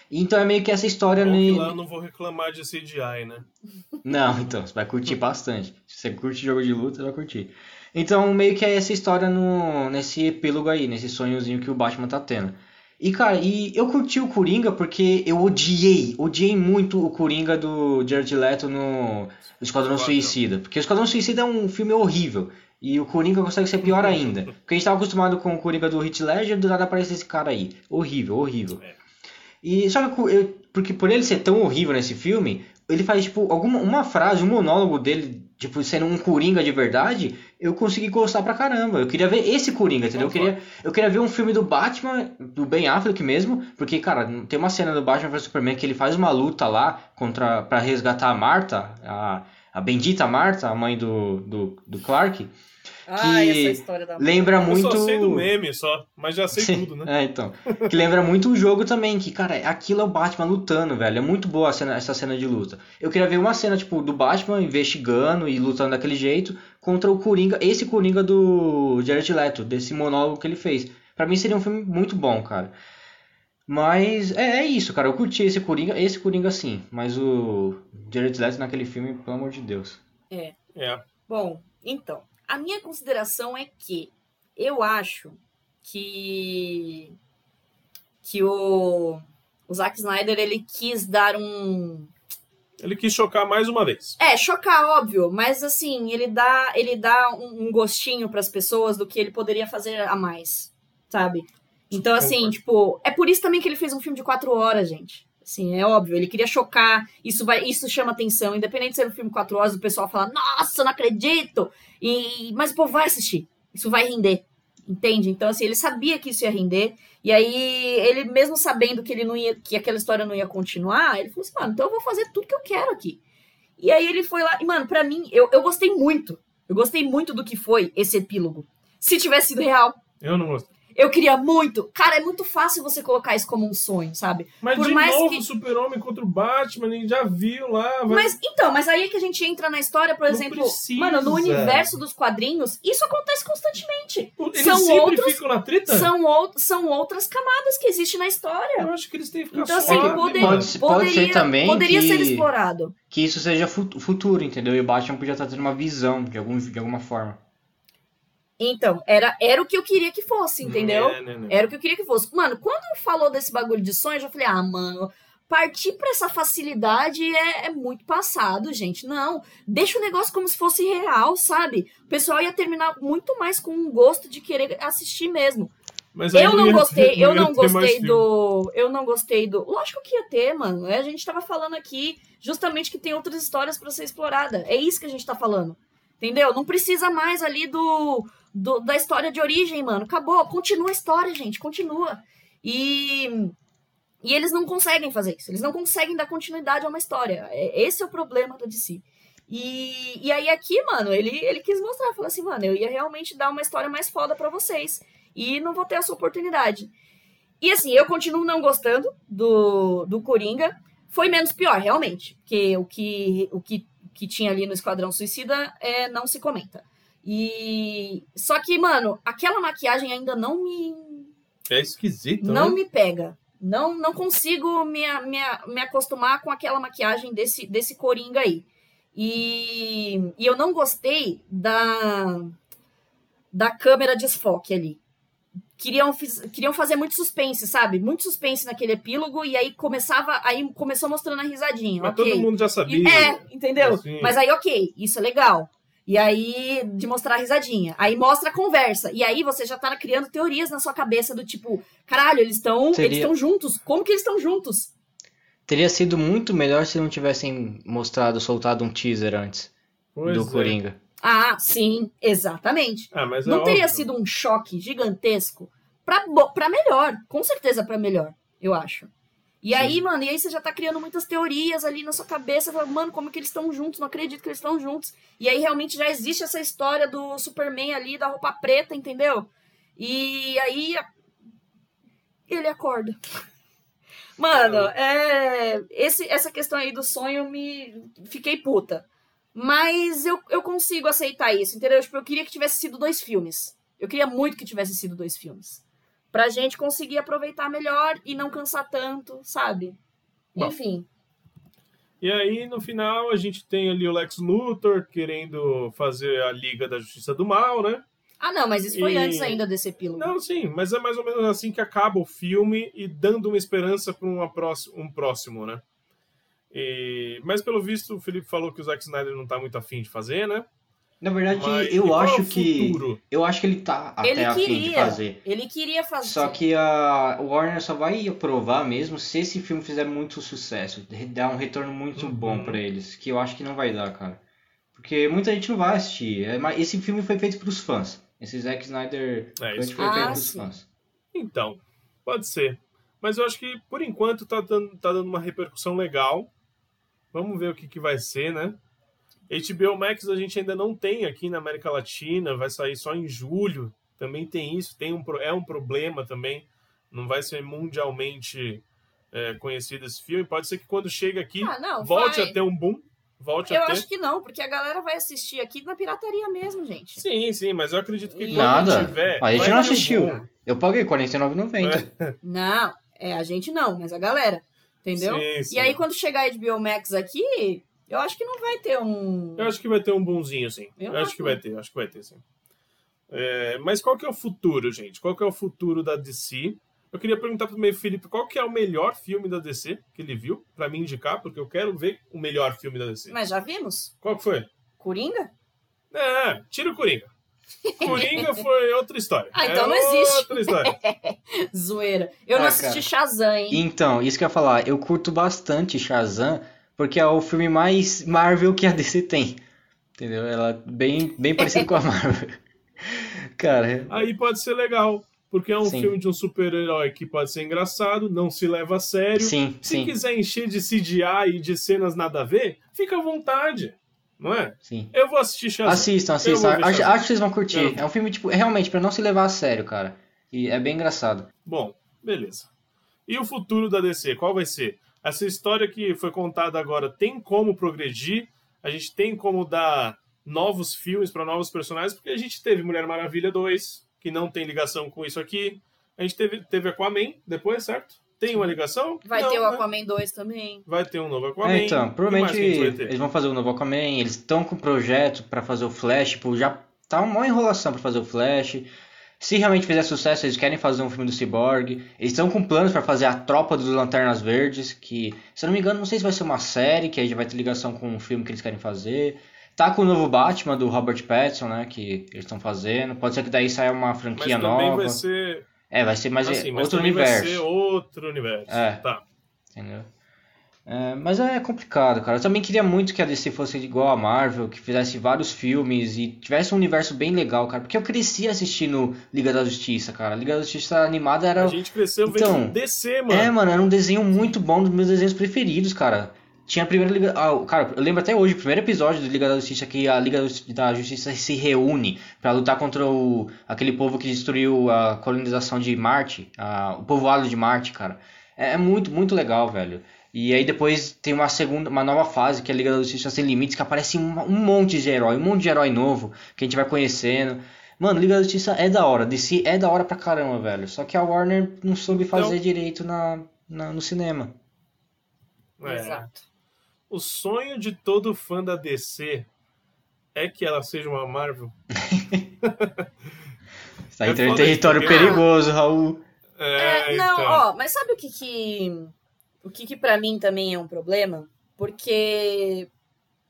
Então é meio que essa história... Bom ne- lá eu não vou reclamar de CGI, né? não, então, você vai curtir bastante. Se você curte jogo de luta, você vai curtir. Então, meio que é essa história no, nesse epílogo aí, nesse sonhozinho que o Batman tá tendo. E, cara, e eu curti o Coringa porque eu odiei, odiei muito o Coringa do Jared Leto no Esquadrão. Suicida. Porque o Esquadrão Suicida é um filme horrível. E o Coringa consegue ser pior ainda. Porque a gente tava acostumado com o Coringa do Heath Ledger, do nada aparece esse cara aí. Horrível, horrível. É. E só que eu, porque por ele ser tão horrível nesse filme, ele faz tipo alguma uma frase, um monólogo dele, tipo sendo um coringa de verdade, eu consegui gostar pra caramba. Eu queria ver esse coringa, entendeu? Eu queria, eu queria ver um filme do Batman, do Ben Affleck mesmo, porque cara, tem uma cena do Batman vs Superman que ele faz uma luta lá contra para resgatar a Marta, a a bendita Marta, a mãe do, do, do Clark, Ah, Que essa história da. lembra Eu muito só sei do meme só, mas já sei tudo, né? É, então. Que lembra muito o jogo também, que, cara, aquilo é o Batman lutando, velho. É muito boa a cena- essa cena de luta. Eu queria ver uma cena, tipo, do Batman investigando e lutando daquele jeito contra o Coringa, esse Coringa do Jared Leto, desse monólogo que ele fez. Pra mim seria um filme muito bom, cara. Mas é, é isso, cara. Eu curti esse Coringa, esse Coringa sim. Mas o Jared Leto naquele filme, pelo amor de Deus. É. É. Bom, então, a minha consideração é que eu acho que que o, o Zack Snyder ele quis dar um Ele quis chocar mais uma vez. É, chocar, óbvio, mas assim, ele dá, ele dá um, um gostinho pras pessoas do que ele poderia fazer a mais, sabe? Então, assim, Concordo. tipo, é por isso também que ele fez um filme de quatro horas, gente. Assim, é óbvio, ele queria chocar, isso vai, isso chama atenção, independente de ser um filme de quatro horas, o pessoal fala, nossa, não acredito! E, mas o povo vai assistir, isso vai render, entende? Então, assim, ele sabia que isso ia render, e aí, ele mesmo sabendo que ele não ia, que aquela história não ia continuar, ele falou assim, mano, então eu vou fazer tudo que eu quero aqui. E aí ele foi lá, e mano, pra mim, eu, eu gostei muito, eu gostei muito do que foi esse epílogo. Se tivesse sido real, Eu não gostei. Eu queria muito. Cara, é muito fácil você colocar isso como um sonho, sabe? Mas Por de mais novo que- o Super-Homem contra o Batman, ele já viu lá. Vai... Mas então, mas aí é que a gente entra na história, por Não exemplo, precisa. mano, no universo dos quadrinhos, isso acontece constantemente. Eles são sempre outros- ficam na treta? São, ou- são outras camadas que existem na história. Eu acho que eles têm que ficar Então, assim, poder-. Pode pode poderia, ser também poderia que- ser explorado. Que isso seja fu- futuro, entendeu? E o Batman podia estar tendo uma visão de, algum, de alguma forma. Então, era, era o que eu queria que fosse, entendeu? É, né, né. Era o que eu queria que fosse. Mano, quando falou desse bagulho de sonho, eu já falei, ah, mano, partir pra essa facilidade é, é muito passado, gente. Não, deixa o negócio como se fosse real, sabe? O pessoal ia terminar muito mais com um gosto de querer assistir mesmo. Mas Eu não gostei, ter- eu não ter mais gostei filme. do. Eu não gostei do. Lógico que ia ter, mano. A gente tava falando aqui justamente que tem outras histórias pra ser explorada. É isso que a gente tá falando. Entendeu? Não precisa mais ali do, do- da história de origem, mano. Acabou. Continua a história, gente. Continua. E. E eles não conseguem fazer isso. Eles não conseguem dar continuidade a uma história. É- Esse é o problema da DC. E, e aí aqui, mano, ele, ele quis mostrar. Falou assim, mano, eu ia realmente dar uma história mais foda pra vocês. E não vou ter essa oportunidade. E assim, eu continuo não gostando do, do Coringa. Foi menos pior, realmente. Porque o que, o que, que tinha ali no Esquadrão Suicida é, não se comenta. E. Só que, mano, aquela maquiagem ainda não me. É esquisito, não né? me pega. Não, não consigo me, me, me acostumar com aquela maquiagem desse, desse Coringa aí. E, e eu não gostei da, da câmera desfoque ali. Queriam, fiz- queriam fazer muito suspense, sabe? Muito suspense naquele epílogo, e aí começava. Aí começou mostrando a risadinha. Mas ok. todo mundo já E- sabia. É, entendeu? Assim. Mas aí, ok, isso é legal. E aí, de mostrar a risadinha. Aí mostra a conversa. E aí você já tá criando teorias na sua cabeça do tipo, caralho, eles estão Seria- eles estão juntos. Como que eles estão juntos? Teria sido muito melhor se não tivessem mostrado, soltado um teaser antes Pois do é. Coringa. Ah, sim, exatamente. Ah, mas é Não teria óbvio. sido um choque gigantesco pra melhor. Com certeza pra melhor, eu acho. E aí, mano, e aí você já tá criando muitas teorias ali na sua cabeça. Fala, mano, como que eles estão juntos? Não acredito que eles estão juntos. E aí realmente já existe essa história do Superman ali, da roupa preta, entendeu? E aí ele acorda. Mano, é, esse, essa questão aí do sonho me. Fiquei puta. Mas eu, eu consigo aceitar isso, entendeu? Tipo, eu queria que tivesse sido dois filmes. Eu queria muito que tivesse sido dois filmes. Pra gente conseguir aproveitar melhor e não cansar tanto, sabe? Bom. Enfim. E aí, no final, a gente tem ali o Lex Luthor querendo fazer a Liga da Justiça do Mal, né? Ah, não, mas isso foi E- antes ainda desse epílogo. Não, sim, mas é mais ou menos assim que acaba o filme e dando uma esperança para um próximo, né? E- Mas pelo visto, o Felipe falou que o Zack Snyder não tá muito afim de fazer, né? Na verdade, Mas, eu é acho que. Eu acho que ele tá até Ele a fim de queria. fazer. Ele queria fazer. Só que a Warner só vai aprovar mesmo se esse filme fizer muito sucesso, dar um retorno muito Uhum. bom pra eles, que eu acho que não vai dar, cara. Porque muita gente não vai assistir. É, mas esse filme foi feito pros fãs. Esse Zack Snyder É, foi Ah, feito pros sim. fãs. Então, pode ser. Mas eu acho que, por enquanto, tá dando, tá dando uma repercussão legal. Vamos ver o que, que vai ser, né? HBO Max a gente ainda não tem aqui na América Latina, vai sair só em julho. Também tem isso, tem um, é um problema também. Não vai ser mundialmente é, conhecido esse filme. Pode ser que quando chega aqui, Ah, não, volte vai. a ter um boom. Volte Eu a ter. acho que não, porque a galera vai assistir aqui na pirataria mesmo, gente. Sim, sim, mas eu acredito que quando Nada. tiver. A gente vai não um assistiu. boom. Eu paguei R$ 49,90. Não, é a gente não, mas a galera. Entendeu? Sim, sim. E aí, quando chegar a HBO Max aqui, eu acho que não vai ter um. Eu acho que vai ter um bonzinho, sim. Eu Eu, acho que vai ter, acho que vai ter, sim. É, mas qual que é o futuro, gente? Qual que é o futuro da DC? Eu queria perguntar pro meio Felipe qual que é o melhor filme da DC que ele viu, para me indicar, porque eu quero ver o melhor filme da DC. Mas já vimos? Qual que foi? Coringa? É, tira o Coringa. Coringa foi outra história. Ah, então é não existe. Outra história. Zoeira. Eu Ah, não assisti cara. Shazam, hein? Então, isso que eu ia falar, eu curto bastante Shazam, porque é o filme mais Marvel que a DC tem. Entendeu? Ela é bem, bem parecido com a Marvel. Cara, Aí pode ser legal, porque é um Sim. filme de um super-herói que pode ser engraçado, não se leva a sério. sim, Se sim, quiser encher de CGI e de cenas nada a ver, fica à vontade, não é? sim. Eu vou assistir Shazam. Assistam, assistam. Acho, acho que vocês vão curtir. Eu- É um filme, tipo, realmente, pra não se levar a sério, cara. E é bem engraçado. Bom, beleza. E o futuro da DC, qual vai ser? Essa história que foi contada agora tem como progredir? A gente tem como dar novos filmes para novos personagens? Porque a gente teve Mulher Maravilha 2, que não tem ligação com isso aqui. A gente teve, teve Aquaman depois, certo? Tem uma ligação? Vai Não, ter o né? Aquaman 2 também. Vai ter um novo Aquaman. É, então, provavelmente eles vão fazer o novo Aquaman, eles estão com o projeto pra fazer o Flash, tipo, já tá uma enrolação pra fazer o Flash. Se realmente fizer sucesso, eles querem fazer um filme do Cyborg. Eles estão com planos pra fazer a Tropa dos Lanternas Verdes, que, se eu não me engano, não sei se vai ser uma série, que aí já vai ter ligação com um filme que eles querem fazer. Tá com o novo Batman do Robert Pattinson, né, que eles estão fazendo. Pode ser que daí saia uma Mas franquia também nova. vai ser. É, vai ser mais assim, mas outro também universo. vai ser outro universo. É. Tá. Entendeu? É, mas é complicado, cara. Eu também queria muito que a DC fosse igual a Marvel, que fizesse vários filmes e tivesse um universo bem legal, cara. Porque eu cresci assistindo Liga da Justiça, cara. Liga da Justiça animada era. A gente cresceu Então, vendo DC, mano. É, mano, era um desenho muito bom, um dos meus desenhos preferidos, cara. Tinha a primeira Liga. Ah, cara, eu lembro até hoje, o primeiro episódio do Liga da Justiça que a Liga da Justiça se reúne pra lutar contra o, aquele povo que destruiu a colonização de Marte, a- o povoado de Marte, cara. É, é muito, muito legal, velho. E aí depois tem uma segunda, uma nova fase que é a Liga da Justiça Sem Limites, que aparece um, um monte de herói, um monte de herói novo que a gente vai conhecendo. Mano, Liga da Justiça é da hora, DC é da hora pra caramba, velho. Só que a Warner não soube fazer Então- direito na, na- no cinema. É. Exato. O sonho de todo fã da DC é que ela seja uma Marvel. Tá É entrando em território perigoso, Raul. É, É, não, então. ó, mas sabe o que que. O que que pra mim também é um problema? Porque,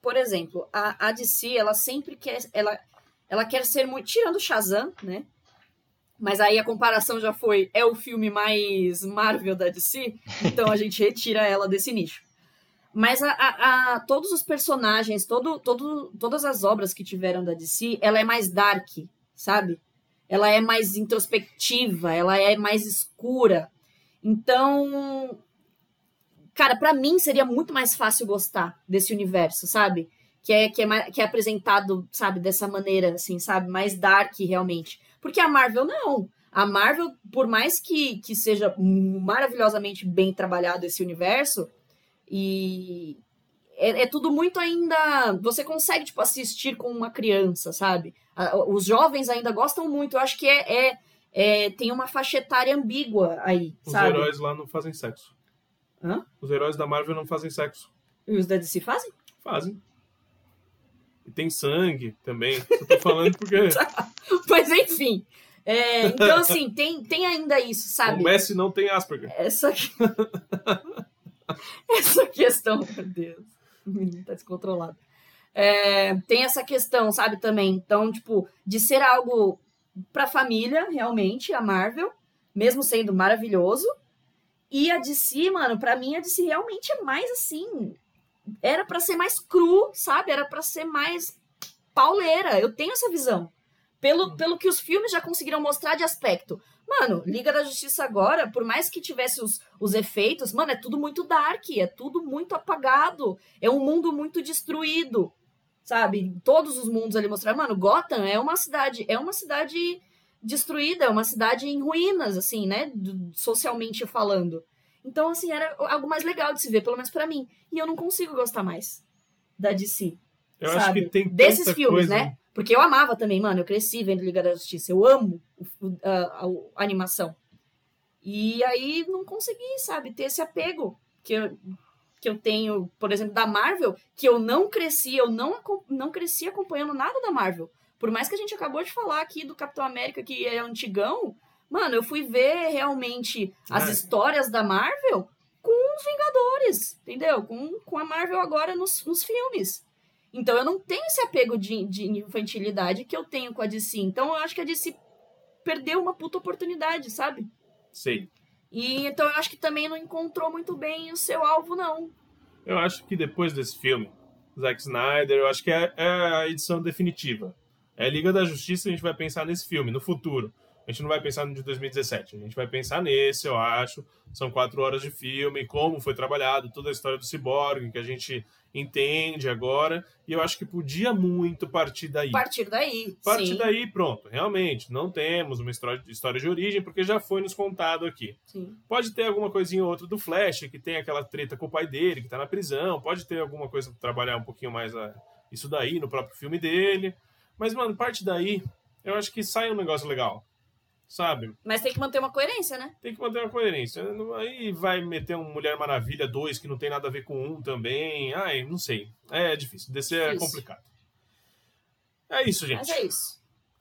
por exemplo, a, a DC, ela sempre quer. Ela, ela quer ser muito. Tirando o Shazam, né? Mas aí a comparação já foi. É o filme mais Marvel da DC, então a gente retira ela desse nicho. Mas a, a- a- todos os personagens, todo, todo, todas as obras que tiveram da DC, ela é mais dark, sabe? Ela é mais introspectiva, ela é mais escura. Então, cara, pra mim seria muito mais fácil gostar desse universo, sabe? Que é, que é, que é apresentado, sabe, dessa maneira, assim, sabe? Mais dark, realmente. Porque a Marvel, não. A Marvel, por mais que, que seja maravilhosamente bem trabalhado esse universo, e é, é tudo muito ainda. Você consegue, tipo, assistir com uma criança, sabe? Os jovens ainda gostam muito. Eu acho que é, é- é- tem uma faixa etária ambígua aí, Os sabe? heróis lá não fazem sexo. Hã? Os heróis da Marvel não fazem sexo. E os da DC fazem? Fazem. E tem sangue também. Eu tô falando porque Mas enfim. É, então, assim, tem, tem ainda isso, o sabe? Messi não tem Asperger. Essa. essa questão, meu Deus. O menino tá descontrolado. É, tem essa questão, sabe, também. Então, tipo, de ser algo pra família, realmente, a Marvel, mesmo sendo maravilhoso. E a DC, mano, pra mim a DC realmente é mais assim. Era pra ser mais cru, sabe? Era pra ser mais pauleira. Eu tenho essa visão. Pelo, pelo que os filmes já conseguiram mostrar de aspecto. Mano, Liga da Justiça agora, por mais que tivesse os, os efeitos, mano, é tudo muito dark, é tudo muito apagado. É um mundo muito destruído, sabe? Todos os mundos ali mostraram. Mano, Gotham é uma cidade, é uma cidade destruída, é uma cidade em ruínas, assim, né? Socialmente falando. Então, assim, era algo mais legal de se ver, pelo menos pra mim. E eu não consigo gostar mais da DC. Eu acho sabe? que tem Desses filmes, coisa... né? Porque eu amava também, mano. Eu cresci vendo Liga da Justiça. Eu amo a, a- a animação. E aí não consegui, sabe, ter esse apego que eu, que eu tenho, por exemplo, da Marvel, que eu não cresci, eu não, não cresci acompanhando nada da Marvel. Por mais que a gente acabou de falar aqui do Capitão América, que é antigão, Mano, eu fui ver realmente as é. histórias da Marvel com os Vingadores, entendeu? Com, com a Marvel agora nos, nos filmes. Então eu não tenho esse apego de, de infantilidade que eu tenho com a DC. Então eu acho que a DC perdeu uma puta oportunidade, sabe? Sim. E então eu acho que também não encontrou muito bem o seu alvo, não. Eu acho que depois desse filme, Zack Snyder, eu acho que é, é a edição definitiva. É Liga da Justiça, a gente vai pensar nesse filme, no futuro. A gente não vai pensar no de 2017, a gente vai pensar nesse, eu acho. São quatro horas de filme, como foi trabalhado, toda a história do Cyborg, que a gente entende agora. E eu acho que podia muito partir daí. Partir daí. Partir sim. daí, pronto. Realmente, não temos uma história, história de origem, porque já foi nos contado aqui. Sim. Pode ter alguma coisinha ou outra do Flash, que tem aquela treta com o pai dele, que tá na prisão. Pode ter alguma coisa para trabalhar um pouquinho mais a, isso daí no próprio filme dele. Mas, mano, parte daí, eu acho que sai um negócio legal sabe? Mas tem que manter uma coerência, né? Tem que manter uma coerência. Aí vai meter um Mulher Maravilha 2 que não tem nada a ver com um também. Ai, não sei. É difícil. DC é complicado. É isso, gente. Mas é isso.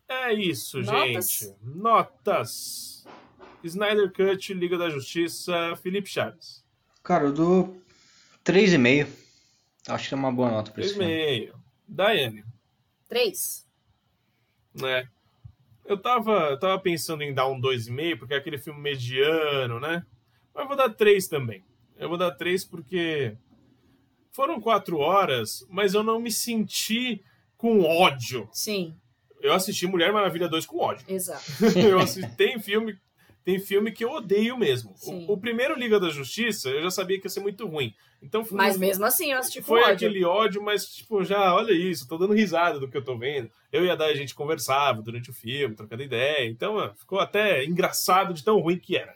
É isso, Notas? gente. Notas. Snyder Cut, Liga da Justiça, Felipe Chaves. Cara, eu dou 3,5. Acho que é uma boa nota pra esse 3,5. Daiane. 3. É. Eu tava, eu tava pensando em dar um 2,5, porque é aquele filme mediano, né? Mas eu vou dar 3 também. Eu vou dar 3 porque foram 4 horas, mas eu não me senti com ódio. Sim. Eu assisti Mulher Maravilha 2 com ódio. Exato. eu assisti, tem filme tem filme que eu odeio mesmo. O, o, primeiro Liga da Justiça, eu já sabia que ia ser muito ruim. Então foi, Mas mesmo assim, eu assisti Foi ódio. aquele ódio, mas tipo, já, olha isso, tô dando risada do que eu tô vendo. Eu e a Dai, a gente conversava durante o filme, trocando ideia. Então, ficou até engraçado de tão ruim que era.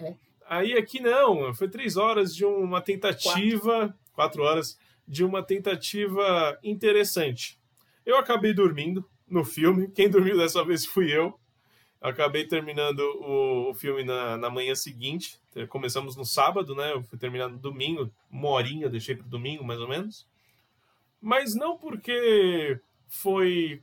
É. Aí aqui não, foi três horas de uma tentativa, quatro. quatro horas, de uma tentativa interessante. Eu acabei dormindo no filme, quem dormiu dessa vez fui eu. Acabei terminando o, o filme na, na manhã seguinte. Começamos no sábado, né? Eu fui terminar no domingo, uma horinha, deixei para domingo, mais ou menos. Mas não porque foi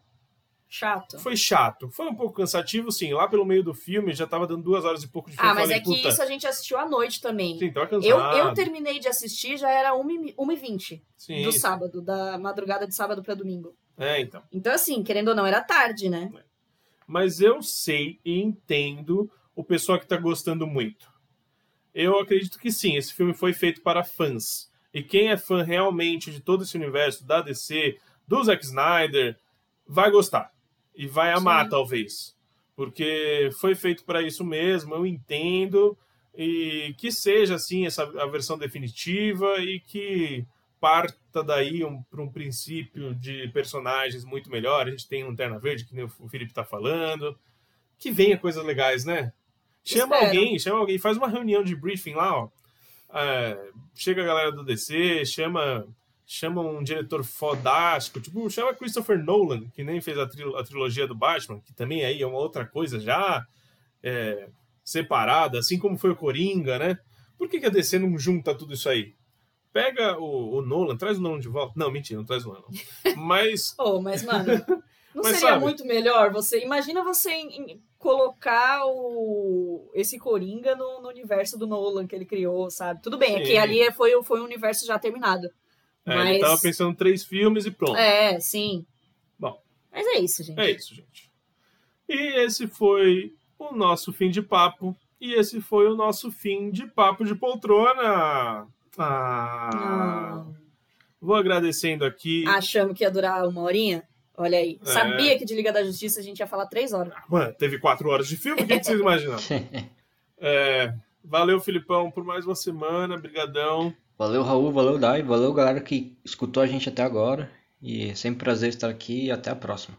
Chato. Foi chato. Foi um pouco cansativo, sim. Lá pelo meio do filme já tava dando duas horas e pouco de filme. Ah, mas falei, é que isso a gente assistiu à noite também. Sim, tava cansado. Eu, eu terminei de assistir, já era 1h20 do sábado, da madrugada de sábado para domingo. É, então. Então, assim, querendo ou não, era tarde, né? É mas eu sei e entendo o pessoal que está gostando muito. Eu acredito que sim, esse filme foi feito para fãs. E quem é fã realmente de todo esse universo, da DC, do Zack Snyder, vai gostar. E vai amar, sim. talvez. Porque foi feito para isso mesmo, eu entendo. E que seja, assim, essa, a versão definitiva e que parta daí um, para um princípio de personagens muito melhor. A gente tem um Terna Verde, que nem o Felipe está falando. Que venha coisas legais, né? Chama Espero. alguém, chama alguém, faz uma reunião de briefing lá, ó. É, chega a galera do DC, chama chama um diretor fodástico, tipo, chama Christopher Nolan, que nem fez a, tril a trilogia do Batman, que também aí é uma outra coisa já é, separada, assim como foi o Coringa, né? Por que, que a DC não junta tudo isso aí? Pega o, o, Nolan, traz o Nolan de volta. Não, mentira, não traz o Nolan. Mas. oh, mas, mano, não mas seria sabe... muito melhor você. Imagina você em, em, colocar o, esse Coringa no, no, universo do Nolan que ele criou, sabe? Tudo bem, Sim. é que ali foi, foi um universo já terminado. É, mas... Ele tava pensando três filmes e pronto. É, sim. Bom. Mas é isso, gente. É isso, gente. E esse foi o nosso fim de papo. E esse foi o nosso fim de papo de poltrona. Ah, Vou agradecendo aqui. Achamos que ia durar uma horinha? Olha aí. É. Sabia que de Liga da Justiça a gente ia falar três horas. Mano, teve quatro horas de filme? O que, vocês imaginam? é, valeu, Filipão, por mais uma semana. Brigadão. Valeu, Raul. Valeu, Dai. Valeu, galera que escutou a gente até agora. E é sempre prazer estar aqui e até a próxima.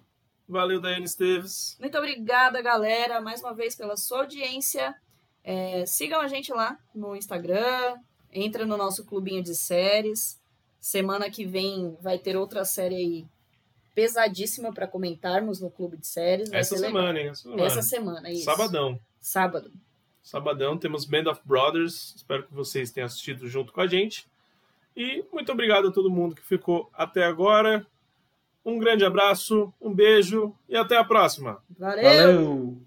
Valeu, Daiane Esteves. Muito obrigada, galera, mais uma vez pela sua audiência. É, sigam a gente lá no Instagram, Entra no nosso clubinho de séries. Semana que vem vai ter outra série aí pesadíssima para comentarmos no clube de séries. Essa semana, hein? Essa semana. Essa semana, isso. Sabadão. Sábado. Sabadão temos Band of Brothers. Espero que vocês tenham assistido junto com a gente. E muito obrigado a todo mundo que ficou até agora. Um grande abraço, um beijo e até a próxima. Valeu. Valeu.